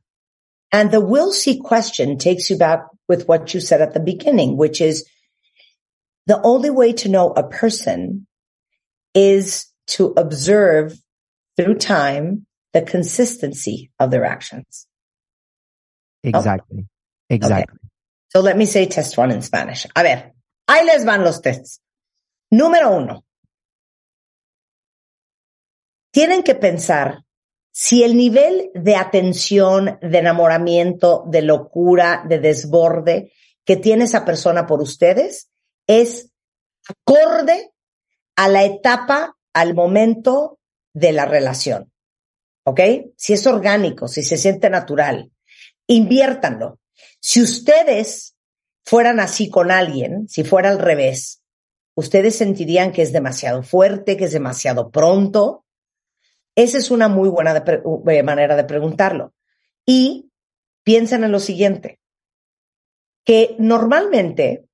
And the will see question takes you back with what you said at the beginning, which is the only way to know a person is to observe through time the consistency of their actions. Exactly. Exactly. So let me say test one in Spanish. A ver, ahí les van los tests. Número uno. Tienen que pensar si el nivel de atención, de enamoramiento, de locura, de desborde que tiene esa persona por ustedes es acorde a la etapa, al momento de la relación. ¿Ok? Si es orgánico, si se siente natural, inviértanlo. Si ustedes fueran así con alguien, si fuera al revés, ustedes sentirían que es demasiado fuerte, que es demasiado pronto. Esa es una muy buena eh, manera de preguntarlo. Y piensen en lo siguiente, que normalmente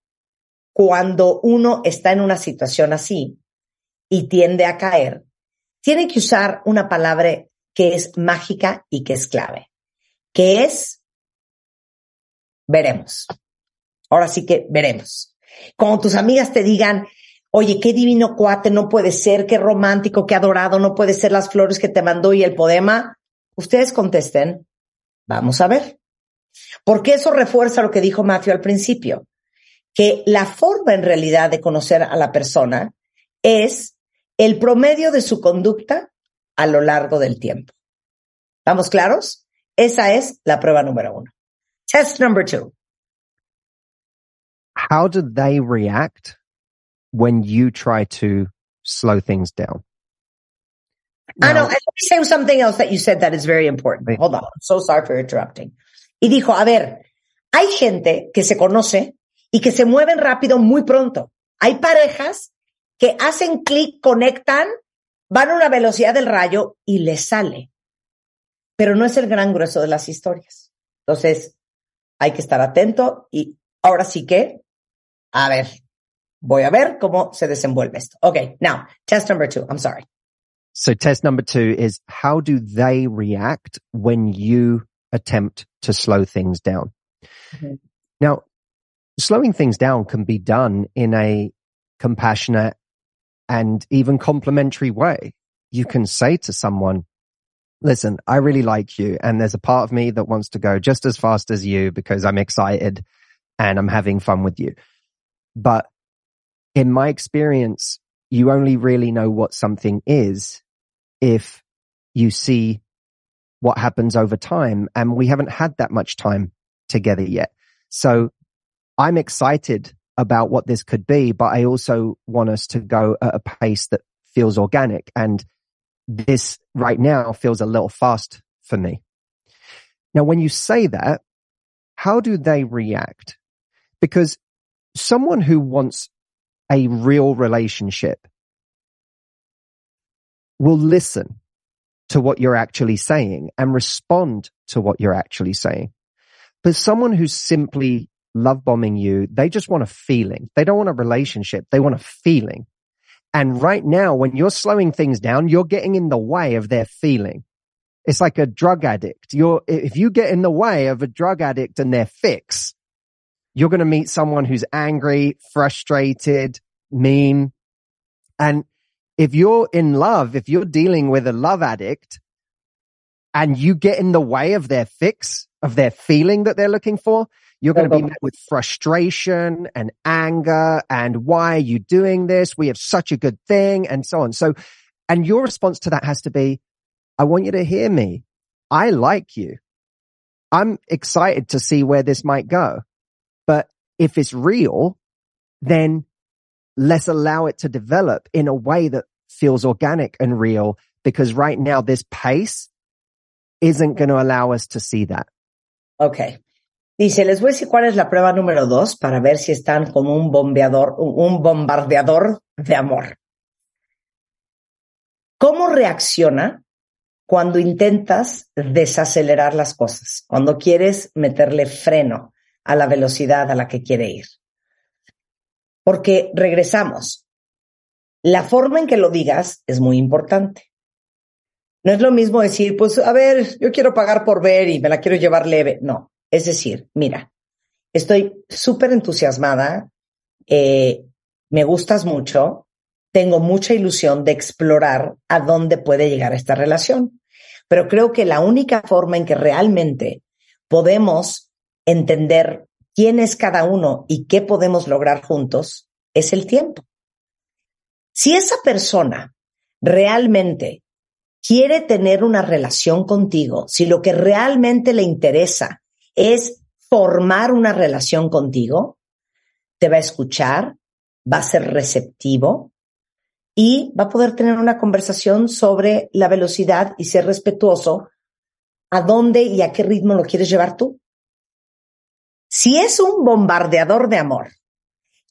cuando uno está en una situación así y tiende a caer, tiene que usar una palabra que es mágica y que es clave, que es veremos. Ahora sí que veremos. Cuando tus amigas te digan, oye, qué divino cuate, no puede ser, qué romántico, qué adorado, no puede ser las flores que te mandó y el poema, ustedes contesten, vamos a ver. Porque eso refuerza lo que dijo Matthew al principio, que la forma en realidad de conocer a la persona es el promedio de su conducta a lo largo del tiempo. ¿Vamos claros? Esa es la prueba número uno. Test number two. How do they react when you try to slow things down? Ah, no, Now- and let me say something else that you said that is very important. Hold on. I'm so sorry for interrupting. Y dijo, a ver, hay gente que se conoce y que se mueven rápido muy pronto. Hay parejas que hacen clic, conectan, van a una velocidad del rayo y les sale. Pero no es el gran grueso de las historias. Entonces, hay que estar atento y ahora sí que, a ver, voy a ver cómo se desenvuelve esto. Okay, now, test number two. I'm sorry. So test number two is how do they react when you attempt to slow things down? Mhm. Now, slowing things down can be done in a compassionate and even complimentary way. You can say to someone, listen, I really like you. And there's a part of me that wants to go just as fast as you because I'm excited and I'm having fun with you. But in my experience, you only really know what something is if you see what happens over time. And we haven't had that much time together yet. So I'm excited about what this could be, but I also want us to go at a pace that feels organic. And this right now feels a little fast for me. Now, when you say that, how do they react? Because someone who wants a real relationship will listen to what you're actually saying and respond to what you're actually saying. But someone who's simply love bombing you, they just want a feeling. They don't want a relationship. They want a feeling. And right now, when you're slowing things down, you're getting in the way of their feeling. It's like a drug addict. You're, if you get in the way of a drug addict and their fix, you're going to meet someone who's angry, frustrated, mean. And if you're in love, if you're dealing with a love addict and you get in the way of their fix, of their feeling that they're looking for, you're going to be met with frustration and anger and why are you doing this? We have such a good thing and so on. So, and your response to that has to be, I want you to hear me. I like you. I'm excited to see where this might go. But if it's real, then let's allow it to develop in a way that feels organic and real because right now this pace isn't going to allow us to see that. Ok. Dice, les voy a decir cuál es la prueba número dos para ver si están como un bombeador, un bombardeador de amor. ¿Cómo reacciona cuando intentas desacelerar las cosas? Cuando quieres meterle freno a la velocidad a la que quiere ir. Porque regresamos. La forma en que lo digas es muy importante. No es lo mismo decir, pues, a ver, yo quiero pagar por ver y me la quiero llevar leve. No, es decir, mira, estoy súper entusiasmada, eh, me gustas mucho, tengo mucha ilusión de explorar a dónde puede llegar esta relación. Pero creo que la única forma en que realmente podemos entender quién es cada uno y qué podemos lograr juntos es el tiempo. Si esa persona realmente quiere tener una relación contigo, si lo que realmente le interesa es formar una relación contigo, te va a escuchar, va a ser receptivo y va a poder tener una conversación sobre la velocidad y ser respetuoso a dónde y a qué ritmo lo quieres llevar tú. Si es un bombardeador de amor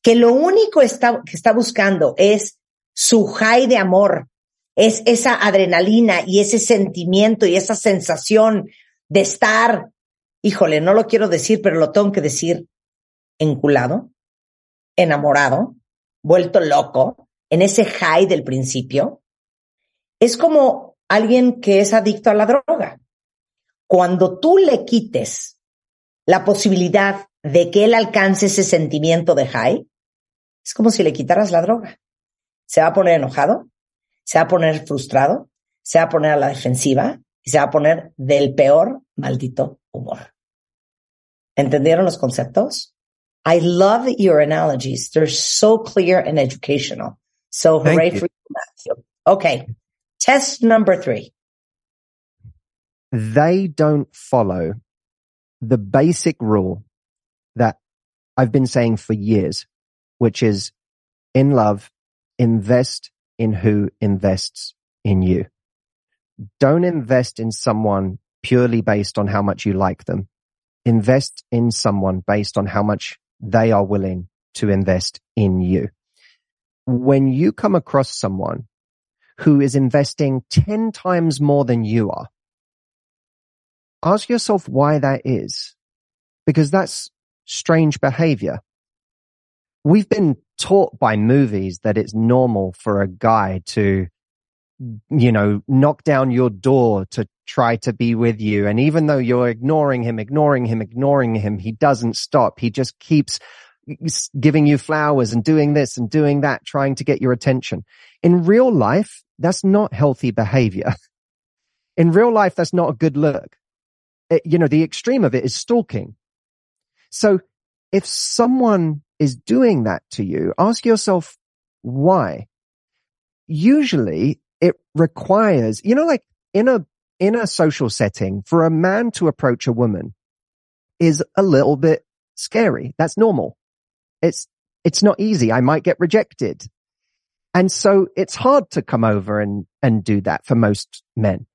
que lo único que está buscando es su high de amor, es esa adrenalina y ese sentimiento y esa sensación de estar, híjole, no lo quiero decir, pero lo tengo que decir, enculado, enamorado, vuelto loco, en ese high del principio, es como alguien que es adicto a la droga. Cuando tú le quites la posibilidad de que él alcance ese sentimiento de high, es como si le quitaras la droga. Se va a poner enojado, se va a poner frustrado, se va a poner a la defensiva y se va a poner del peor maldito humor. ¿Entendieron los conceptos? I love your analogies. They're so clear and educational. So Thank hooray you. for you, Matthew. Okay. Test number three. They don't follow the basic rule that I've been saying for years, which is in love, invest in who invests in you. Don't invest in someone purely based on how much you like them. Invest in someone based on how much they are willing to invest in you. When you come across someone who is investing 10 times more than you are, ask yourself why that is. Because that's strange behavior. We've been taught by movies that it's normal for a guy to, you know, knock down your door to try to be with you. And even though you're ignoring him, ignoring him, ignoring him, he doesn't stop. He just keeps giving you flowers and doing this and doing that, trying to get your attention. In real life, that's not healthy behavior. [laughs] In real life, that's not a good look. It- you know, the extreme of it is stalking. So if someone is doing that to you, ask yourself why. Usually it requires, you know, like in a, in a social setting for a man to approach a woman is a little bit scary. That's normal. It's, it's not easy. I might get rejected. And so it's hard to come over and, and do that for most men.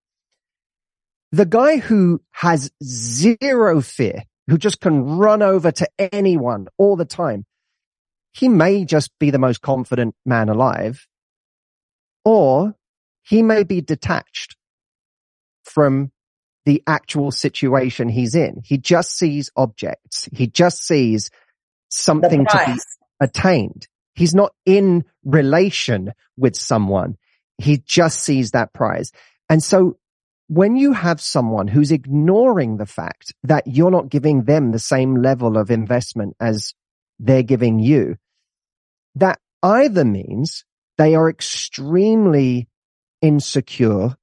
The guy who has zero fear, who just can run over to anyone all the time, he may just be the most confident man alive, or he may be detached from the actual situation he's in. He just sees objects. He just sees something to be attained. He's not in relation with someone. He just sees that prize. And so when you have someone who's ignoring the fact that you're not giving them the same level of investment as they're giving you, that either means they are extremely insecure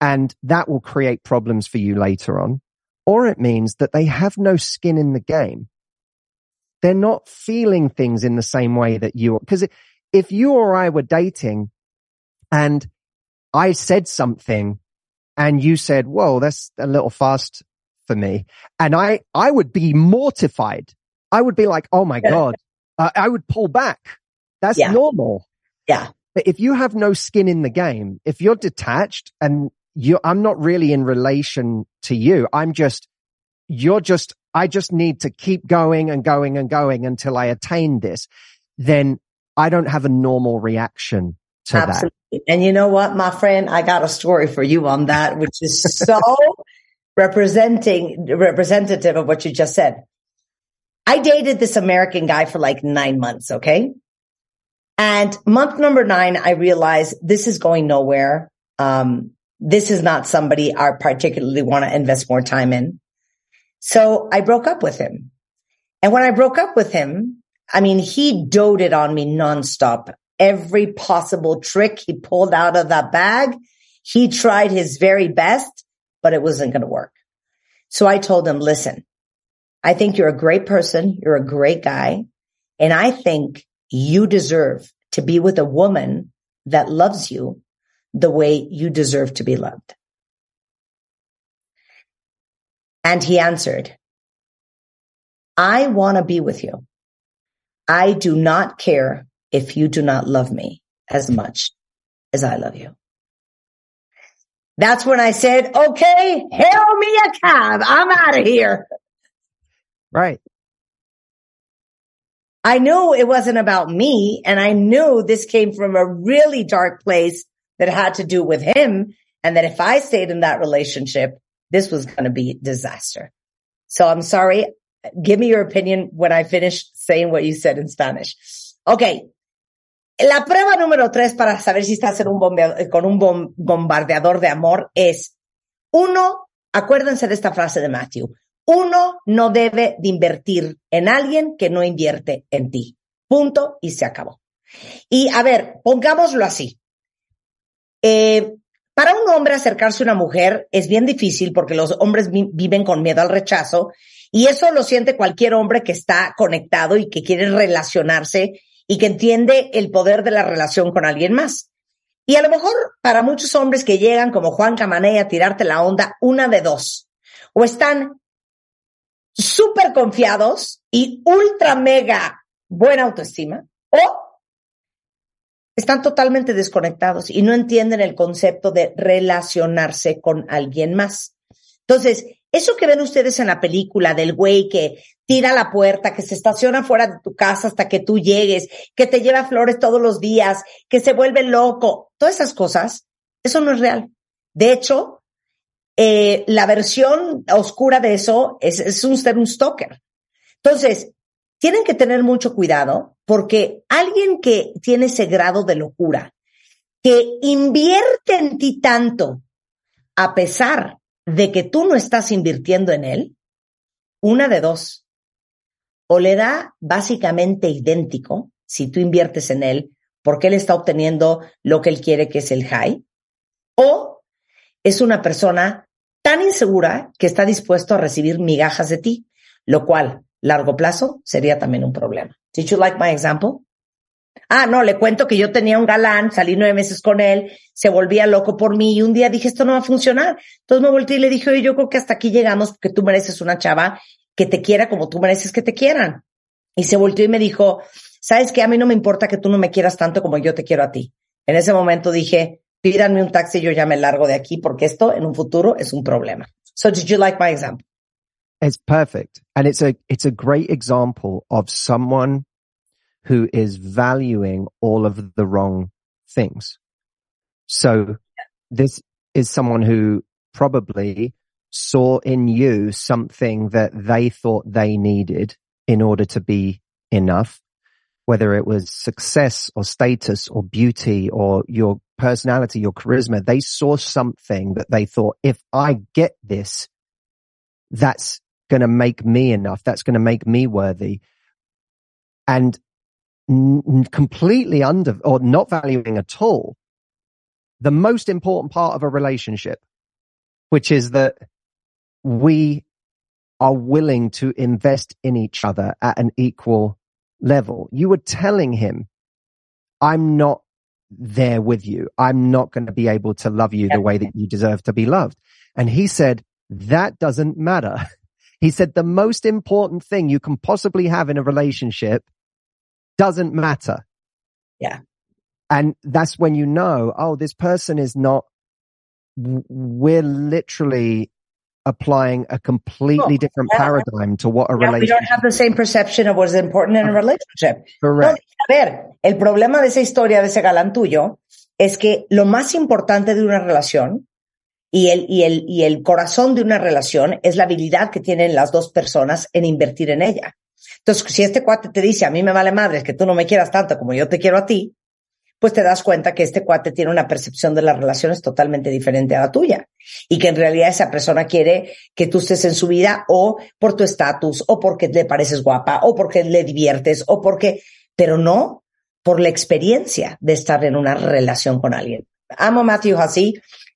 and that will create problems for you later on, or it means that they have no skin in the game. They're not feeling things in the same way that you are. Because if you or I were dating and I said something and you said, whoa, that's a little fast for me. And I, I would be mortified. I would be like, oh my God, uh, I would pull back. That's Yeah. normal. Yeah. But if you have no skin in the game, if you're detached and you, I'm not really in relation to you. I'm just, you're just, I just need to keep going and going and going until I attain this. Then I don't have a normal reaction to that. Absolutely. And you know what, my friend, I got a story for you on that, which is so [laughs] representing, representative of what you just said. I dated this American guy for like nine months. Okay. And month number nine, I realized this is going nowhere. Um, this is not somebody I particularly want to invest more time in. So I broke up with him. And when I broke up with him, I mean, he doted on me nonstop. Every possible trick he pulled out of that bag, he tried his very best, but it wasn't going to work. So I told him, listen, I think you're a great person. You're a great guy. And I think you deserve to be with a woman that loves you the way you deserve to be loved. And he answered, I want to be with you. I do not care if you do not love me as much as I love you. That's when I said, okay, hail me a cab. I'm out of here. Right. I knew it wasn't about me and I knew this came from a really dark place that had to do with him. And that if I stayed in that relationship, this was going to be disaster. So I'm sorry. Give me your opinion when I finish saying what you said in Spanish. Okay. La prueba número tres para saber si estás en un bombea- con un bom- bombardeador de amor es uno, acuérdense de esta frase de Matthew. Uno no debe de invertir en alguien que no invierte en ti. Punto y se acabó. Y a ver, pongámoslo así. Eh, para un hombre acercarse a una mujer es bien difícil porque los hombres vi- viven con miedo al rechazo y eso lo siente cualquier hombre que está conectado y que quiere relacionarse y que entiende el poder de la relación con alguien más. Y a lo mejor para muchos hombres que llegan como Juan Camané a tirarte la onda, una de dos. O están súper confiados y ultra mega buena autoestima o están totalmente desconectados y no entienden el concepto de relacionarse con alguien más. Entonces, eso que ven ustedes en la película del güey que tira la puerta, que se estaciona fuera de tu casa hasta que tú llegues, que te lleva flores todos los días, que se vuelve loco, todas esas cosas, eso no es real. De hecho, eh, la versión oscura de eso es, es un ser un stalker. Entonces, tienen que tener mucho cuidado porque alguien que tiene ese grado de locura, que invierte en ti tanto, a pesar de que tú no estás invirtiendo en él, una de dos, o le da básicamente idéntico si tú inviertes en él porque él está obteniendo lo que él quiere que es el high, o es una persona tan insegura que está dispuesto a recibir migajas de ti, lo cual, largo plazo, sería también un problema. Did you like my example? Ah, no, le cuento que yo tenía un galán, salí nueve meses con él, se volvía loco por mí y un día dije, esto no va a funcionar. Entonces me volteé y le dije, oye, yo creo que hasta aquí llegamos porque tú mereces una chava que te quiera como tú mereces que te quieran. Y se volteó y me dijo, sabes que a mí no me importa que tú no me quieras tanto como yo te quiero a ti. En ese momento dije, pídanme un taxi y yo ya me largo de aquí porque esto en un futuro es un problema. So did you like my example? It's perfect. And it's a, it's a great example of someone who is valuing all of the wrong things. So this is someone who probably saw in you something that they thought they needed in order to be enough, whether it was success or status or beauty or your personality, your charisma. They saw something that they thought, if I get this, that's going to make me enough. That's going to make me worthy. And n- completely under or not valuing at all the most important part of a relationship, which is that we are willing to invest in each other at an equal level. You were telling him, I'm not there with you. I'm not going to be able to love you the way that you deserve to be loved. And he said, that doesn't matter. [laughs] He said the most important thing you can possibly have in a relationship doesn't matter. Yeah. And that's when you know, oh, this person is not, we're literally applying a completely different yeah. paradigm to what a Yeah, we relationship don't have the same perception of what's important in a relationship. Correct. No, a ver, el problema de esa historia de ese galán tuyo es que lo más importante de una relación y el, y el, y el corazón de una relación es la habilidad que tienen las dos personas en invertir en ella. Entonces, si este cuate te dice, a mí me vale madre que tú no me quieras tanto como yo te quiero a ti, pues te das cuenta que este cuate tiene una percepción de las relaciones totalmente diferente a la tuya y que en realidad esa persona quiere que tú estés en su vida o por tu estatus o porque le pareces guapa o porque le diviertes o porque, pero no por la experiencia de estar en una relación con alguien. Amo a Matthew Hussey.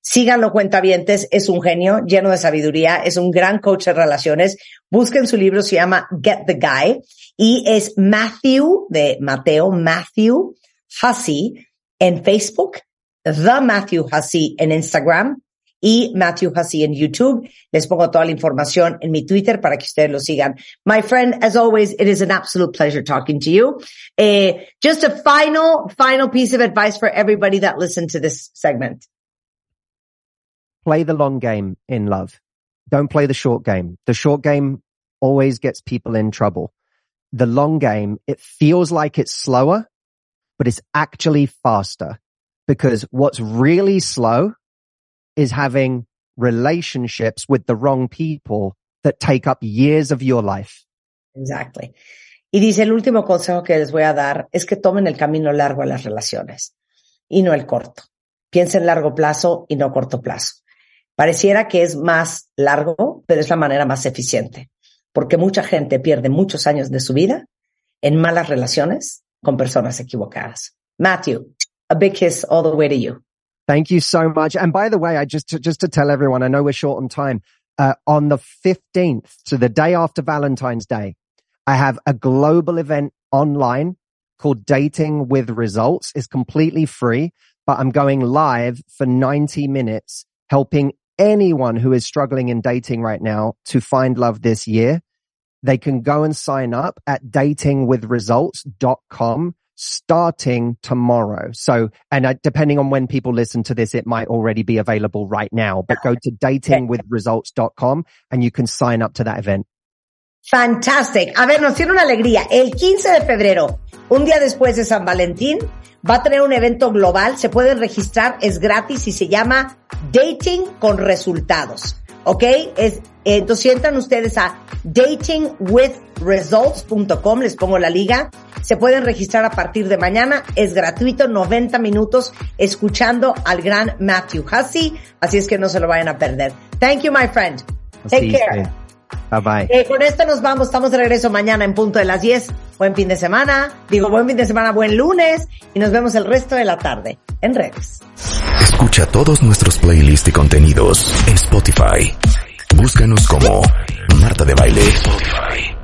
Síganlo cuentavientes, es un genio lleno de sabiduría, es un gran coach de relaciones. Busquen su libro, se llama Get the Guy y es Matthew de Mateo, Matthew Hussey en Facebook, The Matthew Hussey en Instagram y Matthew Hussey en YouTube. Les pongo toda la información en mi Twitter para que ustedes lo sigan. My friend, as always, it is an absolute pleasure talking to you. Eh, just a final, final piece of advice for everybody that listened to this segment. Play the long game in love. Don't play the short game. The short game always gets people in trouble. the long game, it feels like it's slower, but it's actually faster because what's really slow is having relationships with the wrong people that take up years of your life. Exactly. Y dice, el último consejo que les voy a dar es que tomen el camino largo a las relaciones y no el corto. Piensen largo plazo y no corto plazo. Pareciera que es más largo, pero es la manera más eficiente, porque mucha gente pierde muchos años de su vida en malas relaciones con personas equivocadas. Matthew, a big kiss all the way to you. Thank you so much. And by the way, I just to, just to tell everyone, I know we're short on time. Uh, on the 15th, so the day after Valentine's Day, I have a global event online called Dating with Results. It's completely free, but I'm going live for 90 minutes helping anyone who is struggling in dating right now to find love this year. They can go and sign up at datingwithresults.com starting tomorrow. So, and depending on when people listen to this, it might already be available right now, but go to datingwithresults.com and you can sign up to that event. Fantastic. A ver, nos tiene una alegría. El 15 de febrero, un día después de San Valentín, va a tener un evento global. Se pueden registrar, es gratis y se llama Dating con Resultados. ¿Ok? Es, entonces entran ustedes a datingwithresults.com, les pongo la liga. Se pueden registrar a partir de mañana. Es gratuito, 90 minutos escuchando al gran Matthew Hussey. Así es que no se lo vayan a perder. Thank you, my friend. Take care. Bye bye. Eh, con esto nos vamos, estamos de regreso mañana en punto de las 10. Buen fin de semana, digo buen fin de semana, buen lunes y nos vemos el resto de la tarde en redes. Escucha todos nuestros playlists y contenidos en Spotify. Búscanos como Marta de Baile.